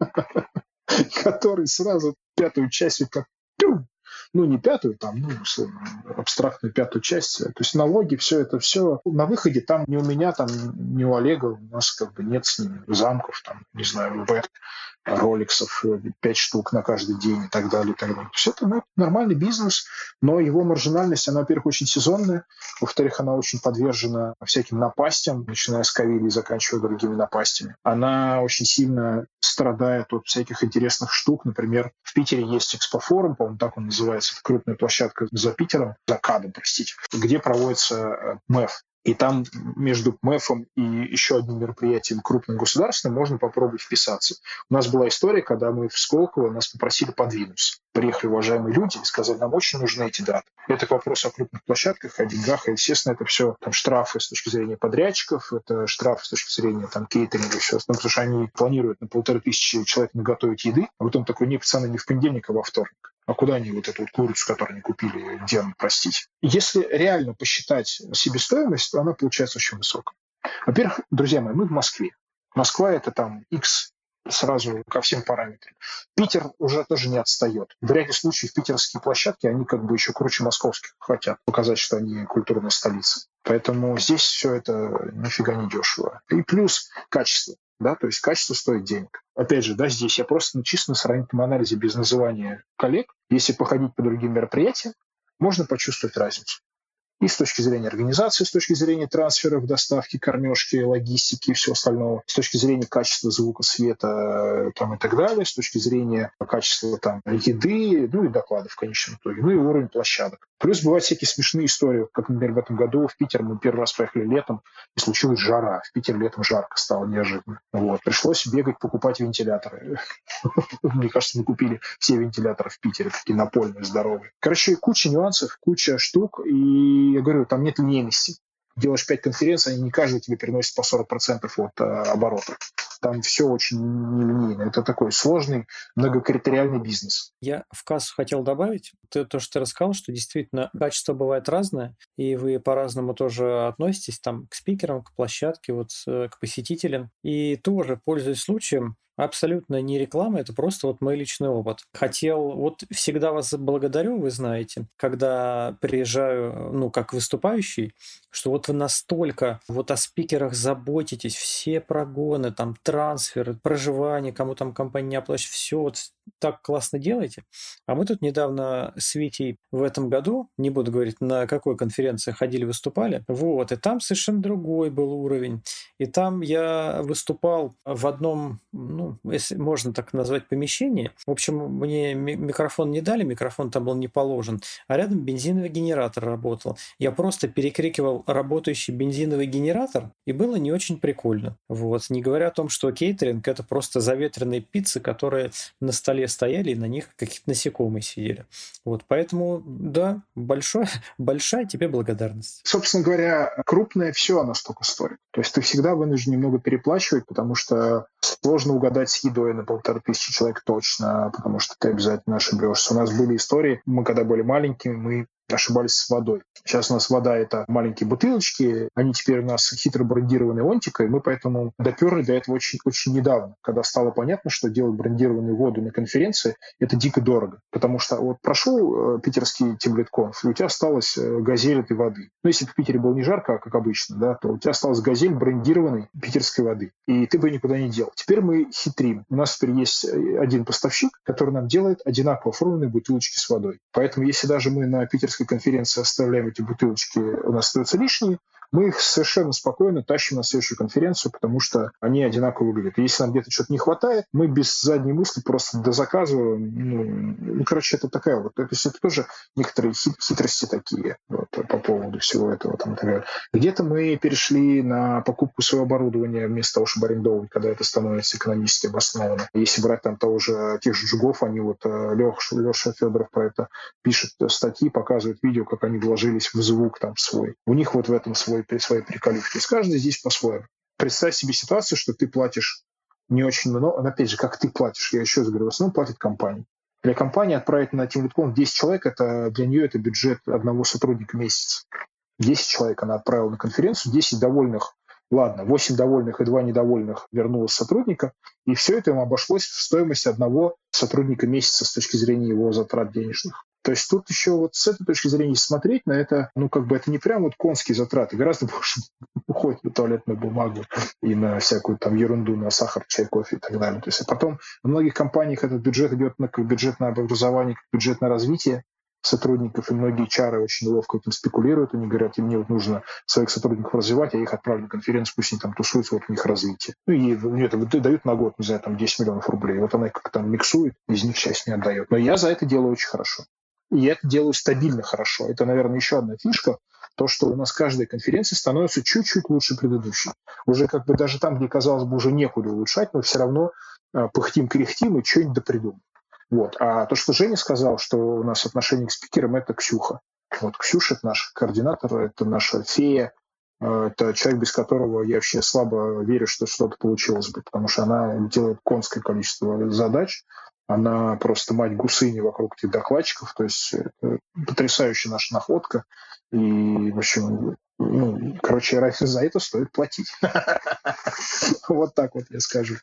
который сразу пятую часть как ну, не пятую, там, ну, абстрактную пятую часть. То есть налоги, все это все. На выходе там не у меня, там не у Олега, у нас как бы нет с ним замков, там, не знаю, ВБ, роликсов, э, пять штук на каждый день и так далее. И так далее. То есть это ну, нормальный бизнес, но его маржинальность, она, во-первых, очень сезонная, во-вторых, она очень подвержена всяким напастям, начиная с ковида и заканчивая другими напастями. Она очень сильно страдает от всяких интересных штук. Например, в Питере есть экспофорум, по-моему, так он называется, крупная площадка за Питером, за КАДом, простите, где проводится э, МЭФ. И там между МЭФом и еще одним мероприятием крупным государственным можно попробовать вписаться. У нас была история, когда мы в Сколково нас попросили подвинуться. Приехали уважаемые люди и сказали, нам очень нужны эти даты. Это к вопросу о крупных площадках, о деньгах. И, естественно, это все там, штрафы с точки зрения подрядчиков, это штрафы с точки зрения там, кейтеринга все. Ну, потому что они планируют на полторы тысячи человек наготовить еды, а потом такой, не, пацаны, не в понедельник, а во вторник. А куда они вот эту вот курицу, которую они купили, где она, простите? Если реально посчитать себестоимость, то она получается очень высокая. Во-первых, друзья мои, мы в Москве. Москва – это там X сразу ко всем параметрам. Питер уже тоже не отстает. В ряде случаев питерские площадки, они как бы еще круче московских хотят показать, что они культурная столица. Поэтому здесь все это нифига не дешево. И плюс качество да, то есть качество стоит денег. Опять же, да, здесь я просто на чисто на сравнительном анализе без называния коллег, если походить по другим мероприятиям, можно почувствовать разницу. И с точки зрения организации, с точки зрения трансферов, доставки, кормежки, логистики и всего остального, с точки зрения качества звука, света э, там, и так далее, с точки зрения качества там, еды, ну и докладов в конечном итоге, ну и уровень площадок. Плюс бывают всякие смешные истории, как, например, в этом году в Питер мы первый раз поехали летом, и случилась жара. В Питере летом жарко стало неожиданно. Вот. Пришлось бегать, покупать вентиляторы. Мне кажется, мы купили все вентиляторы в Питере, такие напольные, здоровые. Короче, куча нюансов, куча штук, и я говорю, там нет линейности делаешь 5 конференций, они не каждый тебе переносит по 40% от э, оборота. Там все очень нелинейно. Это такой сложный, многокритериальный бизнес. Я в кассу хотел добавить ты, то, что ты рассказал, что действительно качество бывает разное, и вы по-разному тоже относитесь там к спикерам, к площадке, вот э, к посетителям. И тоже, пользуясь случаем, Абсолютно не реклама, это просто вот мой личный опыт. Хотел, вот всегда вас благодарю, вы знаете, когда приезжаю, ну, как выступающий, что вот вы настолько вот о спикерах заботитесь, все прогоны, там, трансферы, проживание, кому там компания не оплачивает, все вот так классно делаете. А мы тут недавно с Витей в этом году, не буду говорить, на какой конференции ходили, выступали, вот, и там совершенно другой был уровень. И там я выступал в одном, ну, если можно так назвать, помещении. В общем, мне микрофон не дали, микрофон там был не положен, а рядом бензиновый генератор работал. Я просто перекрикивал работающий бензиновый генератор, и было не очень прикольно. Вот. Не говоря о том, что кейтеринг – это просто заветренные пиццы, которые на столе стояли, и на них какие-то насекомые сидели. Вот. Поэтому, да, большое, большая тебе благодарность. Собственно говоря, крупное все оно столько стоит. То есть ты всегда вынужден немного переплачивать, потому что сложно угадать с едой на полторы тысячи человек точно, потому что ты обязательно ошибешься. У нас были истории, мы когда были маленькими, мы ошибались с водой. Сейчас у нас вода — это маленькие бутылочки, они теперь у нас хитро брендированные онтикой, мы поэтому доперли до этого очень, очень недавно, когда стало понятно, что делать брендированную воду на конференции — это дико дорого. Потому что вот прошел э, питерский Тимлитконф, и у тебя осталась э, газель этой воды. Ну, если в Питере было не жарко, как обычно, да, то у тебя осталась газель брендированной питерской воды, и ты бы никуда не делал. Теперь мы хитрим. У нас теперь есть э, один поставщик, который нам делает одинаково оформленные бутылочки с водой. Поэтому если даже мы на питерской Конференции оставляем эти бутылочки, у нас остаются лишние, мы их совершенно спокойно тащим на следующую конференцию, потому что они одинаково выглядят. Если нам где-то что-то не хватает, мы без задней мысли просто дозаказываем. Ну, ну короче, это такая вот, то есть это тоже некоторые хитрости такие вот, по поводу всего этого. Там, Где-то мы перешли на покупку своего оборудования вместо того, чтобы арендовать, когда это становится экономически обоснованно. Если брать там того же, тех же джугов, они вот, э, Леша, Леша Федоров про это пишет статьи, показывает видео, как они вложились в звук там свой. У них вот в этом свой свой, свои приколюшки. То есть каждый здесь по-своему. Представь себе ситуацию, что ты платишь не очень много, но опять же, как ты платишь, я еще раз говорю, в основном платит компания. Для компании отправить на TeamLead.com 10 человек, это для нее это бюджет одного сотрудника в месяц. 10 человек она отправила на конференцию, 10 довольных, ладно, 8 довольных и 2 недовольных вернулось сотрудника, и все это им обошлось в стоимость одного сотрудника месяца с точки зрения его затрат денежных. То есть тут еще вот с этой точки зрения смотреть на это, ну, как бы это не прям вот конские затраты, гораздо больше уходит на туалетную бумагу и на всякую там ерунду, на сахар, чай, кофе и так далее. То есть, а потом в многих компаниях этот бюджет идет на как бюджет на образование, как бюджет на развитие сотрудников, и многие чары очень ловко этим спекулируют. Они говорят, и мне вот нужно своих сотрудников развивать, я их отправлю на конференцию, пусть они там тусуются, вот у них развитие. Ну и мне это дают на год, не знаю, там 10 миллионов рублей. Вот она как там миксует, из них часть не отдает. Но я за это делаю очень хорошо. И я это делаю стабильно хорошо. Это, наверное, еще одна фишка, то, что у нас каждая конференция становится чуть-чуть лучше предыдущей. Уже как бы даже там, где, казалось бы, уже некуда улучшать, мы все равно э, пыхтим-кряхтим и что-нибудь допридумаем. Вот. А то, что Женя сказал, что у нас отношение к спикерам, это Ксюха. Вот Ксюша – это наш координатор, это наша фея, э, это человек, без которого я вообще слабо верю, что что-то получилось бы, потому что она делает конское количество задач, она просто мать гусыни вокруг этих докладчиков. То есть это потрясающая наша находка. И, в общем, ну, короче, за это стоит платить. Вот так вот я скажу.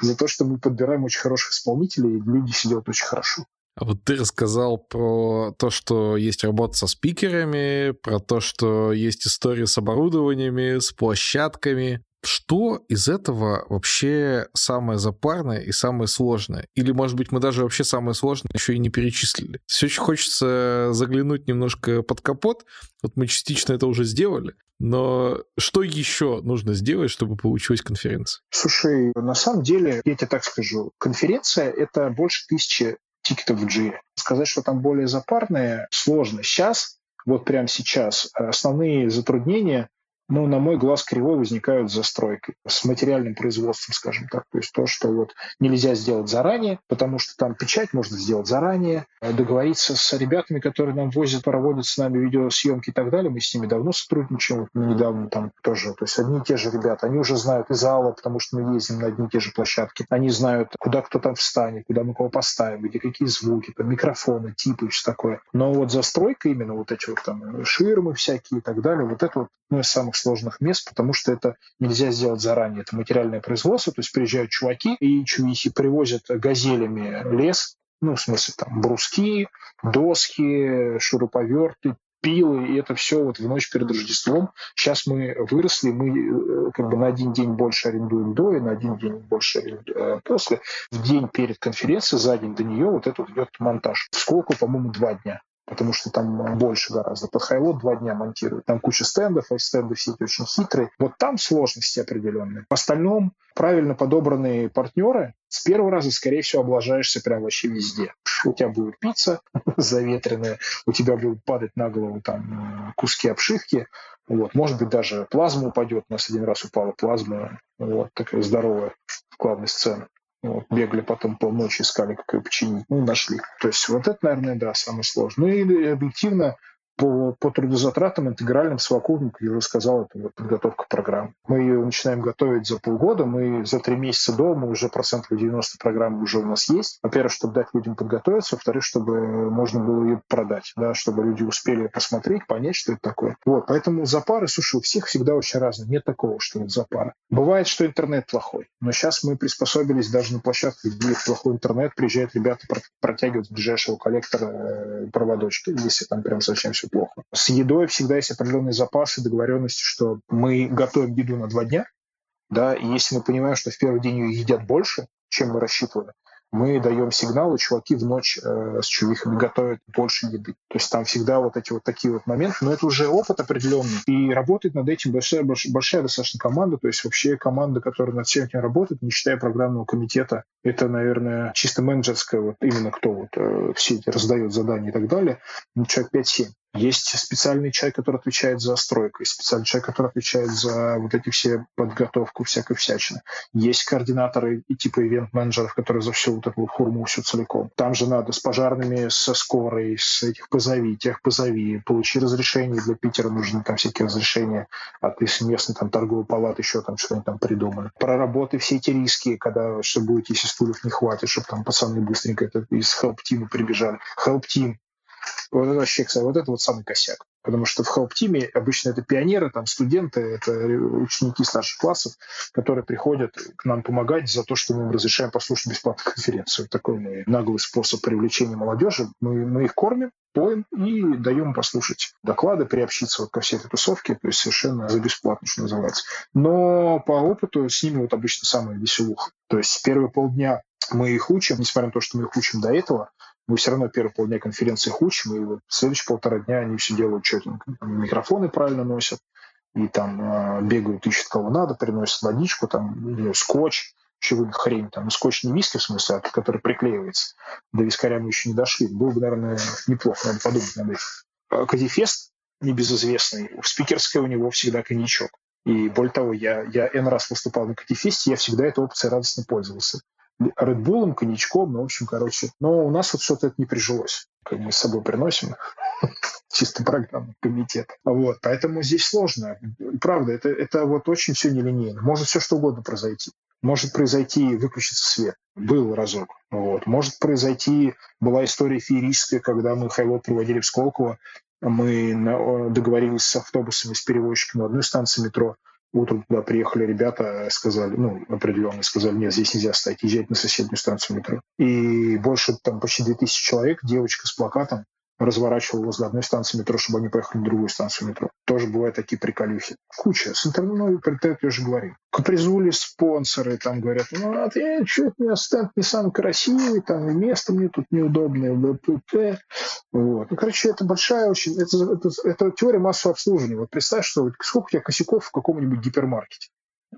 За то, что мы подбираем очень хороших исполнителей, и люди сидят очень хорошо. А вот ты рассказал про то, что есть работа со спикерами, про то, что есть истории с оборудованиями, с площадками. Что из этого вообще самое запарное и самое сложное? Или, может быть, мы даже вообще самое сложное еще и не перечислили? Все очень хочется заглянуть немножко под капот. Вот мы частично это уже сделали. Но что еще нужно сделать, чтобы получилась конференция? Слушай, на самом деле, я тебе так скажу, конференция — это больше тысячи тикетов в G. Сказать, что там более запарные, сложно. Сейчас, вот прямо сейчас, основные затруднения ну, на мой глаз кривой возникают с застройкой, с материальным производством, скажем так. То есть то, что вот нельзя сделать заранее, потому что там печать можно сделать заранее, э, договориться с ребятами, которые нам возят, проводят с нами видеосъемки и так далее. Мы с ними давно сотрудничаем, вот недавно там тоже. То есть одни и те же ребята, они уже знают и зала, потому что мы ездим на одни и те же площадки. Они знают, куда кто там встанет, куда мы кого поставим, где какие звуки, там, микрофоны, типы и все такое. Но вот застройка именно вот эти вот там ширмы всякие и так далее, вот это вот ну, из самых сложных мест, потому что это нельзя сделать заранее. Это материальное производство, то есть приезжают чуваки и чувихи привозят газелями лес, ну, в смысле, там, бруски, доски, шуруповерты, пилы, и это все вот в ночь перед Рождеством. Сейчас мы выросли, мы э, как бы на один день больше арендуем до и на один день больше э, после. В день перед конференцией, за день до нее вот этот идет монтаж. Сколько, по-моему, два дня потому что там больше гораздо. Под хайлот два дня монтируют. Там куча стендов, а стенды все эти очень хитрые. Вот там сложности определенные. В остальном правильно подобранные партнеры с первого раза, скорее всего, облажаешься прям вообще везде. У тебя будет пицца заветренная, у тебя будут падать на голову там куски обшивки, вот. Может быть, даже плазма упадет. У нас один раз упала плазма, вот, такая здоровая главной сцене. Вот, бегали потом полночи, искали, как ее починить. Ну, нашли. То есть вот это, наверное, да, самое сложное. Ну и объективно по, по трудозатратам интегральным совокупным, как я уже сказал, это вот подготовка программ. Мы ее начинаем готовить за полгода, мы за три месяца до, мы уже процентов 90 программ уже у нас есть. Во-первых, чтобы дать людям подготовиться, во-вторых, чтобы можно было ее продать, да, чтобы люди успели посмотреть, понять, что это такое. Вот, поэтому запары, слушай, у всех всегда очень разные. Нет такого, что вот запары. Бывает, что интернет плохой, но сейчас мы приспособились даже на площадке, где плохой интернет, приезжают ребята протягивают ближайшего коллектора э, проводочки, если там прям совсем все плохо. С едой всегда есть определенные запасы, договоренности, что мы готовим еду на два дня, да, и если мы понимаем, что в первый день ее едят больше, чем мы рассчитывали, мы даем сигнал, и чуваки в ночь э, с чувихами готовят больше еды. То есть там всегда вот эти вот такие вот моменты, но это уже опыт определенный. И работает над этим большая, большая достаточно команда, то есть вообще команда, которая над всем этим работает, не считая программного комитета, это, наверное, чисто менеджерская, вот именно кто вот э, все эти раздает задания и так далее, ну, человек 5-7. Есть специальный человек, который отвечает за стройку, есть специальный человек, который отвечает за вот эти все подготовку всякой всячины. Есть координаторы и типа ивент-менеджеров, которые за всю вот эту вот хурму всю целиком. Там же надо с пожарными, со скорой, с этих позови, тех позови, получи разрешение для Питера, нужны там всякие разрешения от местной там торговой палаты, еще там что-нибудь там придумали. Проработай все эти риски, когда что будет, если стульев не хватит, чтобы там пацаны быстренько это из help-тима прибежали. Help-тим вот это вообще, кстати, вот это вот самый косяк. Потому что в help-тиме обычно это пионеры, там студенты, это ученики старших классов, которые приходят к нам помогать за то, что мы им разрешаем послушать бесплатную конференцию. Такой мы наглый способ привлечения молодежи. Мы, мы их кормим, поем и даем послушать доклады, приобщиться вот ко всей этой тусовке, то есть совершенно за бесплатно, что называется. Но по опыту с ними вот обычно самая веселуха. То есть первые полдня мы их учим, несмотря на то, что мы их учим до этого, мы все равно первые полдня конференции их учим, и вот следующие полтора дня они все делают четенько. Микрофоны правильно носят, и там э, бегают, ищут кого надо, приносят водичку, там, ну, скотч, чего хрень, там, скотч не виски, в смысле, а который приклеивается. До вискаря мы еще не дошли. Было бы, наверное, неплохо, надо подумать над этим. Казифест небезызвестный, в спикерской у него всегда коньячок. И более того, я, я N раз выступал на Катифесте, я всегда этой опцией радостно пользовался. Редбулом, коньячком, ну, в общем, короче. Но у нас вот что-то это не прижилось. Как мы с собой приносим чисто программный комитет. Вот, поэтому здесь сложно. Правда, это, это вот очень все нелинейно. Может все что угодно произойти. Может произойти выключиться свет. Был разок. Вот. Может произойти, была история феерическая, когда мы Хайлот проводили в Сколково, мы договорились с автобусами, с перевозчиком на одной станции метро, Утром туда приехали ребята, сказали, ну, определенно сказали, нет, здесь нельзя стоять, езжать на соседнюю станцию метро. И больше, там, почти 2000 человек, девочка с плакатом, разворачивал возле одной станции метро, чтобы они поехали на другую станцию метро. Тоже бывают такие приколюхи. Куча. С интернетом приоритет я уже говорил. Капризули спонсоры там говорят, ну, а что-то у меня стенд не самый красивый, там и место мне тут неудобное, БПП. Вот. Ну, короче, это большая очень... Это, это, это теория массового обслуживания. Вот представь, что сколько у тебя косяков в каком-нибудь гипермаркете.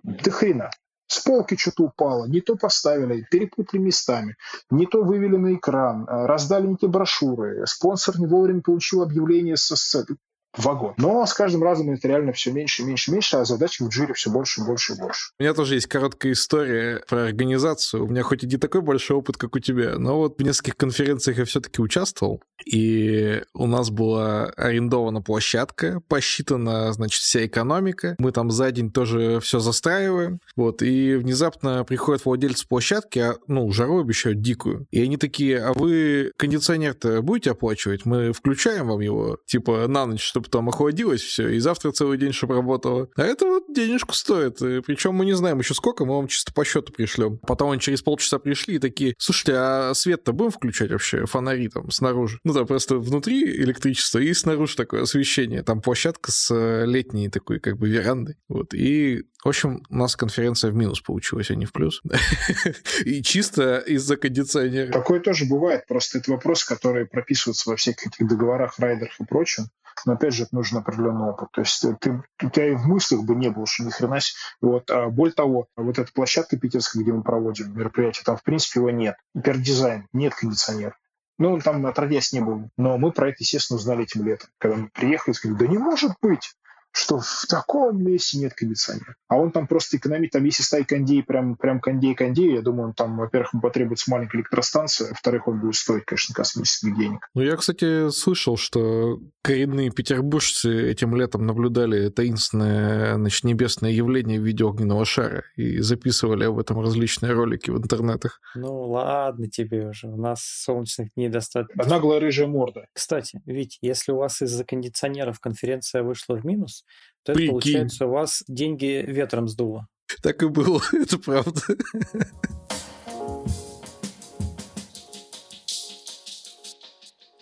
До хрена. С полки что-то упало, не то поставили, перепутали местами, не то вывели на экран, э, раздали не те брошюры, спонсор не вовремя получил объявление со сцены вагон. Но с каждым разом это реально все меньше, меньше, меньше, а задачи в джире все больше, больше и больше. У меня тоже есть короткая история про организацию. У меня хоть и не такой большой опыт, как у тебя, но вот в нескольких конференциях я все-таки участвовал. И у нас была арендована площадка, посчитана, значит, вся экономика. Мы там за день тоже все застраиваем. Вот, и внезапно приходят владельцы площадки, а, ну, жару обещают дикую. И они такие, а вы кондиционер-то будете оплачивать? Мы включаем вам его, типа, на ночь, чтобы там охладилось все, и завтра целый день, чтобы работало. А это вот денежку стоит. Причем мы не знаем еще сколько, мы вам чисто по счету пришлем. Потом они через полчаса пришли и такие, слушайте, а свет-то будем включать вообще? Фонари там снаружи? Ну да, просто внутри электричество и снаружи такое освещение. Там площадка с э, летней такой как бы верандой. Вот. И в общем, у нас конференция в минус получилась, а не в плюс. И чисто из-за кондиционера. Такое тоже бывает. Просто это вопрос, который прописывается во всех этих договорах, райдерах и прочем. Но опять же, нужен определенный опыт. То есть ты, у тебя и в мыслях бы не было, что ни хрена себе. Вот, а более того, вот эта площадка питерская, где мы проводим мероприятие, там в принципе его нет. Пердизайн, нет кондиционера. Ну, там отродясь не был. Но мы про это, естественно, узнали этим летом. Когда мы приехали, сказали, да не может быть что в таком месте нет кондиционера. А он там просто экономит, там если ставить кондей, прям, прям кондей-кондей, я думаю, он там, во-первых, ему потребуется маленькая электростанция, во-вторых, он будет стоить, конечно, космических денег. Ну, я, кстати, слышал, что коренные петербуржцы этим летом наблюдали таинственное, значит, небесное явление в виде огненного шара и записывали об этом различные ролики в интернетах. Ну, ладно тебе уже, у нас солнечных дней достаточно. Наглая рыжая морда. Кстати, ведь если у вас из-за кондиционеров конференция вышла в минус, то это, получается, у вас деньги ветром сдуло. Так и было, это правда.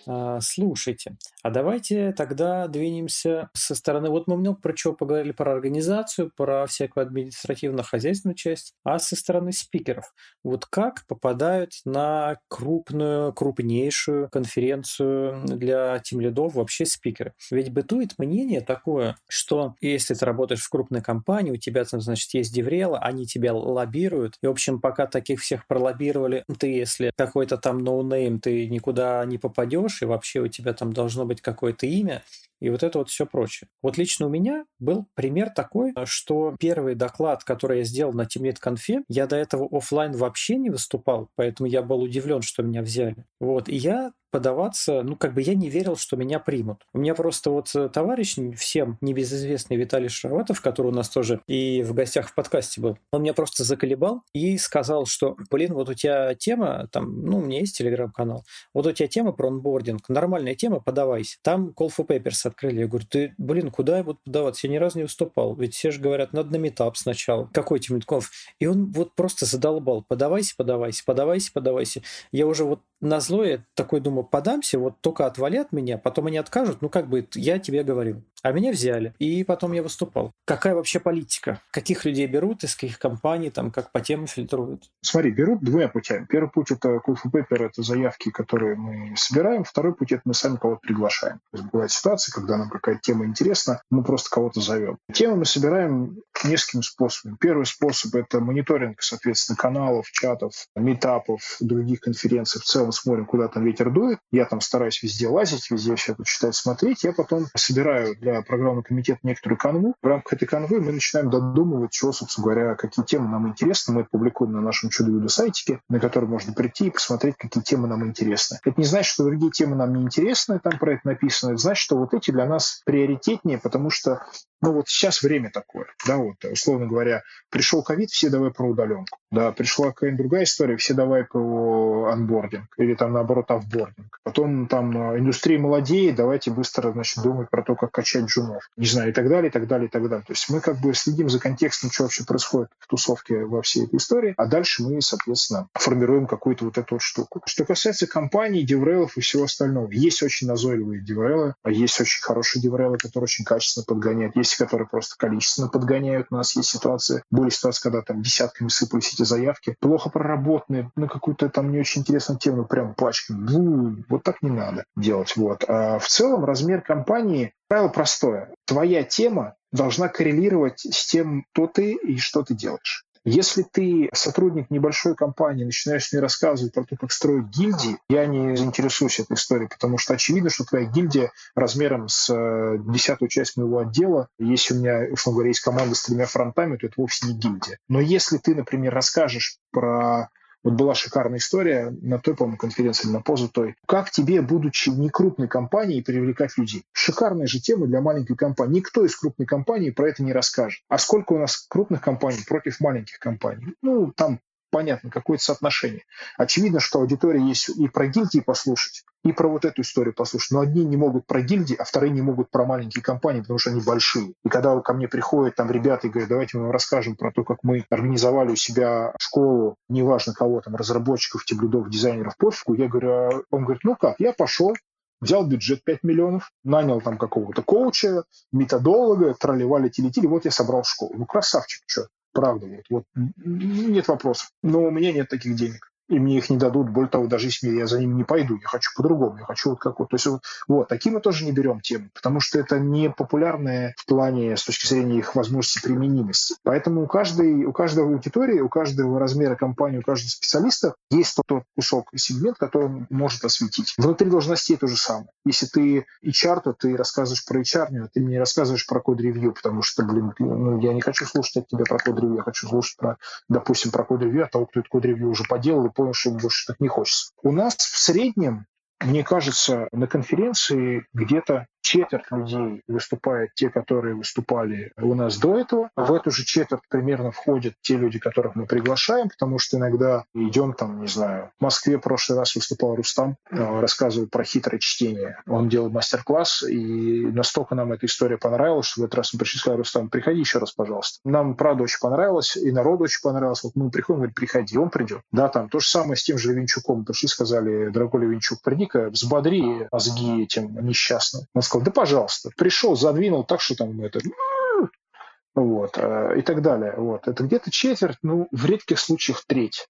А, слушайте, а давайте тогда двинемся со стороны... Вот мы много про что поговорили, про организацию, про всякую административно-хозяйственную часть, а со стороны спикеров. Вот как попадают на крупную, крупнейшую конференцию для тимлидов вообще спикеры? Ведь бытует мнение такое, что если ты работаешь в крупной компании, у тебя там, значит, есть DevRel'а, они тебя лоббируют, и, в общем, пока таких всех пролоббировали, ты, если какой-то там ноунейм, ты никуда не попадешь, и вообще у тебя там должно быть какое-то имя, и вот это вот все прочее. Вот лично у меня был пример такой, что первый доклад, который я сделал на Teamlead конфе, я до этого офлайн вообще не выступал, поэтому я был удивлен, что меня взяли. Вот, и я подаваться, ну, как бы я не верил, что меня примут. У меня просто вот э, товарищ, всем небезызвестный Виталий Шароватов, который у нас тоже и в гостях в подкасте был, он меня просто заколебал и сказал, что, блин, вот у тебя тема, там, ну, у меня есть телеграм-канал, вот у тебя тема про онбординг, нормальная тема, подавайся. Там Call for Papers открыли. Я говорю, ты, блин, куда я буду подаваться? Я ни разу не выступал. Ведь все же говорят, надо на метап сначала. Какой Тимитков? И он вот просто задолбал. Подавайся, подавайся, подавайся, подавайся. Я уже вот на зло я такой думаю, подамся, вот только отвали от меня, потом они откажут, ну как бы я тебе говорил. А меня взяли, и потом я выступал. Какая вообще политика? Каких людей берут, из каких компаний, там, как по темам фильтруют? Смотри, берут двумя путями. Первый путь – это for paper, это заявки, которые мы собираем. Второй путь – это мы сами кого-то приглашаем. То есть бывает ситуация, когда нам какая-то тема интересна, мы просто кого-то зовем. Темы мы собираем несколькими способами. Первый способ – это мониторинг, соответственно, каналов, чатов, метапов, других конференций. В целом смотрим, куда там ветер дует. Я там стараюсь везде лазить, везде все это читать, смотреть. Я потом собираю для программного комитета некоторую канву. В рамках этой канвы мы начинаем додумывать, что, собственно говоря, какие темы нам интересны. Мы это публикуем на нашем чудо сайтике, на который можно прийти и посмотреть, какие темы нам интересны. Это не значит, что другие темы нам не интересны, там про это написано. Это значит, что вот эти для нас приоритетнее, потому что Ну вот сейчас время такое, да, вот, условно говоря, пришел ковид, все давай про удаленку, да, пришла какая-нибудь другая история, все давай про анбординг, или там наоборот офбординг. Потом там э, индустрия молодеет, давайте быстро, значит, думать про то, как качать джунов, не знаю, и так далее, и так далее, и так далее. То есть мы как бы следим за контекстом, что вообще происходит в тусовке во всей этой истории, а дальше мы, соответственно, формируем какую-то вот эту штуку. Что касается компаний, деврелов и всего остального, есть очень назойливые деврелы, а есть очень хорошие деврелы, которые очень качественно подгоняют, есть есть, которые просто количественно подгоняют. Нас есть ситуации, были ситуации, когда там десятками сыпались эти заявки, плохо проработанные, на какую-то там не очень интересную тему, прям пачками. Вот так не надо делать. Вот. А в целом размер компании, правило простое. Твоя тема должна коррелировать с тем, кто ты и что ты делаешь. Если ты сотрудник небольшой компании, начинаешь мне рассказывать про то, как строить гильдии, я не заинтересуюсь этой историей, потому что очевидно, что твоя гильдия размером с э, десятую часть моего отдела, если у меня, условно говоря, есть команда с тремя фронтами, то это вовсе не гильдия. Но если ты, например, расскажешь про вот была шикарная история на той, по-моему, конференции на позу той. Как тебе, будучи не крупной компанией, привлекать людей? Шикарная же тема для маленькой компании. Никто из крупной компании про это не расскажет. А сколько у нас крупных компаний против маленьких компаний? Ну, там понятно, какое-то соотношение. Очевидно, что аудитория есть и про гильдии послушать, и про вот эту историю послушать. Но одни не могут про гильдии, а вторые не могут про маленькие компании, потому что они большие. И когда ко мне приходят там ребята и говорят, давайте мы вам расскажем про то, как мы организовали у себя школу, неважно кого там, разработчиков, теблюдов, дизайнеров, пофигу, я говорю, а он говорит, ну как, я пошел, взял бюджет 5 миллионов, нанял там какого-то коуча, методолога, тролливали телетили, вот я собрал школу. Ну, красавчик, что? Правда, вот, вот нет вопросов. Но у меня нет таких денег и мне их не дадут. Более того, даже если я за ними не пойду, я хочу по-другому, я хочу вот как вот. То есть вот, вот такие мы тоже не берем темы, потому что это не популярное в плане с точки зрения их возможности применимости. Поэтому у каждой, у каждой аудитории, у каждого размера компании, у каждого специалиста есть тот, тот кусок сегмент, который он может осветить. Внутри должностей то же самое. Если ты HR, то ты рассказываешь про HR, а ты мне рассказываешь про код-ревью, потому что, блин, ну, я не хочу слушать от тебя про код-ревью, я хочу слушать про, допустим, про код-ревью от того, кто это код-ревью уже поделал и понял, что больше так не хочется. У нас в среднем мне кажется, на конференции где-то четверть людей выступает те, которые выступали у нас до этого. В эту же четверть примерно входят те люди, которых мы приглашаем, потому что иногда идем там, не знаю, в Москве в прошлый раз выступал Рустам, э, рассказывал про хитрое чтение. Он делал мастер-класс, и настолько нам эта история понравилась, что в этот раз мы пришли сказали, Рустам, приходи еще раз, пожалуйста. Нам, правда, очень понравилось, и народу очень понравилось. Вот мы приходим, говорит, приходи, он придет. Да, там то же самое с тем же Левинчуком. Пришли, сказали, дорогой Левинчук, приди-ка, взбодри мозги этим несчастным. Он сказал, да пожалуйста. Пришел, задвинул так, что там это вот, э, и так далее. Вот. Это где-то четверть, ну, в редких случаях треть.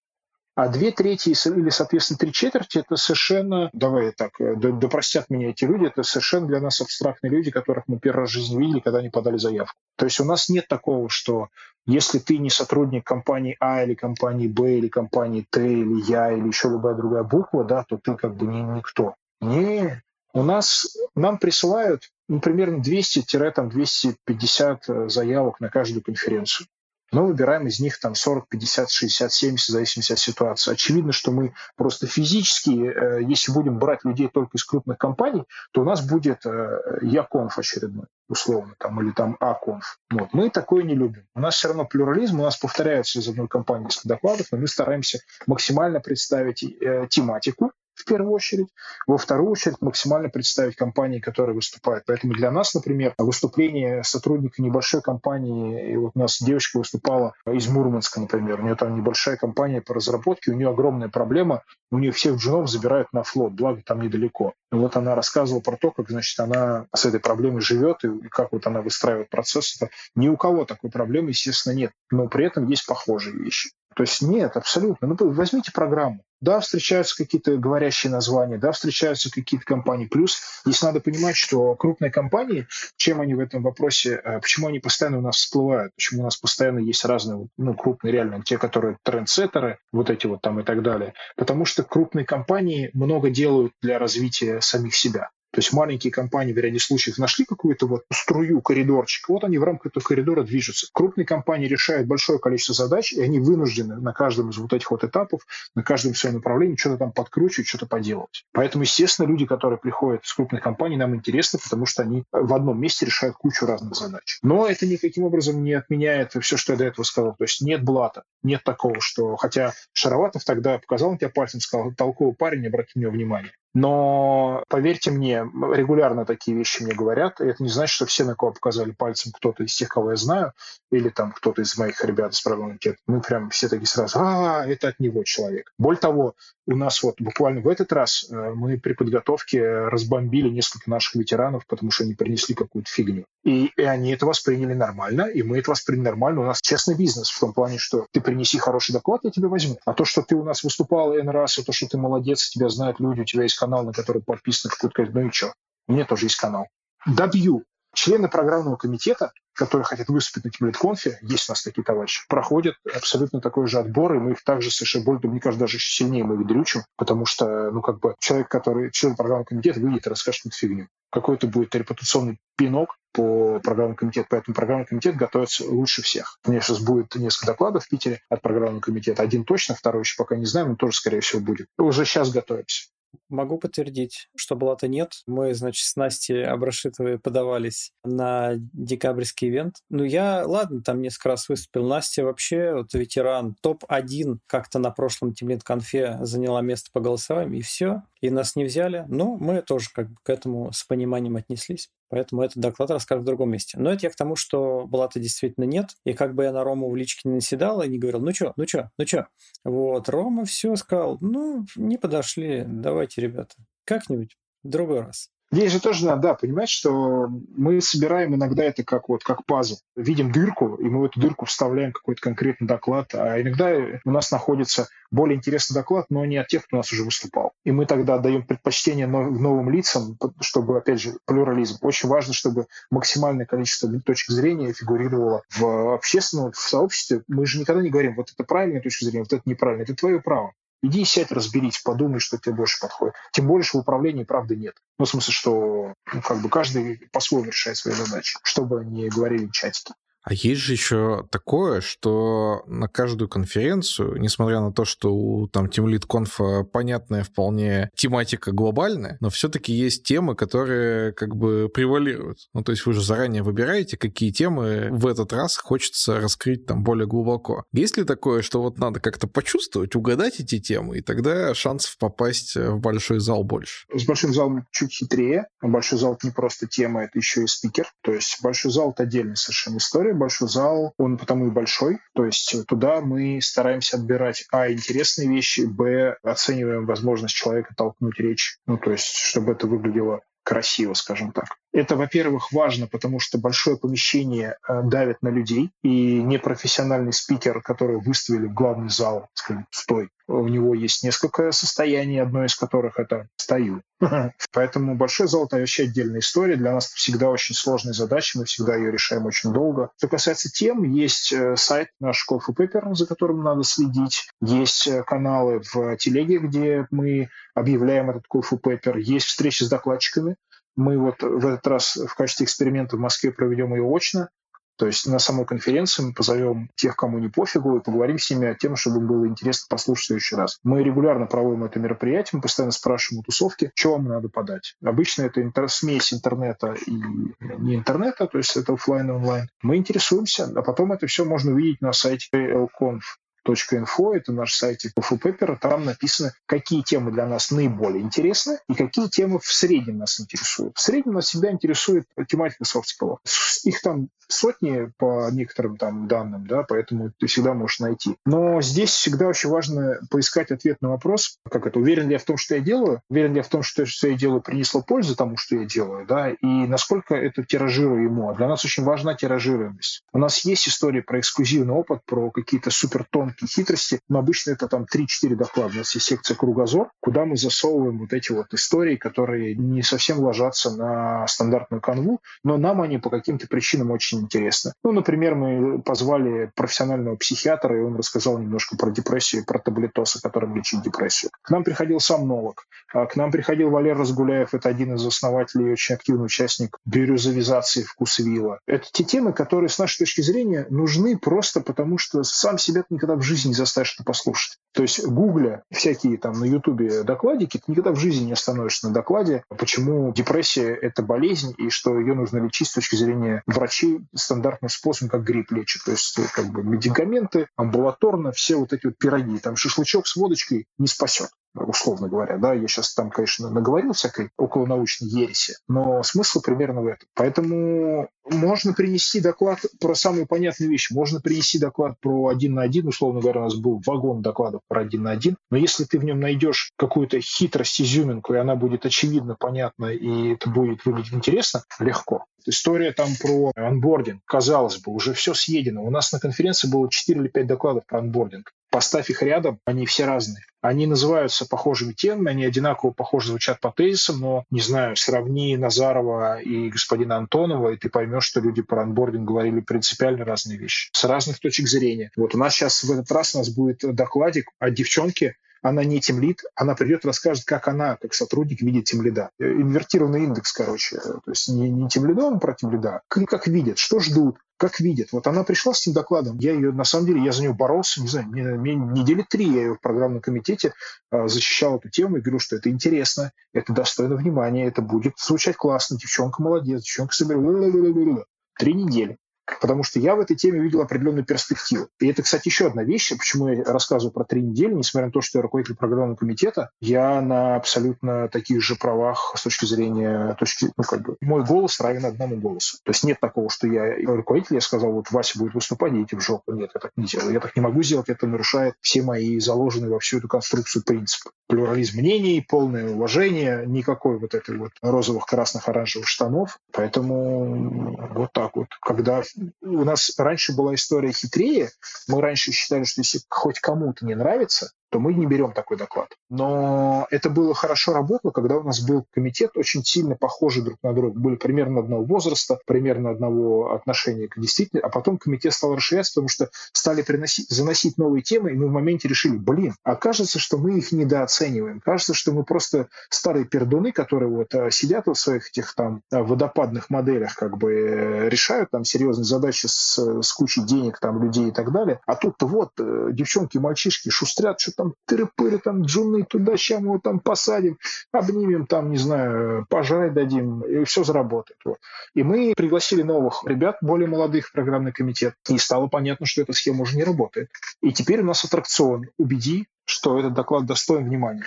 А две трети или, соответственно, три четверти – это совершенно, давай так, э, да, да простят меня эти люди, это совершенно для нас абстрактные люди, которых мы первый раз в жизни видели, когда они подали заявку. То есть у нас нет такого, что если ты не сотрудник компании А или компании Б или компании Т или Я или еще любая другая буква, да, то ты как бы не никто. Не, у нас, нам присылают ну, примерно 200-250 э, заявок на каждую конференцию. Мы выбираем из них там 40, 50, 60, 70, в зависимости от ситуации. Очевидно, что мы просто физически, э, если будем брать людей только из крупных компаний, то у нас будет э, Яконф очередной, условно, там, или там Аконф. Вот. Мы такое не любим. У нас все равно плюрализм, у нас повторяются из одной компании несколько докладов, но мы стараемся максимально представить тематику, в первую очередь. Во вторую очередь максимально представить компании, которые выступают. Поэтому для нас, например, выступление сотрудника небольшой компании, и вот у нас девочка выступала из Мурманска, например, у нее там небольшая компания по разработке, у нее огромная проблема, у нее всех джунов забирают на флот, благо там недалеко. И вот она рассказывала про то, как, значит, она с этой проблемой живет и как вот она выстраивает процесс. Это ни у кого такой проблемы, естественно, нет. Но при этом есть похожие вещи. То есть нет, абсолютно. Ну, возьмите программу. Да, встречаются какие-то говорящие названия, да, встречаются какие-то компании. Плюс здесь надо понимать, что крупные компании, чем они в этом вопросе, э, почему они постоянно у нас всплывают, почему у нас постоянно есть разные, ну, крупные реально, те, которые трендсеттеры, вот эти вот там и так далее. Потому что крупные компании много делают для развития самих себя. То есть маленькие компании в ряде случаев нашли какую-то вот струю, коридорчик, вот они в рамках этого коридора движутся. Крупные компании решают большое количество задач, и они вынуждены на каждом из вот этих вот этапов, на каждом своем направлении что-то там подкручивать, что-то поделать. Поэтому, естественно, люди, которые приходят из крупных компаний, нам интересны, потому что они в одном месте решают кучу разных задач. Но это никаким образом не отменяет все, что я до этого сказал. То есть нет блата, нет такого, что... Хотя Шароватов тогда показал на тебя пальцем, сказал, толковый парень, обрати на него внимание. Но поверьте мне, регулярно такие вещи мне говорят, и это не значит, что все, на кого показали пальцем, кто-то из тех, кого я знаю, или там кто-то из моих ребят из программы мы прям все такие сразу, а, это от него человек. Более того, у нас вот буквально в этот раз э, мы при подготовке разбомбили несколько наших ветеранов, потому что они принесли какую-то фигню. И, и они это восприняли нормально, и мы это восприняли нормально. У нас честный бизнес в том плане, что ты принеси хороший доклад, я тебя возьму. А то, что ты у нас выступал N раз, и то, что ты молодец, тебя знают люди, у тебя есть канал, на который подписан какой-то, ну и что? У меня тоже есть канал. Добью. Члены программного комитета, которые хотят выступить на Тимлит-конфе, есть у нас такие товарищи, проходят абсолютно такой же отбор, и мы их также совершенно более, мне кажется, даже сильнее мы их дрючим, потому что, ну, как бы, человек, который член программного комитета, выйдет и расскажет какую-то фигню. Какой-то будет репутационный пинок по программному комитету, поэтому программный комитет готовится лучше всех. У меня сейчас будет несколько докладов в Питере от программного комитета. Один точно, второй еще пока не знаю, но тоже, скорее всего, будет. Уже сейчас готовимся. Могу подтвердить, что Блата нет. Мы, значит, с Настей Абрашитовой подавались на декабрьский ивент. Ну, я, ладно, там несколько раз выступил. Настя вообще, вот ветеран, топ-1 как-то на прошлом Тимлит конфе заняла место по голосованию, и все. И нас не взяли. Но мы тоже как бы к этому с пониманием отнеслись. Поэтому этот доклад расскажет в другом месте. Но это я к тому, что Блата действительно нет. И как бы я на Рому в личке не наседал и не говорил, ну что, ну что, ну что. Вот, Рома все сказал, ну, не подошли, давайте, ребята, как-нибудь в другой раз. Здесь же тоже надо, да, понимать, что мы собираем иногда это как вот как пазл. Видим дырку, и мы в эту дырку вставляем какой-то конкретный доклад, а иногда у нас находится более интересный доклад, но не от тех, кто у нас уже выступал. И мы тогда даем предпочтение новым лицам, чтобы, опять же, плюрализм. Очень важно, чтобы максимальное количество точек зрения фигурировало в общественном, в сообществе. Мы же никогда не говорим, вот это правильная точка зрения, вот это неправильно. Это твое право. Иди сядь, разберись, подумай, что тебе больше подходит. Тем более, что в управлении правды нет. Ну, в смысле, что ну, как бы каждый по-своему решает свои задачи, чтобы не говорили чатики. А есть же еще такое, что на каждую конференцию, несмотря на то, что у там Teamlead Conf понятная вполне тематика глобальная, но все-таки есть темы, которые как бы превалируют. Ну, то есть вы же заранее выбираете, какие темы в этот раз хочется раскрыть там более глубоко. Есть ли такое, что вот надо как-то почувствовать, угадать эти темы, и тогда шансов попасть в большой зал больше? С большим залом чуть хитрее. Большой зал — это не просто тема, это еще и спикер. То есть большой зал — это отдельная совершенно история большой зал, он потому и большой. То есть туда мы стараемся отбирать, а, интересные вещи, б, оцениваем возможность человека толкнуть речь. Ну, то есть, чтобы это выглядело красиво, скажем так. Это, во-первых, важно, потому что большое помещение э, давит на людей, и непрофессиональный спикер, который выставили в главный зал, скажем, стой, у него есть несколько состояний, одно из которых это «стою». Поэтому большой зал — это вообще отдельная история. Для нас всегда очень сложная задача, мы всегда ее решаем очень долго. Что касается тем, есть э, сайт наш for Paper, за которым надо следить. Есть э, каналы в телеге, где мы объявляем этот for Paper. Есть встречи с докладчиками. Мы вот в этот раз в качестве эксперимента в Москве проведем ее очно. То есть на самой конференции мы позовем тех, кому не пофигу, и поговорим с ними о тем, чтобы им было интересно послушать в следующий раз. Мы регулярно проводим это мероприятие, мы постоянно спрашиваем у тусовки, что вам надо подать. Обычно это интер- смесь интернета и не интернета, то есть это офлайн и онлайн. Мы интересуемся, а потом это все можно увидеть на сайте lconf info, это наш сайт Call for Papers, там написано, какие темы для нас наиболее интересны и какие темы в среднем нас интересуют. В среднем нас всегда интересует тематика soft skill ов. Их там сотни по некоторым там данным, да, поэтому ты всегда можешь найти. Но здесь всегда очень важно поискать ответ на вопрос, как это, уверен ли я в том, что я делаю, уверен ли я в том, что, что я делаю, принесло пользу тому, что я делаю, да, и насколько это. А для нас очень важна тиражируемость. У нас есть история про эксклюзивный опыт, про какие-то супер тонкие маленькие хитрости, но обычно это там 3-4 доклада. У нас есть секция «Кругозор», куда мы засовываем вот эти вот истории, которые не совсем ложатся на стандартную канву, но нам они по каким-то причинам очень интересны. Ну, например, мы позвали профессионального психиатра, и он рассказал немножко про депрессию, про таблетосы, которым лечить депрессию. К нам приходил сам Новак, к нам приходил Валер Разгуляев, это один из основателей и очень активный участник бирюзовизации вкусвилла. Это те темы, которые, с нашей точки зрения, нужны просто потому, что сам себя никогда в жизни не заставишь это послушать. То есть гугля всякие там на ютубе докладики, ты никогда в жизни не остановишься на докладе, почему депрессия – это болезнь, и что ее нужно лечить с точки зрения врачей стандартным способом, как грипп лечит. То есть как бы медикаменты, амбулаторно, все вот эти вот пироги. Там шашлычок с водочкой не спасет условно говоря, да, я сейчас там, конечно, наговорил всякой околонаучной ереси, но смысл примерно в этом. Поэтому можно принести доклад про самую понятную вещь, можно принести доклад про один на один, условно говоря, у нас был вагон докладов про один на один, но если ты в нем найдешь какую-то хитрость, изюминку, и она будет очевидно, понятна, и это будет выглядеть интересно, легко. История там про онбординг, казалось бы, уже все съедено. У нас на конференции было 4 или 5 докладов про онбординг. Поставь их рядом, они все разные. Они называются похожими темами, они одинаково похоже звучат по тезисам, но, не знаю, сравни Назарова и господина Антонова, и ты поймешь, что люди про онбординг говорили принципиально разные вещи, с разных точек зрения. Вот у нас сейчас в этот раз у нас будет докладик о девчонке, она не тимлид, она придет и расскажет, как она, как сотрудник, видит тимлида. Э, инвертированный индекс, короче. То есть не, не тимлидом про тимлида, как, как видят, что ждут, как видят. Вот она пришла с этим докладом, я ее, на самом деле, я за нее боролся, не знаю, недели три я ее в программном комитете э, защищал эту тему и говорю, что это интересно, это достойно внимания, это будет звучать классно, девчонка молодец, девчонка собирает. Три недели потому что я в этой теме видел определенную перспективу. И это, кстати, еще одна вещь, почему я рассказываю про три недели, несмотря на то, что я руководитель программного комитета, я на абсолютно таких же правах с точки зрения, точки, ну, как бы, мой голос равен одному голосу. То есть нет такого, что я руководитель, я сказал, вот Вася будет выступать, идите в жопу. Нет, я так не делаю. Я так не могу сделать, это нарушает все мои заложенные во всю эту конструкцию принципы. Плюрализм мнений, полное уважение, никакой вот этой вот розовых, красных, оранжевых штанов. Поэтому вот так вот. Когда у нас раньше была история хитрее. Мы раньше считали, что если хоть кому-то не нравится, то мы не берем такой доклад. Но это было хорошо работало, когда у нас был комитет очень сильно похожий друг на друга. Были примерно одного возраста, примерно одного отношения к действительности, а потом комитет стал расширяться, потому что стали приносить, заносить новые темы, и мы в моменте решили, блин, окажется, что мы их недооцениваем. Кажется, что мы просто старые пердуны, которые вот э, сидят в своих этих там э, водопадных моделях, как бы э, решают там серьезные задачи с, с кучей денег там людей и так далее. А тут-то вот девчонки, мальчишки шустрят, что-то там тыры-пыры, там джуны туда, сейчас мы его там посадим, обнимем там, не знаю, пожрать дадим, и все заработает. Вот. И мы пригласили новых ребят, более молодых в программный комитет, и стало понятно, что эта схема уже не работает. И теперь у нас аттракцион «Убеди, что этот доклад достоин внимания».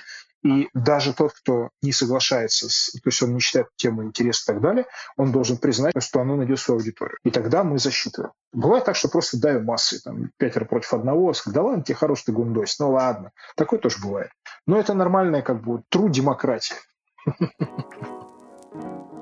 И даже тот, кто не соглашается, с, то есть он не считает тему интереса и так далее, он должен признать, что оно найдет свою аудиторию. И тогда мы засчитываем. Бывает так, что просто давим массы, там, пятеро против одного, да ладно, тебе хороший ты гундось, ну ладно. Такое тоже бывает. Но это нормальная как бы труд демократии.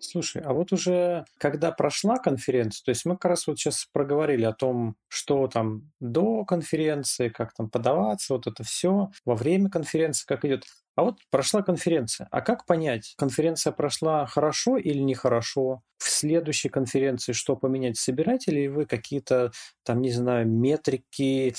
Слушай, а вот уже когда прошла конференция, то есть мы как раз вот сейчас проговорили о том, что там до конференции, как там подаваться, вот это все, во время конференции, как идет. А вот прошла конференция. А как понять, конференция прошла хорошо или нехорошо? В следующей конференции что поменять? Собираете ли вы какие-то там, не знаю, метрики,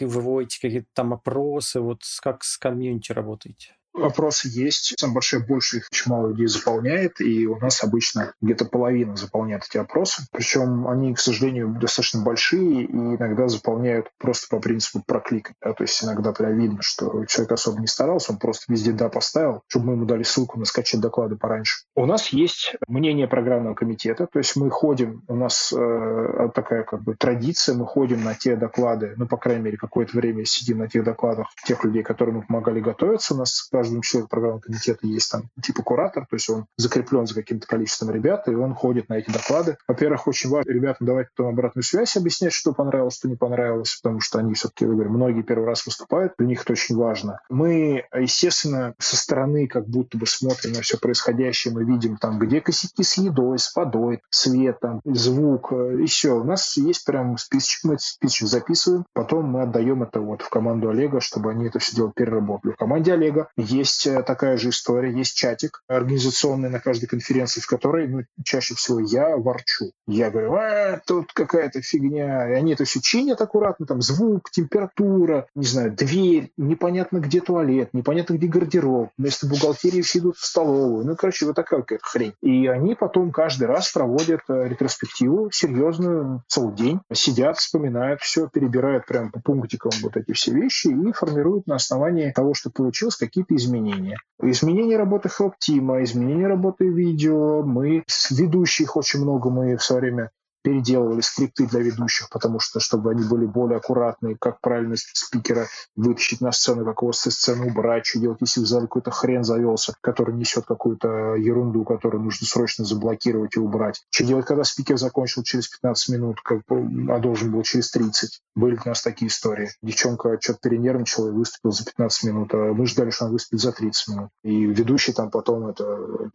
выводите какие-то там опросы, вот как с комьюнити работаете? Вопросы есть. Самое большое больше их очень мало людей заполняет, и у нас обычно где-то половина заполняет эти опросы. Причем они, к сожалению, достаточно большие и иногда заполняют просто по принципу проклика. Да? То есть иногда прям видно, что человек особо не старался, он просто везде «да» поставил, чтобы мы ему дали ссылку на скачать доклады пораньше. У нас есть мнение программного комитета, то есть мы ходим, у нас э, такая как бы традиция, мы ходим на те доклады, ну, по крайней мере, какое-то время сидим на тех докладах тех людей, которым мы помогали готовиться. У нас каждом члене программного комитета есть там типа куратор, то есть он закреплен за каким-то количеством ребят, и он ходит на эти доклады. Во-первых, очень важно ребятам давать потом обратную связь, объяснять, что понравилось, что не понравилось, потому что они все-таки, говорю, многие первый раз выступают, для них это очень важно. Мы, естественно, со стороны как будто бы смотрим на все происходящее, мы видим там, где косяки с едой, с водой, светом, звук, и все. У нас есть прям списочек, мы этот списочек записываем, потом мы отдаем это вот в команду Олега, чтобы они это все дело переработали. В команде Олега есть э, такая же история, есть чатик организационный на каждой конференции, в которой ну, чаще всего я ворчу. Я говорю, а, тут какая-то фигня. И они это все чинят аккуратно, там звук, температура, не знаю, дверь, непонятно где туалет, непонятно где гардероб. Вместо бухгалтерии все идут в столовую. Ну, короче, вот такая какая-то хрень. И они потом каждый раз проводят э, ретроспективу серьезную, целый день. Сидят, вспоминают все, перебирают прям по пунктикам вот эти все вещи и формируют на основании того, что получилось, какие-то изменения. Изменение работы Team, изменение работы видео. Мы с ведущих очень много мы в свое время переделывали скрипты для ведущих, потому что, чтобы они были более аккуратные, как правильно спикера вытащить на сцену, как его со сцены убрать, что делать, если в зале какой-то хрен завелся, который несет какую-то ерунду, которую нужно срочно заблокировать и убрать. Что делать, когда спикер закончил через 15 минут, как, а должен был через 30. Были у нас такие истории. Девчонка что-то перенервничала и выступила за 15 минут, а мы ждали, что она выступит за 30 минут. И ведущий там потом это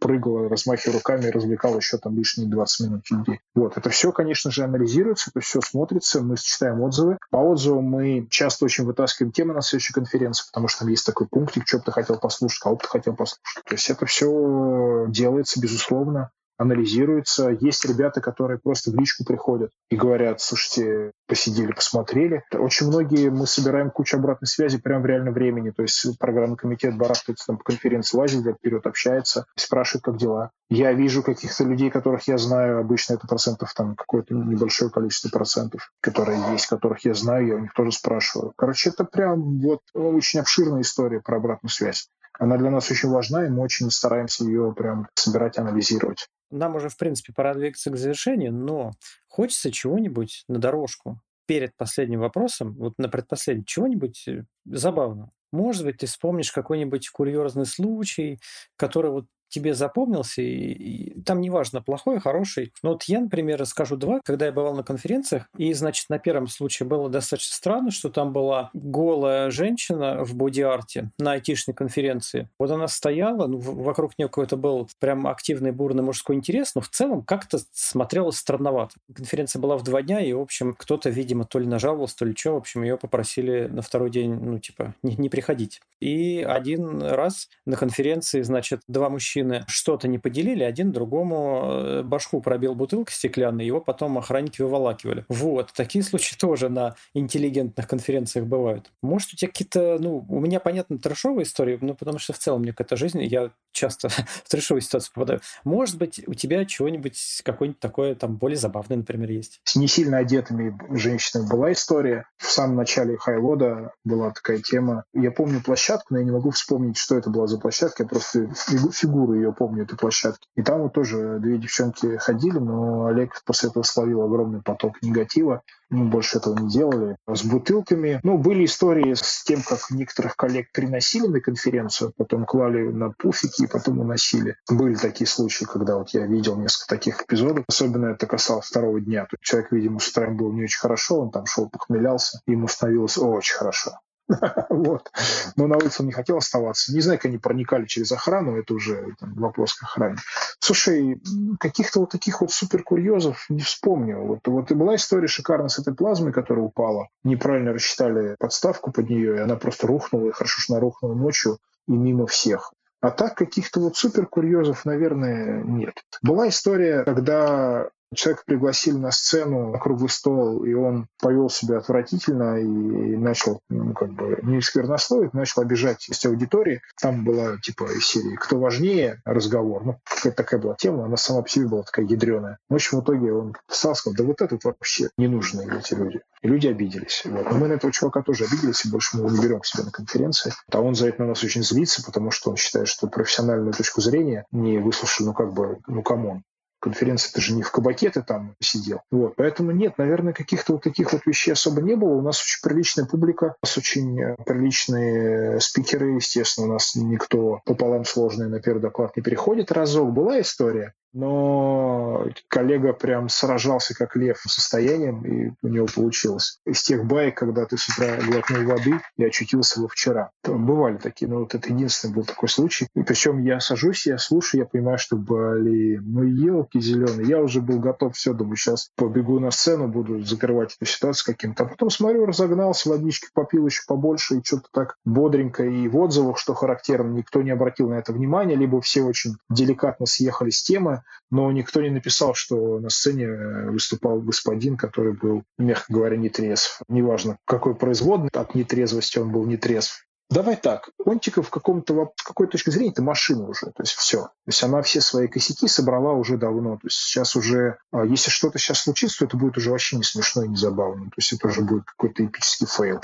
прыгал, размахивая руками, развлекал еще там лишние 20 минут людей. Вот, это все конечно же, анализируется, это все смотрится, мы читаем отзывы. По отзывам мы часто очень вытаскиваем темы на следующей конференции, потому что там есть такой пунктик, что бы ты хотел послушать, кого бы ты хотел послушать. То есть это все делается, безусловно, анализируется. Есть ребята, которые просто в личку приходят и говорят, слушайте, посидели, посмотрели. Очень многие мы собираем кучу обратной связи прямо в реальном времени. То есть программный комитет барахтается там по конференции, лазит вперед, общается, спрашивает, как дела. Я вижу каких-то людей, которых я знаю, обычно это процентов там какое-то небольшое количество процентов, которые есть, которых я знаю, я у них тоже спрашиваю. Короче, это прям вот очень обширная история про обратную связь. Она для нас очень важна, и мы очень стараемся ее прям собирать, анализировать. Нам уже, в принципе, пора двигаться к завершению, но хочется чего-нибудь на дорожку перед последним вопросом, вот на предпоследнем, чего-нибудь э, забавного. Может быть, ты вспомнишь какой-нибудь курьезный случай, который вот тебе запомнился, и, и там неважно, плохой, хороший. Но вот я, например, расскажу два. Когда я бывал на конференциях, и, значит, на первом случае было достаточно странно, что там была голая женщина в боди-арте на айтишной конференции. Вот она стояла, ну, вокруг нее какой-то был прям активный, бурный мужской интерес, но в целом как-то смотрелось странновато. Конференция была в два дня, и, в общем, кто-то, видимо, то ли нажаловался, то ли что, в общем, ее попросили на второй день, ну, типа, не, не приходить. И один раз на конференции, значит, два мужчины мужчины что-то не поделили, один другому э, башку пробил бутылкой стеклянной, его потом охранники выволакивали. Вот, такие случаи тоже на интеллигентных конференциях бывают. Может, у тебя какие-то, ну, у меня, понятно, трешовые истории, ну, потому что в целом мне какая-то жизнь, я часто в трешовую ситуацию попадаю. Может быть, у тебя чего-нибудь, какое-нибудь такое там более забавное, например, есть? С не сильно одетыми женщинами была история. В самом начале Хайлода была такая тема. Я помню площадку, но я не могу вспомнить, что это была за площадка. Я просто фигуру фигуру ее помню, этой площадки. И там вот тоже две девчонки ходили, но Олег после этого словил огромный поток негатива. Мы больше этого не делали. С бутылками. Ну, были истории с тем, как некоторых коллег приносили на конференцию, потом клали на пуфики и потом уносили. Были такие случаи, когда вот я видел несколько таких эпизодов. Особенно это касалось второго дня. Тут человек, видимо, с утра был не очень хорошо, он там шел, похмелялся, ему становилось очень хорошо. вот. Но на улице он не хотел оставаться. Не знаю, как они проникали через охрану, это уже там, вопрос к охране. Слушай, каких-то вот таких вот супер курьезов не вспомню. Вот, вот и была история шикарная с этой плазмой, которая упала. Неправильно рассчитали подставку под нее, и она просто рухнула, и хорошо, что она рухнула ночью и мимо всех. А так каких-то вот супер курьезов, наверное, нет. Была история, когда Человека пригласили на сцену, на круглый стол, и он повел себя отвратительно и начал, ну, как бы, не сквернословить, начал обижать часть аудитории. Там была, типа, из серии «Кто важнее?» разговор. Ну, какая такая была тема, она сама по себе была такая ядреная. В общем, в итоге он встал сказал, да вот этот вообще не нужны эти люди. И люди обиделись. Вот. Но мы на этого чувака тоже обиделись, и больше мы его не берем к себе на конференции. А он за это на нас очень злится, потому что он считает, что профессиональную точку зрения не выслушали, ну, как бы, ну, come on конференция, ты же не в кабаке ты там сидел. Вот. Поэтому нет, наверное, каких-то вот таких вот вещей особо не было. У нас очень приличная публика, у нас очень э, приличные спикеры, естественно, у нас никто пополам сложный на первый доклад не переходит. Разок была история, но коллега прям сражался как лев состоянием, и у него получилось. Из тех баек, когда ты с утра глотнул воды и очутился во вчера. Бывали такие, но вот это единственный был такой случай. И причем я сажусь, я слушаю, я понимаю, что, блин, ну елки зеленые, я уже был готов, все, думаю, сейчас побегу на сцену, буду закрывать эту ситуацию каким-то. А потом смотрю, разогнался, водички попил еще побольше, и что-то так бодренько. И в отзывах, что характерно, никто не обратил на это внимания, либо все очень деликатно съехали с темы, но никто не написал, что на сцене э, выступал господин, который был, мягко говоря, нетрезв. Неважно, какой производный от нетрезвости он был нетрезв. Давай так, Ontico в каком-то, с какой точки зрения это машина уже, то есть все. То есть она все свои косяки собрала уже давно. То есть сейчас уже, а, если что-то сейчас случится, то это будет уже вообще не смешно и не забавно. То есть это уже будет какой-то эпический fail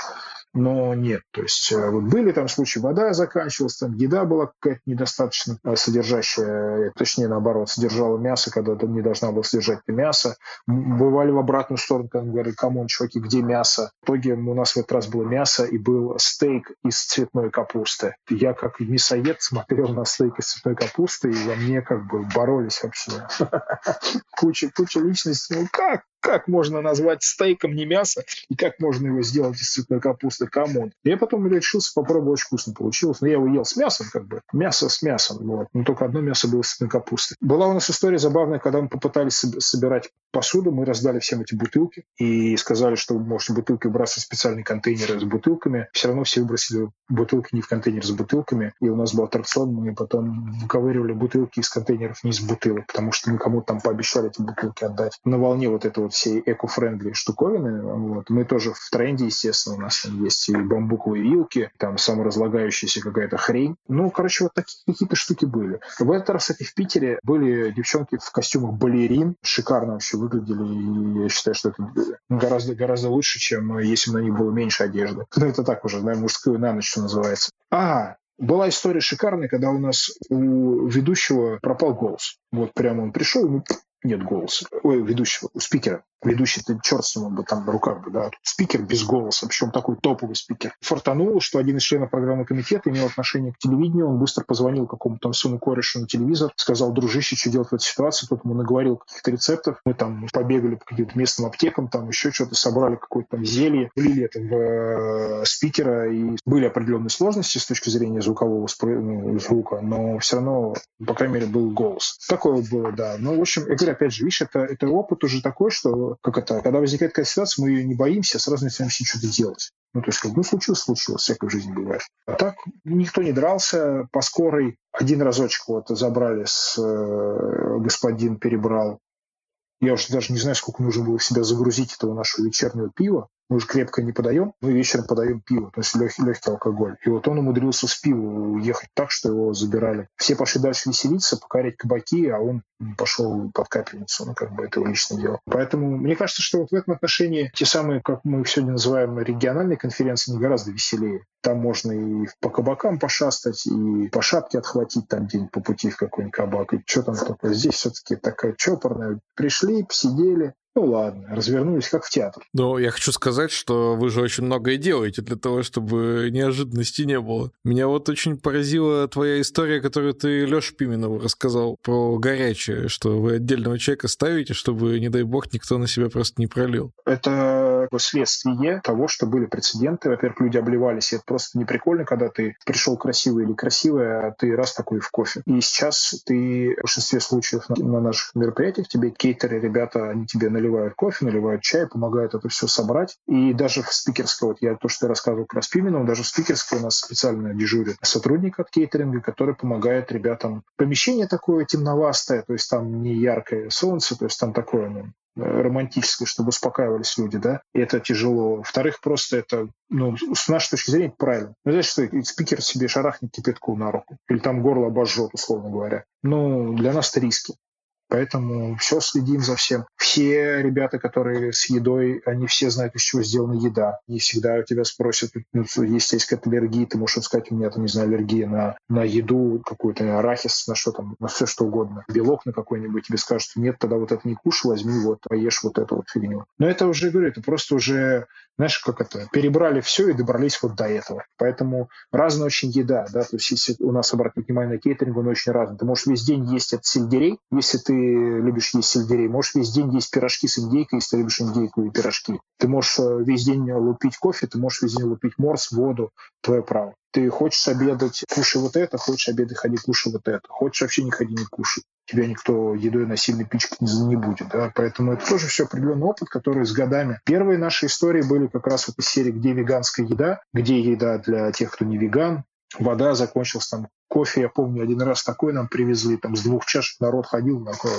но нет. То есть э, вот были там случаи, вода заканчивалась, там еда была какая-то недостаточно э, содержащая, точнее наоборот, содержала мясо, когда там не должна была содержать мясо. Бывали в обратную сторону, когда говорили, come on, чуваки, где мясо? В итоге у нас в этот раз было мясо и был стейк из цветной капусты. Я как мясоед смотрел на стейк из цветной капусты, и во мне как бы боролись вообще. Куча, куча личностей. Ну как? Как можно назвать стейком не мясо, и как можно его сделать из цветной капусты, come on. Я потом решился попробовать, очень вкусно получилось, но я его ел с мясом, как бы, мясо с мясом, вот. но только одно мясо было с цветной капусты. Была у нас история забавная, когда мы попытались собирать посуду, мы раздали всем эти бутылки и сказали, что вы можете бутылки выбрасывать в специальные контейнеры с бутылками. Все равно все выбросили бутылки не в контейнер с бутылками, и у нас был аттракцион, мы потом выковыривали бутылки из контейнеров не из бутылок, потому что мы кому-то там пообещали эти бутылки отдать. На волне вот этого всей eco-friendly штуковины. Вот. Мы тоже в тренде, естественно, у нас там есть и бамбуковые вилки, там саморазлагающаяся какая-то хрень. Ну, короче, вот такие какие-то штуки были. В этот раз, кстати, в Питере были девчонки в костюмах балерин, шикарно вообще выглядели, и я считаю, что это гораздо, гораздо лучше, чем если бы на них было меньше одежды. Ну, это так уже, наверное, мужскую на ночь, что называется. А, была история шикарная, когда у нас у ведущего пропал голос. Вот прямо он пришел, ему нет голоса. Ой, ведущего, у спикера ведущий, ты черт с ним бы там в руках бы, да, спикер без голоса, причем такой топовый спикер. Фортануло, что один из членов программного комитета имел отношение к телевидению, он быстро позвонил какому-то там сыну корешу на телевизор, сказал, дружище, что делать в этой ситуации, тот ему наговорил каких-то рецептов, мы там побегали по каким-то местным аптекам, там еще что-то, собрали какое-то там зелье, влили это в э, спикера, и были определенные сложности с точки зрения звукового спро... ну, звука, но все равно, по крайней мере, был голос. Такое было, да. Ну, в общем, я говорю, опять же, видишь, это, это опыт уже такой, что как это, когда возникает какая-то ситуация, мы ее не боимся, сразу начинаем что-то делать. Ну, то есть, как, ну, случилось, случилось, всякое в жизни бывает. А так никто не дрался, по скорой один разочек вот забрали с э, господин перебрал. Я уже даже не знаю, сколько нужно было себя загрузить этого нашего вечернего пива. Мы же крепко не подаем, мы вечером подаем пиво, то есть легкий, легкий алкоголь. И вот он умудрился с пива уехать так, что его забирали. Все пошли дальше веселиться, покорять кабаки, а он пошел под капельницу. Ну, как бы это его личное дело. Поэтому мне кажется, что вот в этом отношении те самые, как мы их сегодня называем, региональные конференции, не гораздо веселее. Там можно и по кабакам пошастать, и по шапке отхватить там день по пути в какой-нибудь кабак. И что там такое? Здесь все-таки такая чопорная. Пришли, посидели, ну ладно, развернулись как в театр. Но я хочу сказать, что вы же очень многое делаете для того, чтобы неожиданности не было. Меня вот очень поразила твоя история, которую ты Лёше Пименову рассказал про горячее, что вы отдельного человека ставите, чтобы, не дай бог, никто на себя просто не пролил. Это следствие того, что были прецеденты. Во-первых, люди обливались, и это просто не прикольно, когда ты пришел красивый или красивая, а ты раз такой в кофе. И сейчас ты в большинстве случаев на, на наших мероприятиях тебе кейтеры, ребята, они тебе наливают наливают кофе, наливают чай, помогают это все собрать. И даже в спикерской, вот я то, что я рассказывал про Спименова, даже в спикерской у нас специально дежурит сотрудник от кейтеринга, который помогает ребятам. Помещение такое темновастое, то есть там не яркое солнце, то есть там такое ну, романтическое, чтобы успокаивались люди, да, и это тяжело. Во-вторых, просто это, ну, с нашей точки зрения, правильно. Ну, знаешь, что спикер себе шарахнет кипятку на руку, или там горло обожжет, условно говоря. Ну, для нас это риски. Поэтому все следим за всем. Все ребята, которые с едой, они все знают, из чего сделана еда. Не всегда у тебя спросят, ну, если есть какая-то аллергия, ты можешь сказать, у меня там, не знаю, аллергия на, на еду, какой-то арахис, на что там, на все что угодно. Белок на какой-нибудь. Тебе скажут, нет, тогда вот это не кушай, возьми вот, поешь вот эту вот фигню. Но это уже, говорю, это просто уже знаешь, как это, перебрали все и добрались вот до этого. Поэтому разная очень еда, да, то есть если у нас обратить внимание на кейтеринг, он очень разный. Ты можешь весь день есть от сельдерей, если ты любишь есть сельдерей, можешь весь день есть пирожки с индейкой, если ты любишь индейку и пирожки. Ты можешь э, весь день лупить кофе, ты можешь весь день лупить морс, воду, твое право. Ты хочешь обедать, кушай вот это, хочешь обедать, ходи, кушай вот это. Хочешь вообще не ходи, не кушай тебя никто едой на сильной пичке не, не будет. Да? Поэтому это тоже все определенный опыт, который с годами. Первые наши истории были как раз вот из серии «Где веганская еда?», где еда для тех, кто не веган, вода закончилась там, кофе, я помню, один раз такой нам привезли, там с двух чашек народ ходил, такой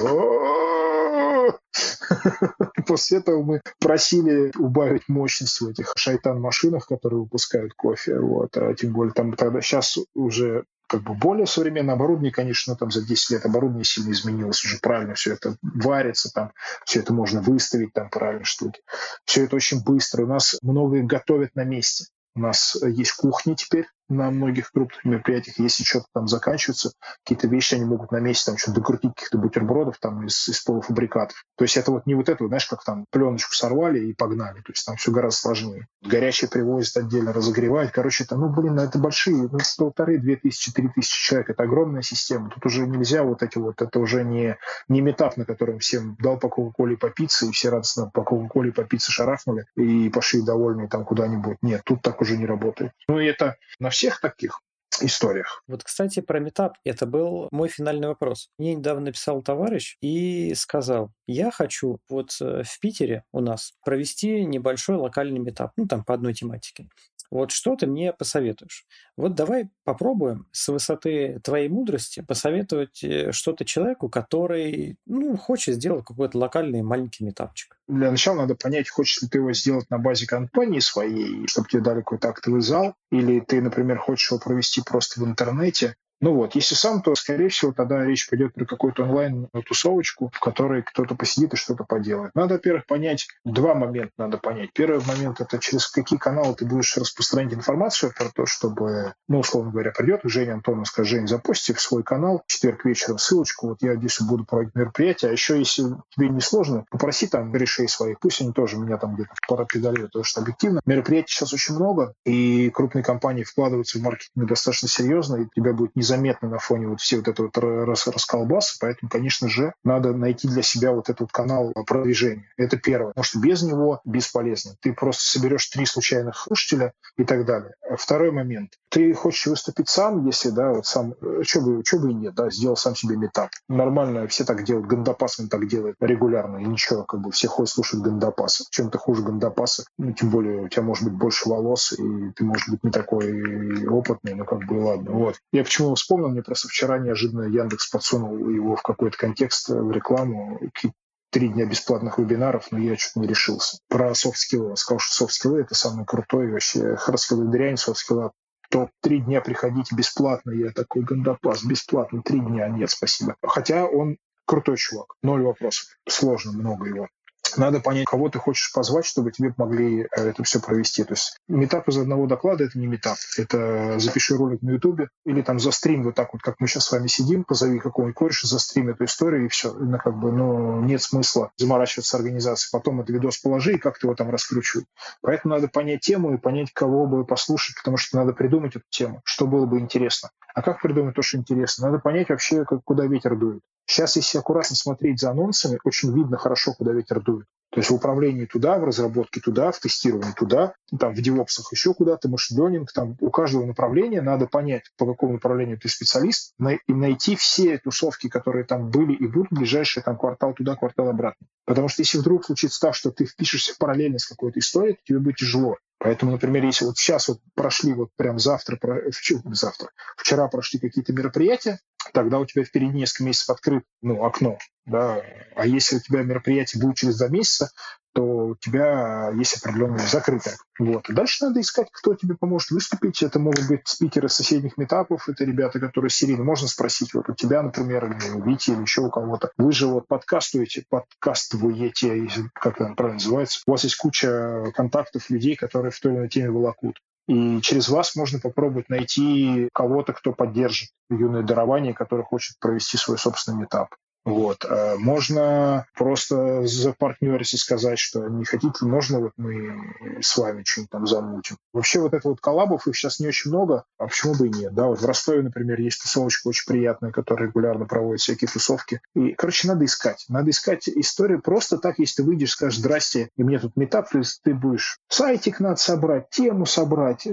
После этого мы просили убавить мощность в этих шайтан-машинах, которые выпускают кофе. Вот. А тем более там тогда сейчас уже как бы более современное оборудование, конечно, там за 10 лет оборудование сильно изменилось, уже правильно все это варится, там все это можно выставить, там правильно штуки. Все это очень быстро. У нас многое готовят на месте. У нас есть кухни теперь, на многих крупных мероприятиях, если что-то там заканчивается, какие-то вещи они могут на месте там что-то докрутить каких-то бутербродов там из, из полуфабрикатов. То есть это вот не вот это, знаешь, как там пленочку сорвали и погнали. То есть там все гораздо сложнее. Горячее привозят отдельно, разогревают. Короче, это, ну, блин, это большие, ну, полторы, две тысячи, три тысячи человек. Это огромная система. Тут уже нельзя вот эти вот, это уже не, не метап, на котором всем дал по Кока-Коле по пицце, и все радостно по Кока-Коле по пицце шарахнули и пошли довольные там куда-нибудь. Нет, тут так уже не работает. Ну, и это на всех таких историях. Вот, кстати, про метап. Это был мой финальный вопрос. Мне недавно написал товарищ и сказал, я хочу вот э, в Питере у нас провести небольшой локальный метап, ну, там по одной тематике. Вот что ты мне посоветуешь? Вот давай попробуем с высоты твоей мудрости посоветовать э, что-то человеку, который ну, хочет сделать какой-то локальный маленький метапчик. Для начала надо понять, хочешь ли ты его сделать на базе компании своей, чтобы тебе дали какой-то актовый зал, или ты, например, хочешь его провести просто в интернете, ну вот, если сам, то, скорее всего, тогда речь пойдет про какую-то онлайн-тусовочку, в которой кто-то посидит и что-то поделает. Надо, во-первых, понять, два момента надо понять. Первый момент — это через какие каналы ты будешь распространять информацию про то, чтобы, ну, условно говоря, придет Женя Антонов, скажет, Жень, запусти в свой канал в четверг вечером ссылочку, вот я здесь буду проводить мероприятие, а еще, если тебе не сложно, попроси там решей своих, пусть они тоже меня там где-то пропедалируют, потому что объективно мероприятий сейчас очень много, и крупные компании вкладываются в маркетинг достаточно серьезно, и тебя будет не незаметно на фоне вот всей вот этой вот рас расколбасы, поэтому, конечно же, надо найти для себя вот этот канал продвижения. Это первое, потому что без него бесполезно. Ты просто соберешь три случайных слушателя и так далее. Второй момент. Ты хочешь выступить сам, если, да, вот сам, что бы, что бы и нет, да, сделал сам себе митап. Нормально, все так делают, Гандапас он так делает регулярно, и ничего, как бы все ходят слушать Гандапаса. Чем ты хуже Гандапаса, ну, тем более у тебя может быть больше волос, и ты, может быть, не такой опытный, ну, как бы, ладно. Вот. Я почему вспомнил, мне просто вчера неожиданно Яндекс подсунул его в какой-то контекст в рекламу, три дня бесплатных вебинаров, но я что-то не решился. Про софт-скиллы. Сказал, что софт-скиллы — это самый крутой вообще. Хардскиллы дрянь, софт-скиллы то три дня приходите бесплатно. Я такой гандапас, бесплатно, три дня. Нет, спасибо. Хотя он крутой чувак, ноль вопросов. Сложно много его надо понять, кого ты хочешь позвать, чтобы тебе помогли э, это все провести. То есть метап из одного доклада — это не метап. Это запиши ролик на Ютубе или там застрим вот так вот, как мы сейчас с вами сидим, позови какого-нибудь кореша, застрим эту историю, и все. Ну, как бы, ну, нет смысла заморачиваться с организацией. Потом этот видос положи, и как ты его там раскручивай. Поэтому надо понять тему и понять, кого бы послушать, потому что надо придумать эту тему, что было бы интересно. А как придумать то, что интересно? Надо понять вообще, как, куда ветер дует. Сейчас, если аккуратно смотреть за анонсами, очень видно хорошо, куда ветер дует. То есть в управлении туда, в разработке туда, в тестировании туда, там в девопсах еще куда-то, машин там у каждого направления надо понять, по какому направлению ты специалист, и найти все тусовки, которые там были и будут в ближайший там квартал туда, квартал обратно. Потому что если вдруг случится так, что ты впишешься параллельно с какой-то историей, то тебе будет тяжело. Поэтому, например, если вот сейчас вот прошли вот прям завтра, завтра, вчера прошли какие-то мероприятия, тогда у тебя впереди несколько месяцев открыт ну, окно. Да? А если у тебя мероприятие будет через два месяца, то у тебя есть определенное закрытое. Вот. И дальше надо искать, кто тебе поможет выступить. Это могут быть спикеры соседних метапов, это ребята, которые серийно. Можно спросить вот у тебя, например, или у Вити, или еще у кого-то. Вы же вот подкастуете, подкастуете, как это правильно называется. У вас есть куча контактов людей, которые в той или иной теме волокут. И через вас можно попробовать найти кого-то, кто поддержит юное дарование, который хочет провести свой собственный метап. Вот. А можно просто за партнериться сказать, что не хотите, можно вот мы с вами что-нибудь там замутим. Вообще вот это вот коллабов, их сейчас не очень много, а почему бы и нет, да? Вот в Ростове, например, есть тусовочка очень приятная, которая регулярно проводит всякие тусовки. И, короче, надо искать. Надо искать историю просто так, если ты выйдешь, скажешь, здрасте, и мне тут метап, то есть ты будешь сайтик надо собрать, тему собрать,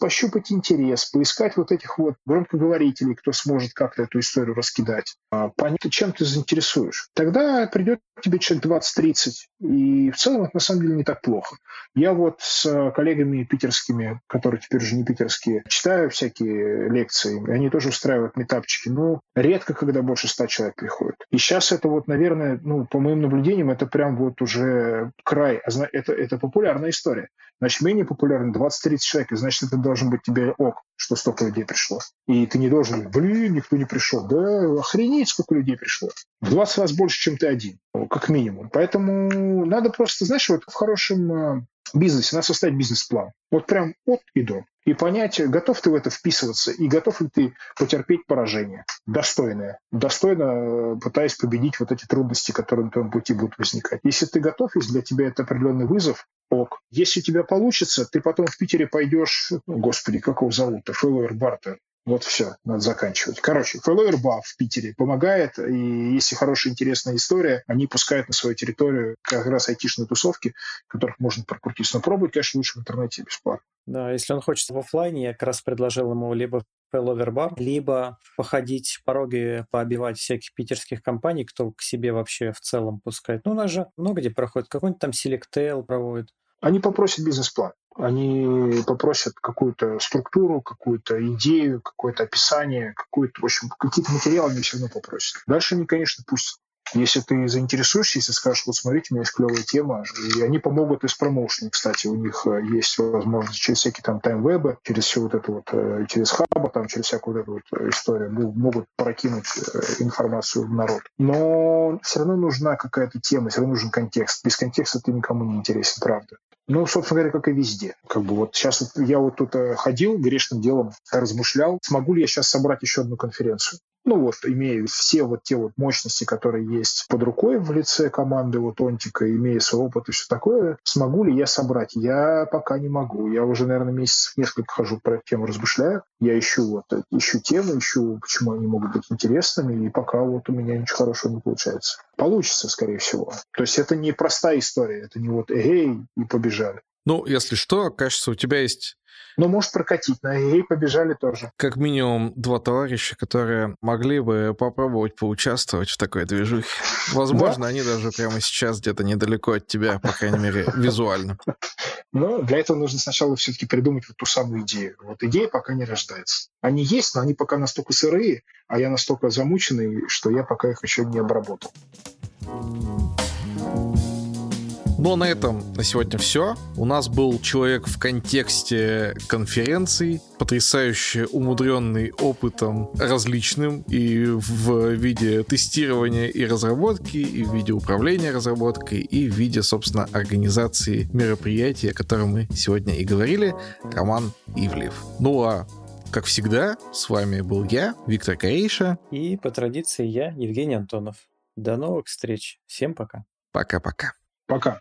пощупать интерес, поискать вот этих вот громкоговорителей, кто сможет как-то эту историю раскидать, а понять, чем ты заинтересуешь. Тогда придет тебе человек 20-30, и в целом это на самом деле не так плохо. Я вот с коллегами питерскими, которые теперь уже не питерские, читаю всякие лекции, и они тоже устраивают метапчики, но редко, когда больше 100 человек приходит. И сейчас это вот, наверное, ну, по моим наблюдениям, это прям вот уже край, это, это популярная история. Значит, менее популярны 20-30 человек, и значит, это должен быть тебе ок, что столько людей пришло. И ты не должен, блин, никто не пришел. Да охренеть, сколько людей пришло. В 20 раз больше, чем ты один, как минимум. Поэтому надо просто, знаешь, вот в хорошем а, бизнесе надо составить бизнес-план. Вот прям от и до. И понять, готов ты в это вписываться и готов ли ты потерпеть поражение. Достойное. Достойно э, пытаясь победить вот эти трудности, которые на твоем пути будут возникать. Если ты готов, если для тебя это определенный вызов, ок. Если у тебя получится, ты потом в Питере пойдешь, ну, господи, как его зовут-то, Фэллоуэр Бартер, вот все, надо заканчивать. Короче, Фэллоуэр в Питере помогает, и если хорошая, интересная история, они пускают на свою территорию как раз айтишные тусовки, которых можно прокрутиться. Но пробовать, конечно, лучше в интернете бесплатно. Да, если он хочет в офлайне, я как раз предложил ему либо Failover Bar, либо походить пороги, пообивать всяких питерских компаний, кто к себе вообще в целом пускает. Ну, у нас же много где проходит. Какой-нибудь там Selectail проводит. Они попросят бизнес-план. Они попросят какую-то структуру, какую-то идею, какое-то описание, какую-то, в общем, какие-то материалы они все равно попросят. Дальше они, конечно, пустят. Если ты заинтересуешься, если скажешь, вот смотрите, у меня есть клевая тема, и они помогут и с промоушеном, кстати, у них э, есть возможность через всякие там таймвебы, через все вот это вот, э, через хаба, там, через всякую вот эту вот э, историю, могут прокинуть информацию в народ. Но все равно нужна какая-то тема, все равно нужен контекст. Без контекста ты никому не интересен, правда. Ну, собственно говоря, как и везде. Как бы вот сейчас я вот тут ходил грешным делом, размышлял, смогу ли я сейчас собрать еще одну конференцию ну вот, имея все вот те вот мощности, которые есть под рукой в лице команды вот Онтика, имея свой опыт и все такое, смогу ли я собрать? Я пока не могу. Я уже, наверное, месяцев несколько хожу про эту тему, размышляю. Я ищу вот, ищу темы, ищу, почему они могут быть интересными, и пока вот у меня ничего хорошего не получается. Получится, скорее всего. То есть это не простая история, это не вот эй, и побежали. Ну, если что, кажется, у тебя есть ну, может прокатить. На ей побежали тоже. Как минимум два товарища, которые могли бы попробовать поучаствовать в такой движухе. Возможно, да? они даже прямо сейчас где-то недалеко от тебя, по крайней мере, визуально. Но для этого нужно сначала все-таки придумать вот ту самую идею. Вот идея пока не рождается. Они есть, но они пока настолько сырые, а я настолько замученный, что я пока их еще не обработал. Ну а на этом на сегодня все. У нас был человек в контексте конференций, потрясающе умудренный опытом различным и в виде тестирования и разработки, и в виде управления разработкой, и в виде, собственно, организации мероприятий, о котором мы сегодня и говорили, Роман Ивлев. Ну а как всегда, с вами был я, Виктор Корейша. И по традиции я, Евгений Антонов. До новых встреч. Всем пока. Пока-пока. Пока.